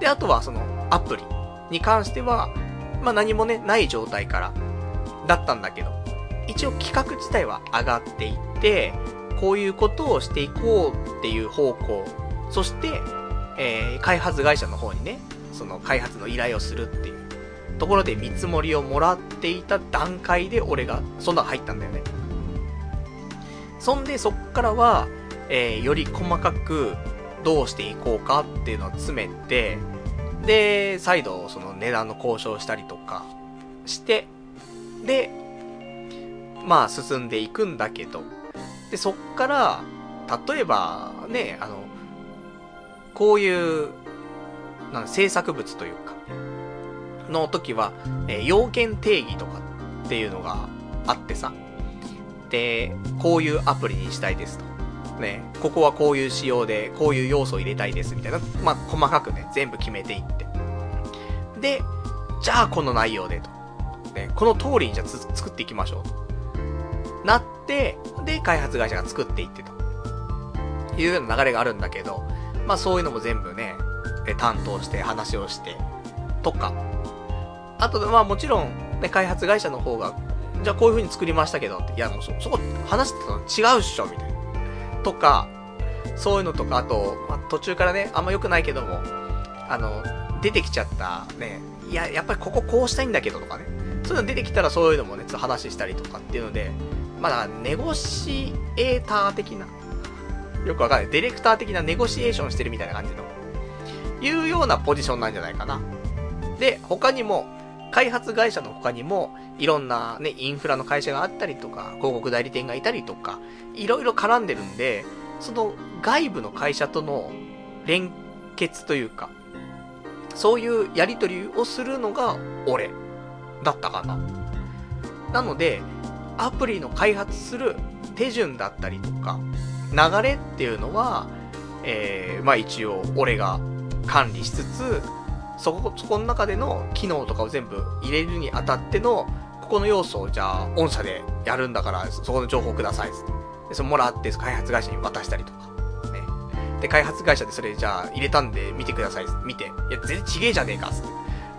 S1: で、あとはそのアプリに関しては、まあ何もね、ない状態からだったんだけど、一応企画自体は上がっていって、こういうことをしていこうっていう方向、そして、えー、開発会社の方にね、その開発の依頼をするっていうところで見積もりをもらっていた段階で俺がそんな入ったんだよね。そんで、そっからは、えー、より細かくどうしていこうかっていうのを詰めて、で、再度、その値段の交渉したりとかして、で、まあ進んでいくんだけど、で、そっから、例えば、ね、あの、こういう、なん制作物というか、の時は、えー、要件定義とかっていうのがあってさ、で、こういうアプリにしたいですと。ね、ここはこういう仕様で、こういう要素を入れたいですみたいな、まあ、細かくね、全部決めていって。で、じゃあこの内容でと。ね、この通りにじゃあ作っていきましょうと。なって、で、開発会社が作っていってと。いうような流れがあるんだけど、まあそういうのも全部ね、担当して話をして、とか。あと、まあもちろん、ね、開発会社の方がじゃあこういう風に作りましたけどって、いやもうそ、そこ話してたの違うっしょみたいな。とか、そういうのとか、あと、まあ、途中からね、あんま良くないけども、あの、出てきちゃったね、いや、やっぱりこここうしたいんだけどとかね、そういうの出てきたらそういうのもね、ちょっと話したりとかっていうので、まあだネゴシエーター的な、よくわかんない、ディレクター的なネゴシエーションしてるみたいな感じの、いうようなポジションなんじゃないかな。で、他にも、開発会社の他にも、いろんなね、インフラの会社があったりとか、広告代理店がいたりとか、いろいろ絡んでるんで、その外部の会社との連結というか、そういうやりとりをするのが俺だったかな。なので、アプリの開発する手順だったりとか、流れっていうのは、えー、まあ一応俺が管理しつつ、そこ、そこの中での機能とかを全部入れるにあたっての、ここの要素をじゃあ、御社でやるんだから、そこの情報ください。で、そのもらって、開発会社に渡したりとか。ね。で、開発会社でそれじゃあ、入れたんで見てください。見て。いや、全然ちげえじゃねえか。つっ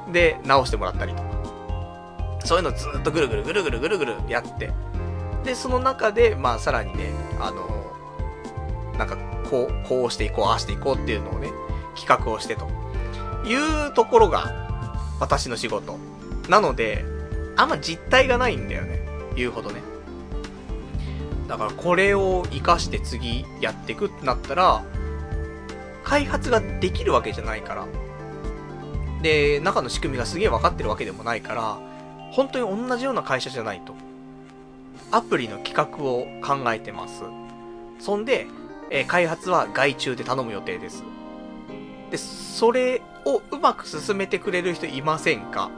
S1: て。で、直してもらったりとか。そういうのずっとぐるぐるぐるぐるぐるぐるやって。で、その中で、まあ、さらにね、あの、なんか、こう、こうしていこう、ああしていこうっていうのをね、企画をしてとか。いうところが、私の仕事。なので、あんま実体がないんだよね。言うほどね。だからこれを活かして次やっていくってなったら、開発ができるわけじゃないから。で、中の仕組みがすげえ分かってるわけでもないから、本当に同じような会社じゃないと。アプリの企画を考えてます。そんで、え、開発は外注で頼む予定です。で、それをうまく進めてくれる人いませんか？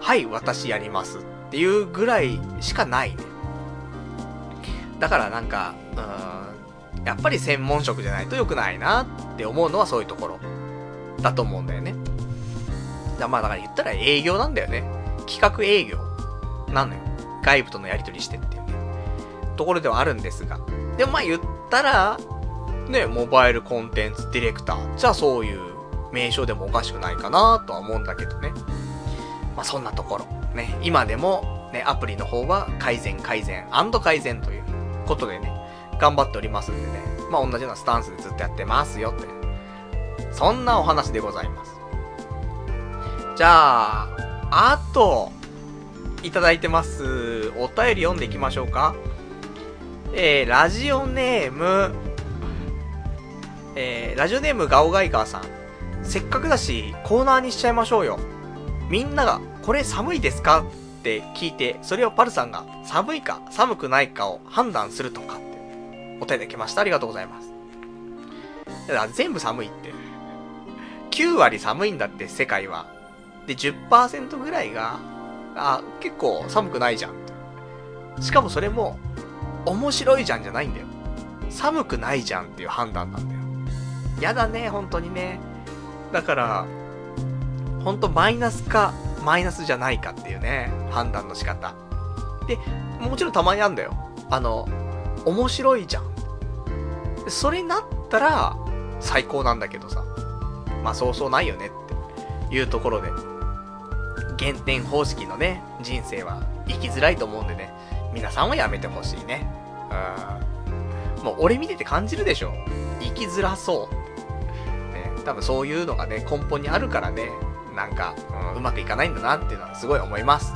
S1: はい、私やりますっていうぐらいしかないね。だからなんか、うん、やっぱり専門職じゃないと良くないなって思うのはそういうところだと思うんだよね。だまあだから言ったら営業なんだよね。企画営業なのよ。外部とのやり取りしてっていうね。ところではあるんですが。でもまあ言ったら、ね、モバイルコンテンツディレクター。じゃあそういう名称でもおかしくないかなとは思うんだけどね。まあそんなところ。ね、今でもね、アプリの方は改善改善改善ということでね、頑張っておりますんでね、まあ同じようなスタンスでずっとやってますよって。そんなお話でございます。じゃあ、あと、いただいてます。お便り読んでいきましょうか。えー、ラジオネーム、えー、ラジオネームガオガイガーさん。せっかくだし、コーナーにしちゃいましょうよ。みんなが、これ寒いですか？って聞いて、それをパルさんが、寒いか、寒くないかを判断するとかって、お便り来ました。ありがとうございます。だから全部寒いって。9割寒いんだって、世界は。で、10%ぐらいが、あ、結構寒くないじゃん。しかもそれも、面白いじゃんじゃないんだよ。寒くないじゃんっていう判断なんだよ。やだね、本当にね。だから、ほんとマイナスか、マイナスじゃないかっていうね、判断の仕方。で、もちろんたまにあんだよ。あの、面白いじゃん。それになったら、最高なんだけどさ。まあそうそうないよねっていうところで。減点方式のね、人生は生きづらいと思うんでね。皆さんはやめてほしいね。うん。もう俺見てて感じるでしょ。生きづらそう。多分そういうのがね、根本にあるからね、なんか、うん、うまくいかないんだなっていうのはすごい思います。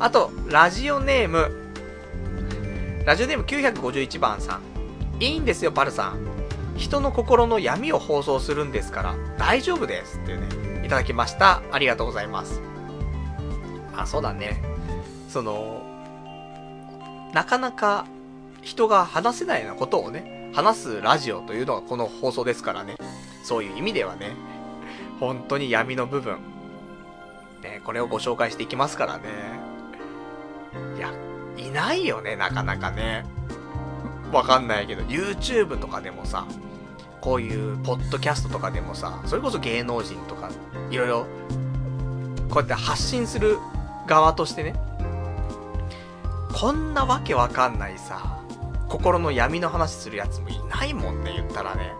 S1: あと、ラジオネーム、ラジオネーム951番さん。いいんですよ、パルさん。人の心の闇を放送するんですから、大丈夫です。っていうね、いただきました。ありがとうございます。あ、そうだね。その、なかなか人が話せないようなことをね、話すラジオというのがこの放送ですからね。そういう意味ではね、本当に闇の部分、ね、これをご紹介していきますからね。いや、いないよね、なかなかね。わかんないけど、YouTube とかでもさ、こういうポッドキャストとかでもさ、それこそ芸能人とか、いろいろ、こうやって発信する側としてね、こんなわけわかんないさ、心の闇の話するやつもいないもんね、言ったらね。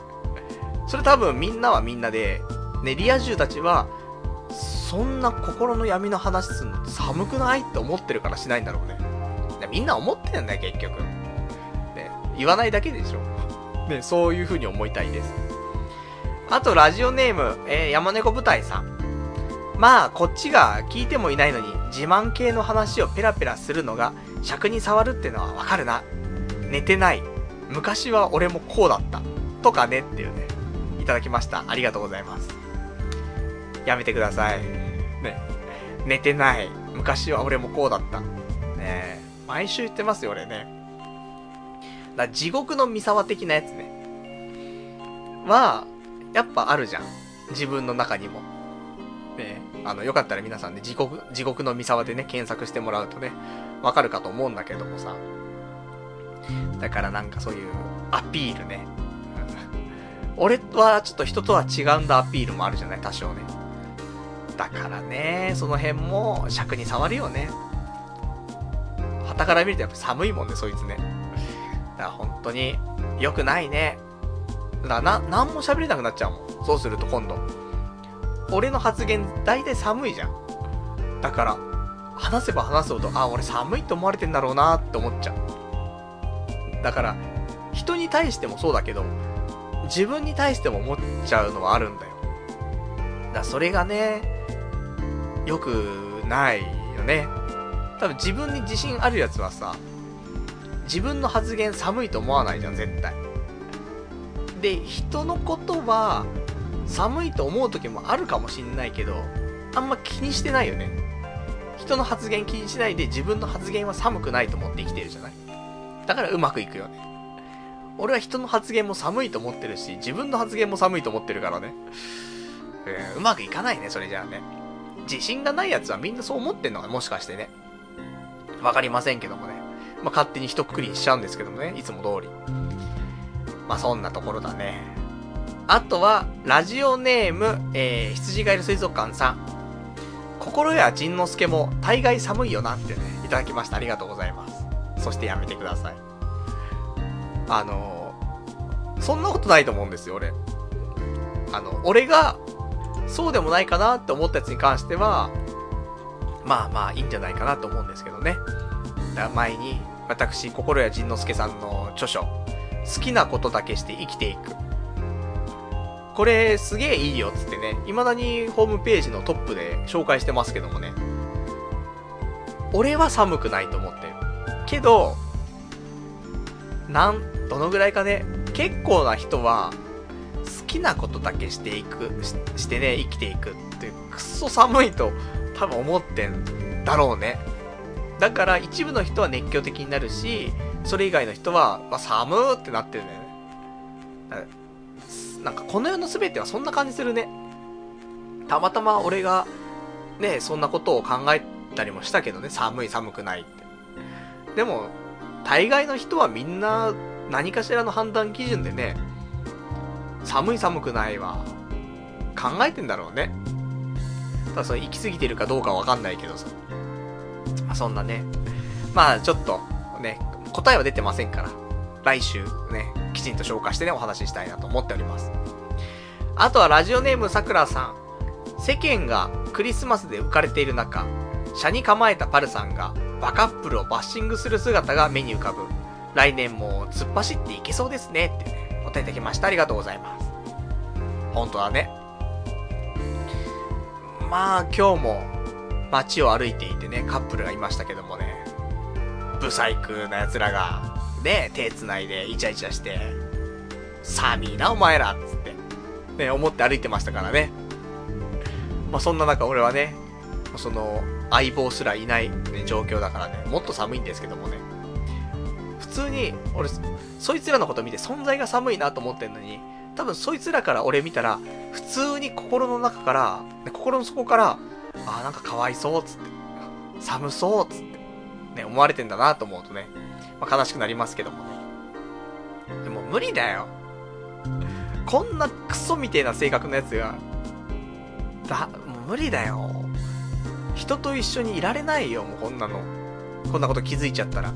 S1: それ多分みんなはみんなで、ね、リア充たちは、そんな心の闇の話するの寒くないって思ってるからしないんだろうね。みんな思ってんだよ、結局。ね、言わないだけでしょ。ね、そういう風に思いたいです。あと、ラジオネーム、えー、山猫舞台さん。まあ、こっちが聞いてもいないのに、自慢系の話をペラペラするのが、尺に触るってのはわかるな。寝てない。昔は俺もこうだった。とかねっていうね、いただきました。ありがとうございます。やめてください。ね。寝てない。昔は俺もこうだった。ね毎週言ってますよ、俺ね。だ地獄の三沢的なやつね。は、やっぱあるじゃん。自分の中にも。ねあの、よかったら皆さんね、地獄、地獄の三沢でね、検索してもらうとね、わかるかと思うんだけどもさ。だからなんかそういうアピールね。俺はちょっと人とは違うんだアピールもあるじゃない、多少ね。だからね、その辺も尺に触るよね。旗から見るとやっぱ寒いもんね、そいつね。だから本当に良くないね。だな、なんも喋れなくなっちゃうもん。そうすると今度。俺の発言大体寒いじゃん。だから、話せば話すほど、あ、俺寒いと思われてんだろうなって思っちゃう。だから、人に対してもそうだけど、自分に対しても思っちゃうのはあるんだよ。だそれがね、良くないよね。多分自分に自信あるやつはさ、自分の発言寒いと思わないじゃん、絶対。で、人のことは、寒いと思う時もあるかもしんないけど、あんま気にしてないよね。人の発言気にしないで自分の発言は寒くないと思って生きてるじゃないだからうまくいくよね。俺は人の発言も寒いと思ってるし、自分の発言も寒いと思ってるからね。ううまくいかないね、それじゃあね。自信がない奴はみんなそう思ってんのかもしかしてね。わかりませんけどもね。まあ、勝手に一括りにしちゃうんですけどもね、いつも通り。まあ、そんなところだね。あとは、ラジオネーム、えー、羊がいる水族館さん。心や仁之助も大概寒いよなってね、いただきました。ありがとうございます。そしてやめてください。あの、そんなことないと思うんですよ、俺。あの、俺がそうでもないかなって思ったやつに関しては、まあまあいいんじゃないかなと思うんですけどね。だから前に、私、心谷仁之助さんの著書、好きなことだけして生きていく。これすげえいいよっつってね、未だにホームページのトップで紹介してますけどもね。俺は寒くないと思ってる。けど、なん、どのぐらいかね、結構な人は、好きなことだけしていく、ししてね、生きていくっていう、くっそ寒いと多分思ってんだろうね。だから一部の人は熱狂的になるし、それ以外の人は、まあ、寒ーってなってるんだよね。なんかこの世の全てはそんな感じするね。たまたま俺が、ね、そんなことを考えたりもしたけどね、寒い寒くないって。でも、大概の人はみんな何かしらの判断基準でね、寒い寒くないは考えてんだろうね。ただそれ行き過ぎてるかどうかわかんないけどさ。まあ、そんなね。まあちょっとね、答えは出てませんから、来週ね、きちんと消化してね、お話ししたいなと思っております。あとはラジオネームさくらさん。世間がクリスマスで浮かれている中、車に構えたパルさんがバカップルをバッシングする姿が目に浮かぶ。来年も突っ走っていけそうですねってね、お答えいただきました。ありがとうございます。本当だね。まあ今日も街を歩いていてね、カップルがいましたけどもね、ブサイクな奴らが、ね、手繋いでイチャイチャして、寒いなお前らっつって、ね、思って歩いてましたからね。まあ、そんな中俺はね、その、相棒すらいない、ね、状況だからね、もっと寒いんですけどもね。通に、俺、そいつらのこと見て存在が寒いなと思ってんのに、多分そいつらから俺見たら、普通に心の中から、心の底から、ああ、なんかかわいそう、つって。寒そう、つって。ね、思われてんだなと思うとね、まあ、悲しくなりますけどもね。でも無理だよ。こんなクソみてえな性格のやつが、だ、もう無理だよ。人と一緒にいられないよ、もうこんなの。こんなこと気づいちゃったら。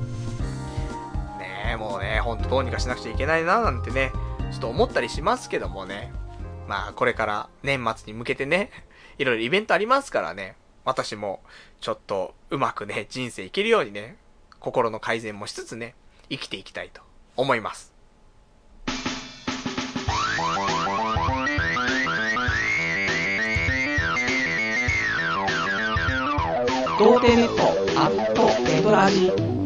S1: ね、もうね、ほんとどうにかしなくちゃいけないな、なんてね、ちょっと思ったりしますけどもね。まあ、これから年末に向けてね、*laughs* いろいろイベントありますからね。私も、ちょっと、うまくね、人生生きるようにね、心の改善もしつつね、生きていきたいと思います。童貞ネットアットネトラジ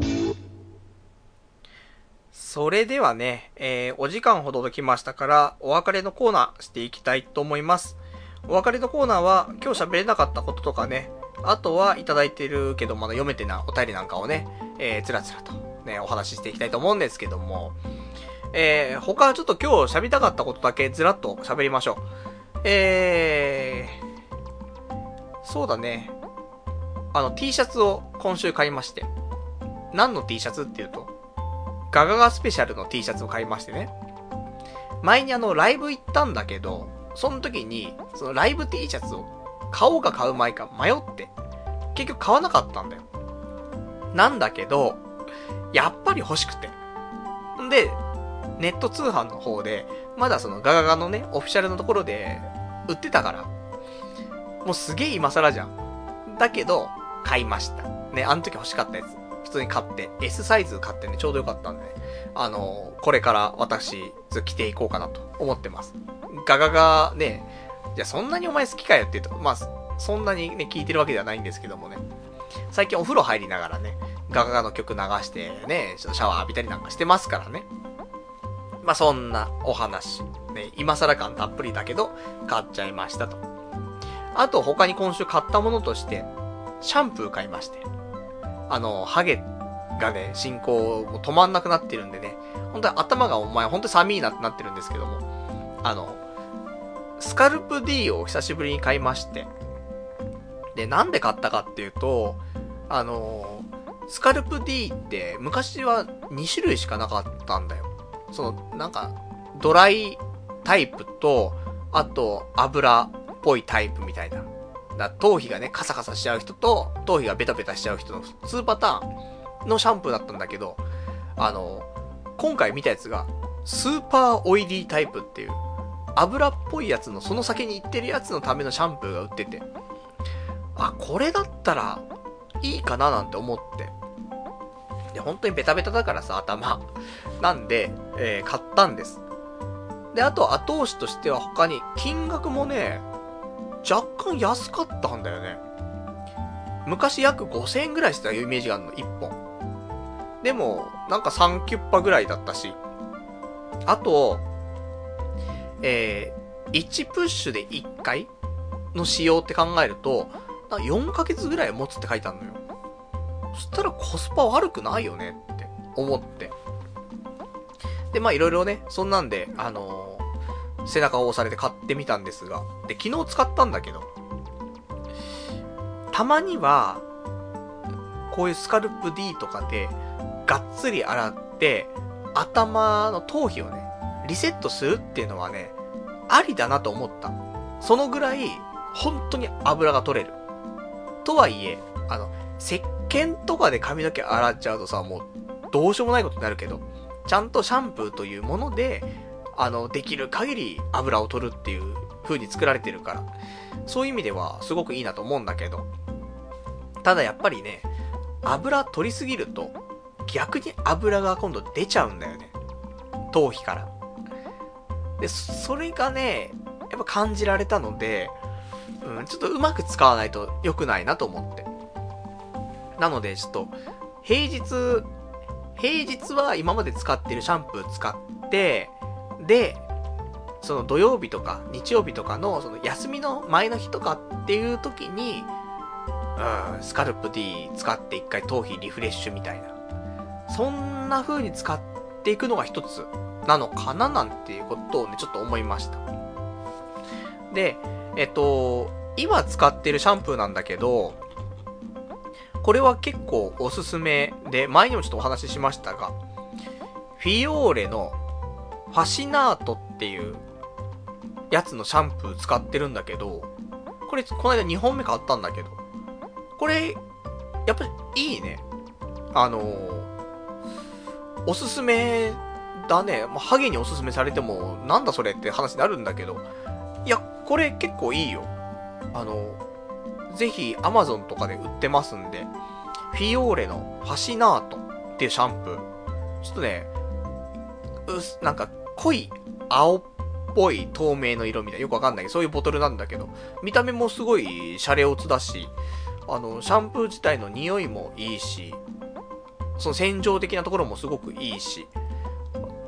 S1: それではね、えー、お時間ほどときましたから、お別れのコーナーしていきたいと思います。お別れのコーナーは、今日喋れなかったこととかね、あとはいただいてるけどまだ読めてなお便りなんかをね、えー、つらつらとね、お話ししていきたいと思うんですけども、えー、他ちょっと今日喋りたかったことだけずらっと喋りましょう。えー、そうだね。あの T シャツを今週買いまして。何の T シャツっていうと、ガガガスペシャルの T シャツを買いましてね。前にあの、ライブ行ったんだけど、その時に、そのライブ T シャツを買おうか買う前か迷って、結局買わなかったんだよ。なんだけど、やっぱり欲しくて。んで、ネット通販の方で、まだそのガガガのね、オフィシャルのところで売ってたから、もうすげえ今更じゃん。だけど、買いました。ね、あの時欲しかったやつ。普通に買って、S サイズ買ってね、ちょうどよかったんで、ね、あのこれから私、着ていこうかなと思ってます。ガガガね、じゃあそんなにお前好きかよって言うと、まあ、そんなにね、聞いてるわけではないんですけどもね。最近お風呂入りながらね、ガガガの曲流してね、ちょっとシャワー浴びたりなんかしてますからね。まあそんなお話。ね、今更感たっぷりだけど、買っちゃいましたと。あと他に今週買ったものとして、シャンプー買いまして。あの、ハゲがね、進行も止まんなくなってるんでね、本当に頭がお前本当に寒いなってなってるんですけども、あの、スカルプ D を久しぶりに買いまして、で、なんで買ったかっていうと、あの、スカルプ D って昔は2種類しかなかったんだよ。その、なんか、ドライタイプと、あと、油っぽいタイプみたいな。だ頭皮がね、カサカサしちゃう人と、頭皮がベタベタしちゃう人の2パターンのシャンプーだったんだけど、あの、今回見たやつが、スーパーオイリータイプっていう、油っぽいやつのその先に行ってるやつのためのシャンプーが売ってて、あ、これだったら、いいかななんて思って。で、本当にベタベタだからさ、頭。なんで、えー、買ったんです。で、あと後押しとしては他に、金額もね、若干安かったんだよね。昔約5000円ぐらいしてたイメージがあるの、1本。でも、なんか3キュッパぐらいだったし。あと、えー、1プッシュで1回の使用って考えると、4ヶ月ぐらい持つって書いてあるのよ。そしたらコスパ悪くないよねって思って。で、まあいろいろね、そんなんで、あのー、背中を押されて買ってみたんですが、で、昨日使ったんだけど、たまには、こういうスカルプ D とかで、がっつり洗って、頭の頭皮をね、リセットするっていうのはね、ありだなと思った。そのぐらい、本当に油が取れる。とはいえ、あの、石鹸とかで髪の毛洗っちゃうとさ、もう、どうしようもないことになるけど、ちゃんとシャンプーというもので、あの、できる限り油を取るっていう風に作られてるから、そういう意味ではすごくいいなと思うんだけど、ただやっぱりね、油取りすぎると、逆に油が今度出ちゃうんだよね。頭皮から。で、それがね、やっぱ感じられたので、うん、ちょっとうまく使わないと良くないなと思って。なので、ちょっと、平日、平日は今まで使ってるシャンプー使って、で、その土曜日とか日曜日とかのその休みの前の日とかっていう時に、うん、スカルプ D 使って一回頭皮リフレッシュみたいな。そんな風に使っていくのが一つなのかななんていうことをね、ちょっと思いました。で、えっと、今使ってるシャンプーなんだけど、これは結構おすすめで、前にもちょっとお話ししましたが、フィオーレのファシナートっていうやつのシャンプー使ってるんだけど、これ、この間2本目買ったんだけど、これ、やっぱいいね。あのー、おすすめだね。まあ、ハゲにおすすめされても、なんだそれって話になるんだけど、いや、これ結構いいよ。あの、ぜひ Amazon とかで売ってますんで、フィオーレのファシナートっていうシャンプー。ちょっとね、うす、なんか濃い青っぽい透明の色みたいな、よくわかんないけど、そういうボトルなんだけど、見た目もすごいシャレオツだし、あの、シャンプー自体の匂いもいいし、その洗浄的なところもすごくいいし、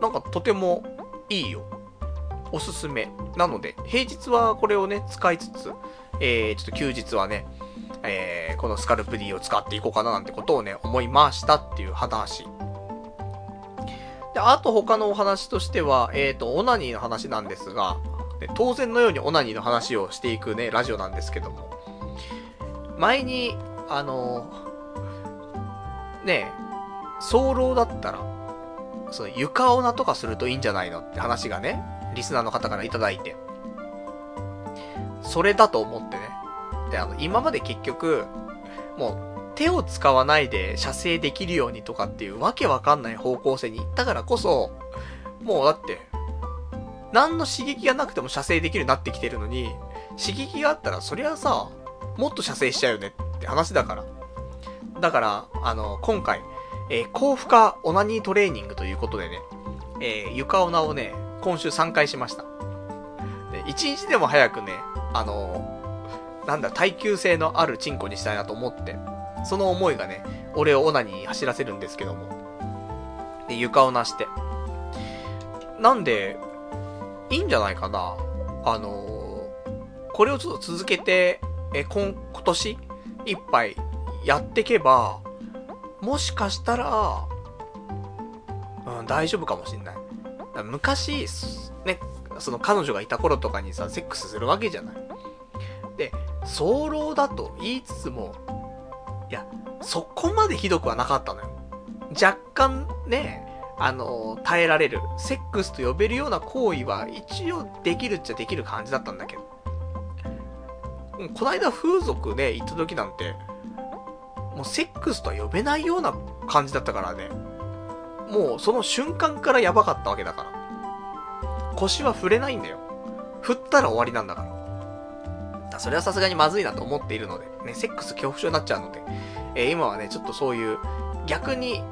S1: なんかとてもいいよ。おすすめ。なので、平日はこれをね、使いつつ、えー、ちょっと休日はね、えー、このスカルプ D を使っていこうかななんてことをね、思いましたっていう話。で、あと他のお話としては、えっ、ー、と、オナニーの話なんですが、当然のようにオナニーの話をしていくね、ラジオなんですけども、前に、あのね早漏だったら、その床オナとかするといいんじゃないのって話がね、リスナーの方からいただいて。それだと思ってね。で、あの、今まで結局、もう、手を使わないで射精できるようにとかっていうわけわかんない方向性に行ったからこそ、もうだって、何の刺激がなくても射精できるようになってきてるのに、刺激があったらそりゃさ、もっと射精しちゃうよねって話だから。だから、あの、今回、えー、高負荷オナニートレーニングということでね、えー、床オナをね、今週3回しました。で、1日でも早くね、あの、なんだ、耐久性のあるチンコにしたいなと思って、その思いがね、俺をオナニーに走らせるんですけども。で、床をなして。なんで、いいんじゃないかな。あのー、これをちょっと続けて、え、今、今年いっぱいやってけば、もしかしたら、うん、大丈夫かもしんない。昔、ね、その彼女がいた頃とかにさ、セックスするわけじゃない。で、早漏だと言いつつも、いや、そこまでひどくはなかったのよ。若干ね、あの、耐えられる、セックスと呼べるような行為は一応できるっちゃできる感じだったんだけど。こないだ風俗ね、行った時なんて、もうセックスとは呼べないような感じだったからね。もうその瞬間からやばかったわけだから。腰は触れないんだよ。振ったら終わりなんだから。っそれはさすがにまずいなと思っているので、ね、セックス恐怖症になっちゃうので、えー、今はね、ちょっとそういう、逆に、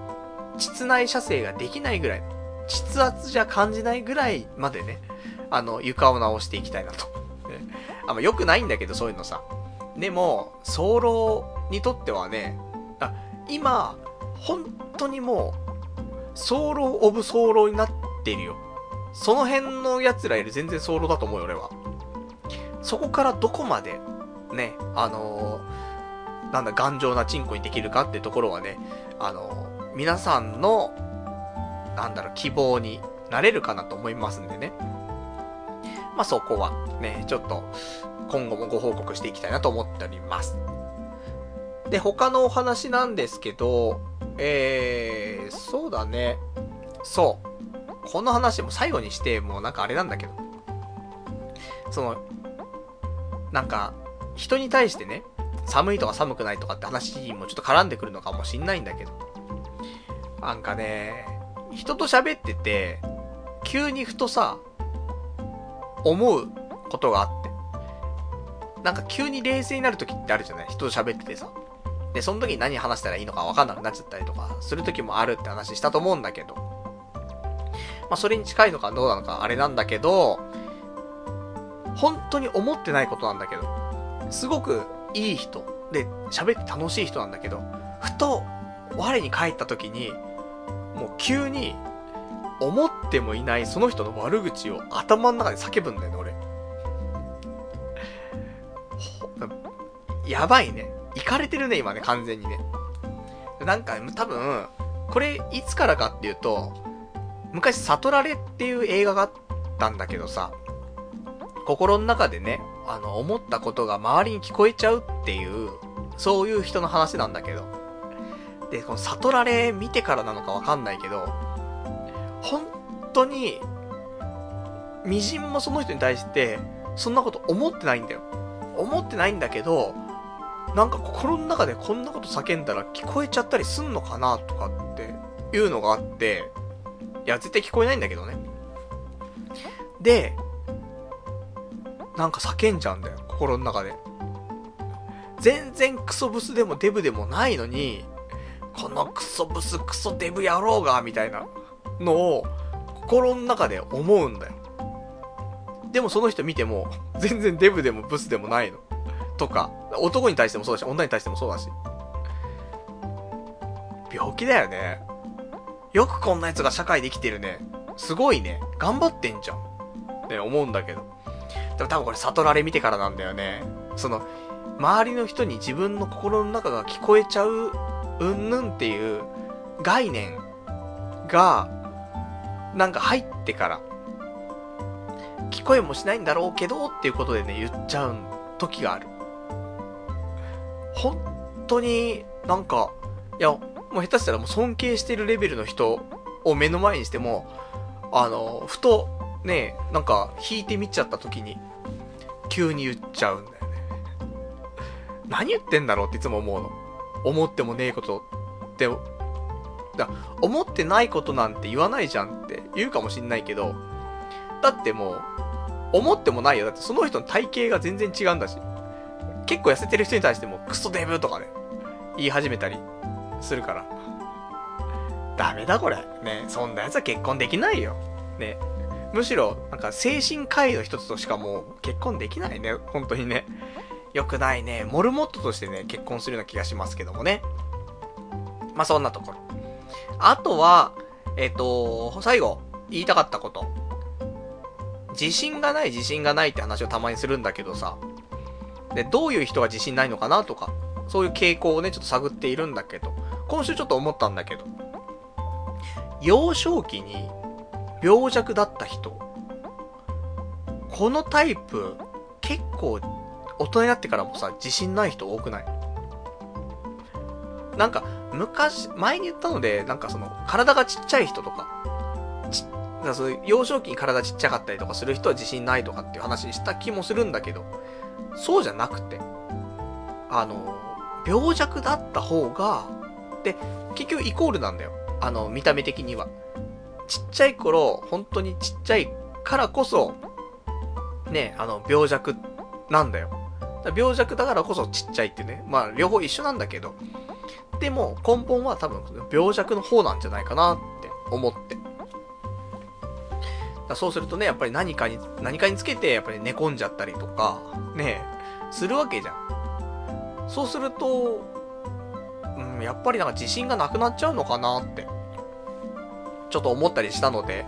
S1: 膣内射精ができないぐらい、膣圧じゃ感じないぐらいまでね、あの、床を直していきたいなと。あんま良くないんだけど、そういうのさ。でも、早漏にとってはね、あ、今、本当にもう、早漏オブ早漏になっているよ。その辺の奴らより全然早漏だと思うよ、俺は。そこからどこまで、ね、あのー、なんだ、頑丈なチンコにできるかってところはね、あのー、皆さんの、なんだろう、希望になれるかなと思いますんでね。まあ、そこは、ね、ちょっと、今後もご報告していきたいなと思っております。で、他のお話なんですけど、えー、そうだね。そう。この話も最後にして、もうなんかあれなんだけど。その、なんか、人に対してね、寒いとか寒くないとかって話もちょっと絡んでくるのかもしんないんだけど。なんかね、人と喋ってて、急にふとさ、思うことがあって。なんか急に冷静になる時ってあるじゃない？人と喋っててさ。で、その時に何話したらいいのかわかんなくなっちゃったりとか、する時もあるって話したと思うんだけど。まあ、それに近いのかどうなのかあれなんだけど、本当に思ってないことなんだけど、すごくいい人で喋って楽しい人なんだけど、ふと我に返った時に、もう急に思ってもいないその人の悪口を頭の中で叫ぶんだよね、俺。やばいね。行かれてるね、今ね、完全にね。なんか、多分、これ、いつからかっていうと、昔、悟られっていう映画があったんだけどさ、心の中でね、あの、思ったことが周りに聞こえちゃうっていう、そういう人の話なんだけど。で、この悟られ見てからなのかわかんないけど、本当に、微塵もその人に対して、そんなこと思ってないんだよ。思ってないんだけど、なんか心の中でこんなこと叫んだら聞こえちゃったりすんのかなとかっていうのがあって、いや、絶対聞こえないんだけどね。で、なんか叫んじゃうんだよ、心の中で。全然クソブスでもデブでもないのに、このクソブスクソデブ野郎が、みたいなのを心の中で思うんだよ。でもその人見ても、全然デブでもブスでもないの。とか、男に対してもそうだし、女に対してもそうだし。病気だよね。よくこんな奴が社会で生きてるね。すごいね。頑張ってんじゃん。ね、思うんだけど。でも多分これ悟られ見てからなんだよね。その、周りの人に自分の心の中が聞こえちゃう、うんぬんっていう概念が、なんか入ってから、聞こえもしないんだろうけどっていうことでね、言っちゃう時がある。本当になんか、いや、もう下手したらもう尊敬してるレベルの人を目の前にしても、あの、ふとね、なんか引いてみちゃった時に、急に言っちゃうんだよね。何言ってんだろうっていつも思うの。思ってもねえことって、だ思ってないことなんて言わないじゃんって言うかもしんないけど、だってもう、思ってもないよ。だってその人の体型が全然違うんだし。結構痩せてる人に対してもクソデブとかね、言い始めたりするから。ダメだこれ。ね、そんな奴は結婚できないよ。ね。むしろ、なんか精神科医の一つとしかもう結婚できないね。本当にね。良くないね。モルモットとしてね、結婚するような気がしますけどもね。まあ、そんなところ。あとは、えっ、ー、と、最後、言いたかったこと。自信がない自信がないって話をたまにするんだけどさ。で、どういう人が自信ないのかなとか、そういう傾向をね、ちょっと探っているんだけど、今週ちょっと思ったんだけど、幼少期に病弱だった人、このタイプ、結構、大人になってからもさ、自信ない人多くない？なんか、昔、前に言ったので、なんかその、体がちっちゃい人とか、ち、だそういう幼少期に体ちっちゃかったりとかする人は自信ないとかっていう話した気もするんだけど、そうじゃなくて、あの、病弱だった方が、で、結局イコールなんだよ。あの、見た目的には。ちっちゃい頃、本当にちっちゃいからこそ、ね、あの、病弱なんだよ。だ病弱だからこそちっちゃいってね。まあ、両方一緒なんだけど。でも、根本は多分、病弱の方なんじゃないかなって思って。だそうするとね、やっぱり何かに、何かにつけて、やっぱり寝込んじゃったりとか、ね、するわけじゃん。そうすると、うん、やっぱりなんか自信がなくなっちゃうのかなって、ちょっと思ったりしたので、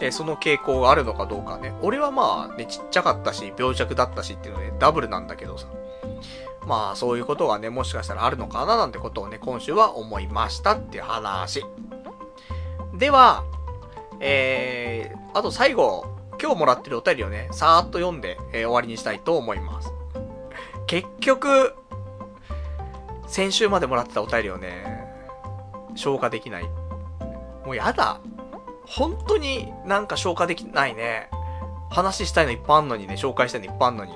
S1: えその傾向があるのかどうかね。俺はまあね、ちっちゃかったし、病弱だったしっていうので、ダブルなんだけどさ。まあ、そういうことがね、もしかしたらあるのかななんてことをね、今週は思いましたっていう話。では、えー、あと最後、今日もらってるお便りをね、さーっと読んで、えー、終わりにしたいと思います。結局、先週までもらってたお便りをね、消化できない。もうやだ。本当になんか消化できないね。話したいのいっぱいあんのにね、紹介したいのいっぱいあんのに。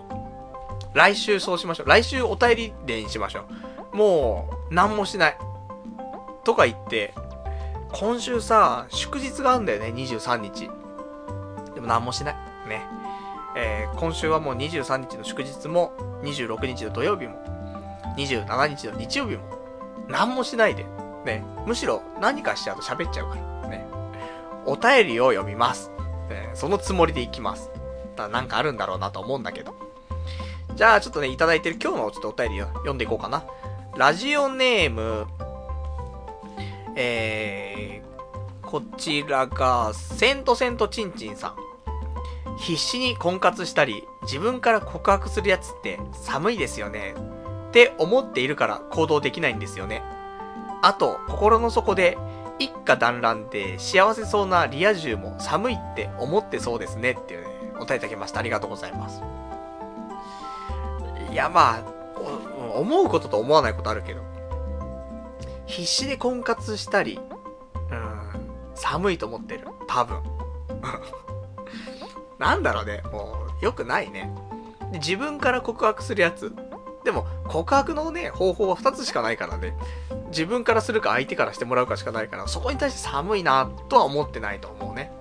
S1: 来週そうしましょう。来週お便りデーにしましょう。もう、何もしない。とか言って、今週さ、祝日があるんだよね、23日。でも何もしない。ね。えー、今週はもう23日の祝日も、26日の土曜日も、27日の日曜日も、何もしないで。ね。むしろ何かしちゃうと喋っちゃうから。ね。お便りを読みます。ね、そのつもりでいきます。ただなんかあるんだろうなと思うんだけど。じゃあちょっとね、いただいてる今日のちょっとお便りを読んでいこうかな。ラジオネーム、えー、こちらが、セントセントチンチンさん。必死に婚活したり、自分から告白するやつって寒いですよね。って思っているから行動できないんですよね。あと、心の底で、一家団らんで幸せそうなリア充も寒いって思ってそうですねっていうね、お答えいただきました。ありがとうございます。いや、まあ、思うことと思わないことあるけど、必死で婚活したり、うん、寒いと思ってる。多分。*laughs* なんだろうね、もう、良くないね。で自分から告白するやつ。でも、告白のね、方法は2つしかないからね。自分からするか相手からしてもらうかしかないから、そこに対して寒いなとは思ってないと思うね。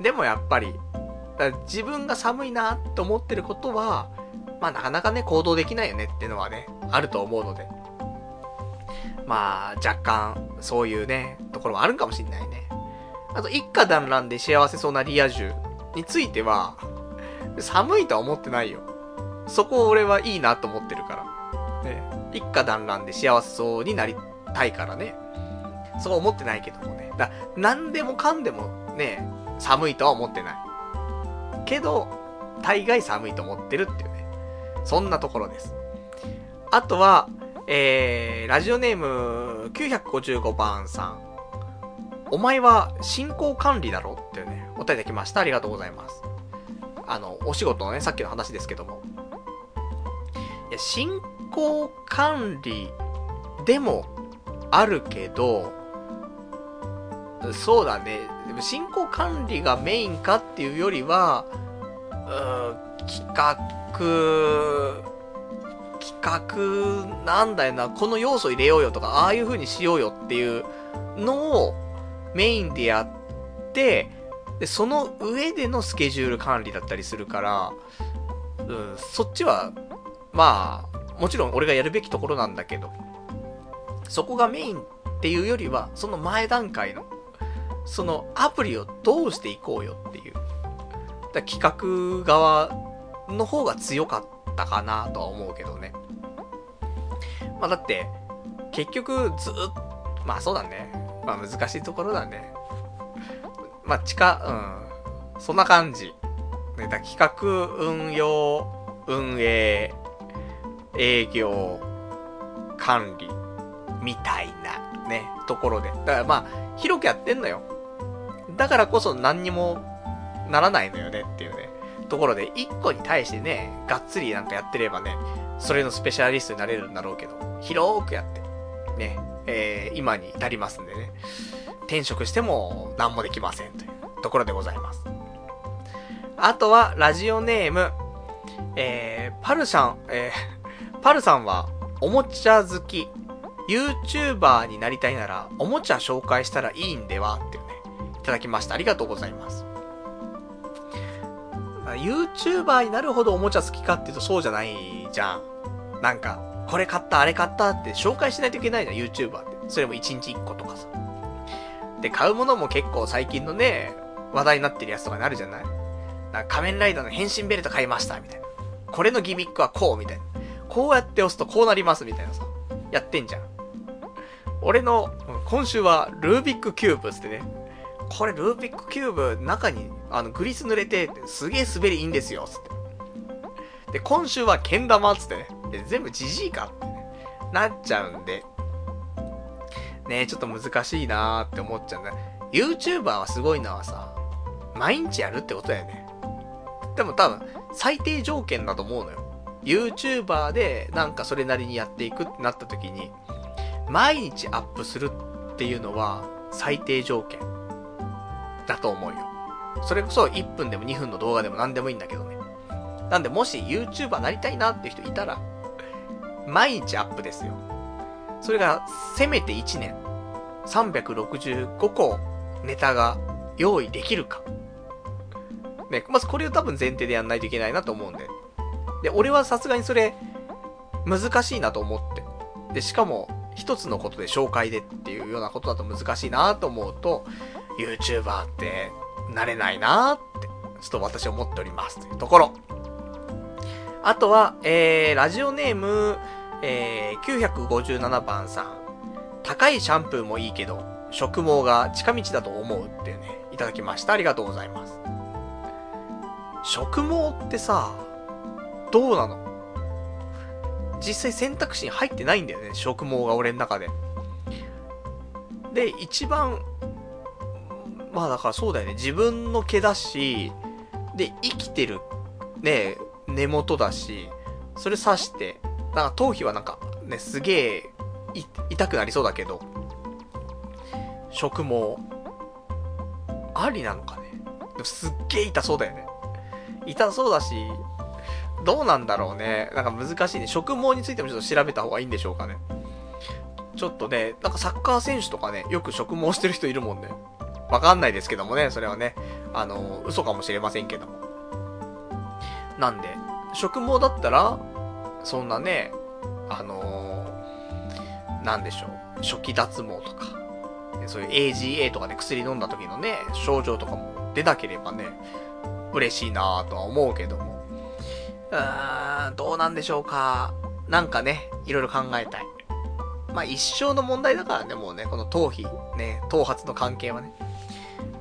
S1: でもやっぱり、自分が寒いなと思ってることは、まあなかなかね、行動できないよねっていうのはね、あると思うので。まあ、若干、そういうね、ところもあるかもしんないね。あと、一家団らんで幸せそうなリア充については、寒いとは思ってないよ。そこ俺はいいなと思ってるから。ね。一家団らんで幸せそうになりたいからね。そう思ってないけどもね。だ、何でもかんでもね、寒いとは思ってない。けど、大概寒いと思ってるっていうね。そんなところです。あとは、えー、ラジオネーム955番さん。お前は進行管理だろってね、お答えいただきました。ありがとうございます。あの、お仕事のね、さっきの話ですけども。進行管理でもあるけど、そうだね。でも進行管理がメインかっていうよりは、うん、企画、企画なんだよな、この要素入れようよとか、ああいう風にしようよっていうのをメインでやって、で、その上でのスケジュール管理だったりするから、うん、そっちは、まあ、もちろん俺がやるべきところなんだけど、そこがメインっていうよりは、その前段階の、そのアプリをどうしていこうよっていう、だ企画側の方が強かったかなとは思うけどね。まあだって、結局ずっと、まあそうだね。まあ難しいところだね。まあ地下、うん。そんな感じ。ね、だ企画、運用、運営、営業、管理、みたいなね、ところで。だからまあ、広くやってんのよ。だからこそ何にもならないのよねっていうね。ところで、1個に対してね、がっつりなんかやってればね、それのスペシャリストになれるんだろうけど、広くやって、ね、えー、今に至りますんでね、転職しても何もできませんというところでございます。あとは、ラジオネーム、えー、パルシャン、えー、パルさんは、おもちゃ好き、YouTuber になりたいなら、おもちゃ紹介したらいいんではってね、いただきました。ありがとうございます。YouTuber になるほどおもちゃ好きかっていうとそうじゃないじゃん。なんか、これ買った、あれ買ったって紹介しないといけないじゃん、YouTuber って。それも1日1個とかさ。で、買うものも結構最近のね、話題になってるやつとかになるじゃないなんか仮面ライダーの変身ベルト買いました、みたいな。これのギミックはこう、みたいな。こうやって押すとこうなります、みたいなさ。やってんじゃん。俺の、今週はルービックキューブつってね。これルービックキューブ中にあのグリス塗れてすげえ滑りいいんですよ、つって。で、今週はけん玉つってね。で全部じじいかって、ね、なっちゃうんで。ねちょっと難しいなーって思っちゃうんだ。YouTuber はすごいのはさ、毎日やるってことだよね。でも多分、最低条件だと思うのよ。YouTuber でなんかそれなりにやっていくってなった時に、毎日アップするっていうのは最低条件だと思うよ。それこそ1分でも2分の動画でも何でもいいんだけどね。なんでもし YouTuber なりたいなって人いたら、毎日アップですよ。それがせめて1年、365個ネタが用意できるか。ね、まずこれを多分前提でやんないといけないなと思うんで。で、俺はさすがにそれ、難しいなと思って。で、しかも、一つのことで紹介でっていうようなことだと難しいなと思うと、YouTuber ってなれないなって、ちょっと私は思っておりますというところ。あとは、えー、ラジオネーム、えー、957番さん。高いシャンプーもいいけど、植毛が近道だと思うっていうね、いただきました。ありがとうございます。植毛ってさ、どうなの？実際選択肢に入ってないんだよね、植毛が俺の中で。で、一番、まあだからそうだよね、自分の毛だし、で、生きてる、ね、根元だし、それ刺して、なんか頭皮はなんか、ね、すげえ、痛くなりそうだけど、植毛、ありなのかね？すっげえ痛そうだよね。痛そうだし、どうなんだろうね。なんか難しいね。植毛についてもちょっと調べた方がいいんでしょうかね。ちょっとね、なんかサッカー選手とかね、よく植毛してる人いるもんね。わかんないですけどもね、それはね。あの、嘘かもしれませんけども。なんで、植毛だったら、そんなね、あのー、なんでしょう。初期脱毛とか、そういう AGA とかで薬飲んだ時のね、症状とかも出なければね、嬉しいなぁとは思うけども。うーん、どうなんでしょうか。なんかね、いろいろ考えたい。まあ一生の問題だからね、もうね、この頭皮、ね、頭髪の関係はね。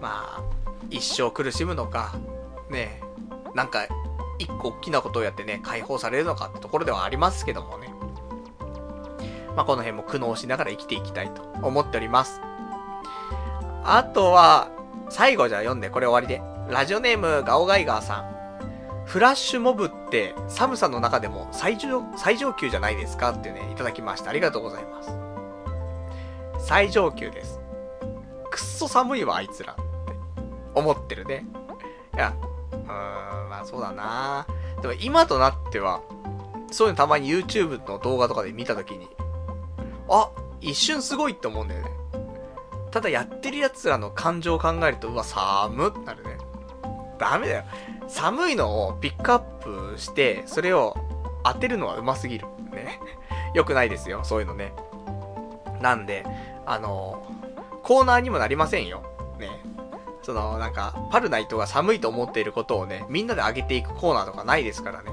S1: まあ、一生苦しむのか、ね、なんか一個大きなことをやってね、解放されるのかってところではありますけどもね。まあ、この辺も苦悩しながら生きていきたいと思っております。あとは、最後じゃあ読んで、これ終わりで。ラジオネーム、ガオガイガーさん。フラッシュモブって寒さの中でも最上、最上級じゃないですかってね、いただきました。ありがとうございます。最上級です。くっそ寒いわ、あいつら。って思ってるね。いや、うーん、まあそうだなでも今となっては、そういうのたまに YouTube の動画とかで見たときに、あ、一瞬すごいって思うんだよね。ただやってる奴らの感情を考えると、うわ、寒ってなるね。ダメだよ。寒いのをピックアップして、それを当てるのはうますぎる。ね。*laughs* よくないですよ、そういうのね。なんで、あの、コーナーにもなりませんよ。ね。その、なんか、パルナイトが寒いと思っていることをね、みんなで上げていくコーナーとかないですからね。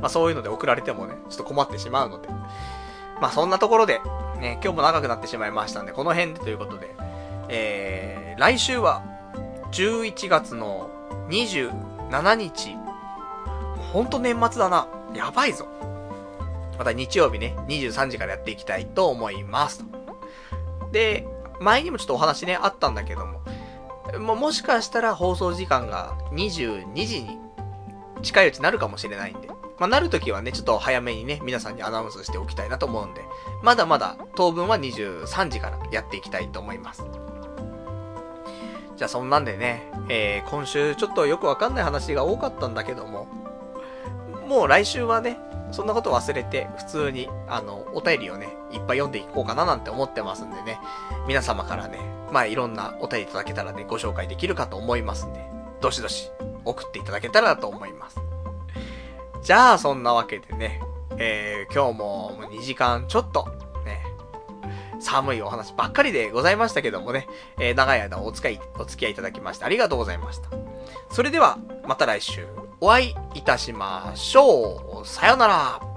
S1: まあそういうので送られてもね、ちょっと困ってしまうので。まあそんなところで、ね、今日も長くなってしまいましたんで、この辺でということで、えー、来週は、11月の7日。ほんと年末だな。やばいぞ。また日曜日ね、23時からやっていきたいと思います。で、前にもちょっとお話ね、あったんだけども、ももしかしたら放送時間が22時に近いうちになるかもしれないんで、まあ、なるときはね、ちょっと早めにね、皆さんにアナウンスしておきたいなと思うんで、まだまだ当分は23時からやっていきたいと思います。じゃあそんなんでね、えー、今週ちょっとよくわかんない話が多かったんだけども、もう来週はね、そんなこと忘れて、普通に、あの、お便りをね、いっぱい読んでいこうかななんて思ってますんでね、皆様からね、まあいろんなお便りいただけたらね、ご紹介できるかと思いますんで、どしどし送っていただけたらと思います。じゃあ、そんなわけでね、えー、今日も2時間ちょっと、寒いお話ばっかりでございましたけどもね、えー、長い間お使い、お付き合いいただきましてありがとうございました。それでは、また来週お会いいたしましょう。さよなら。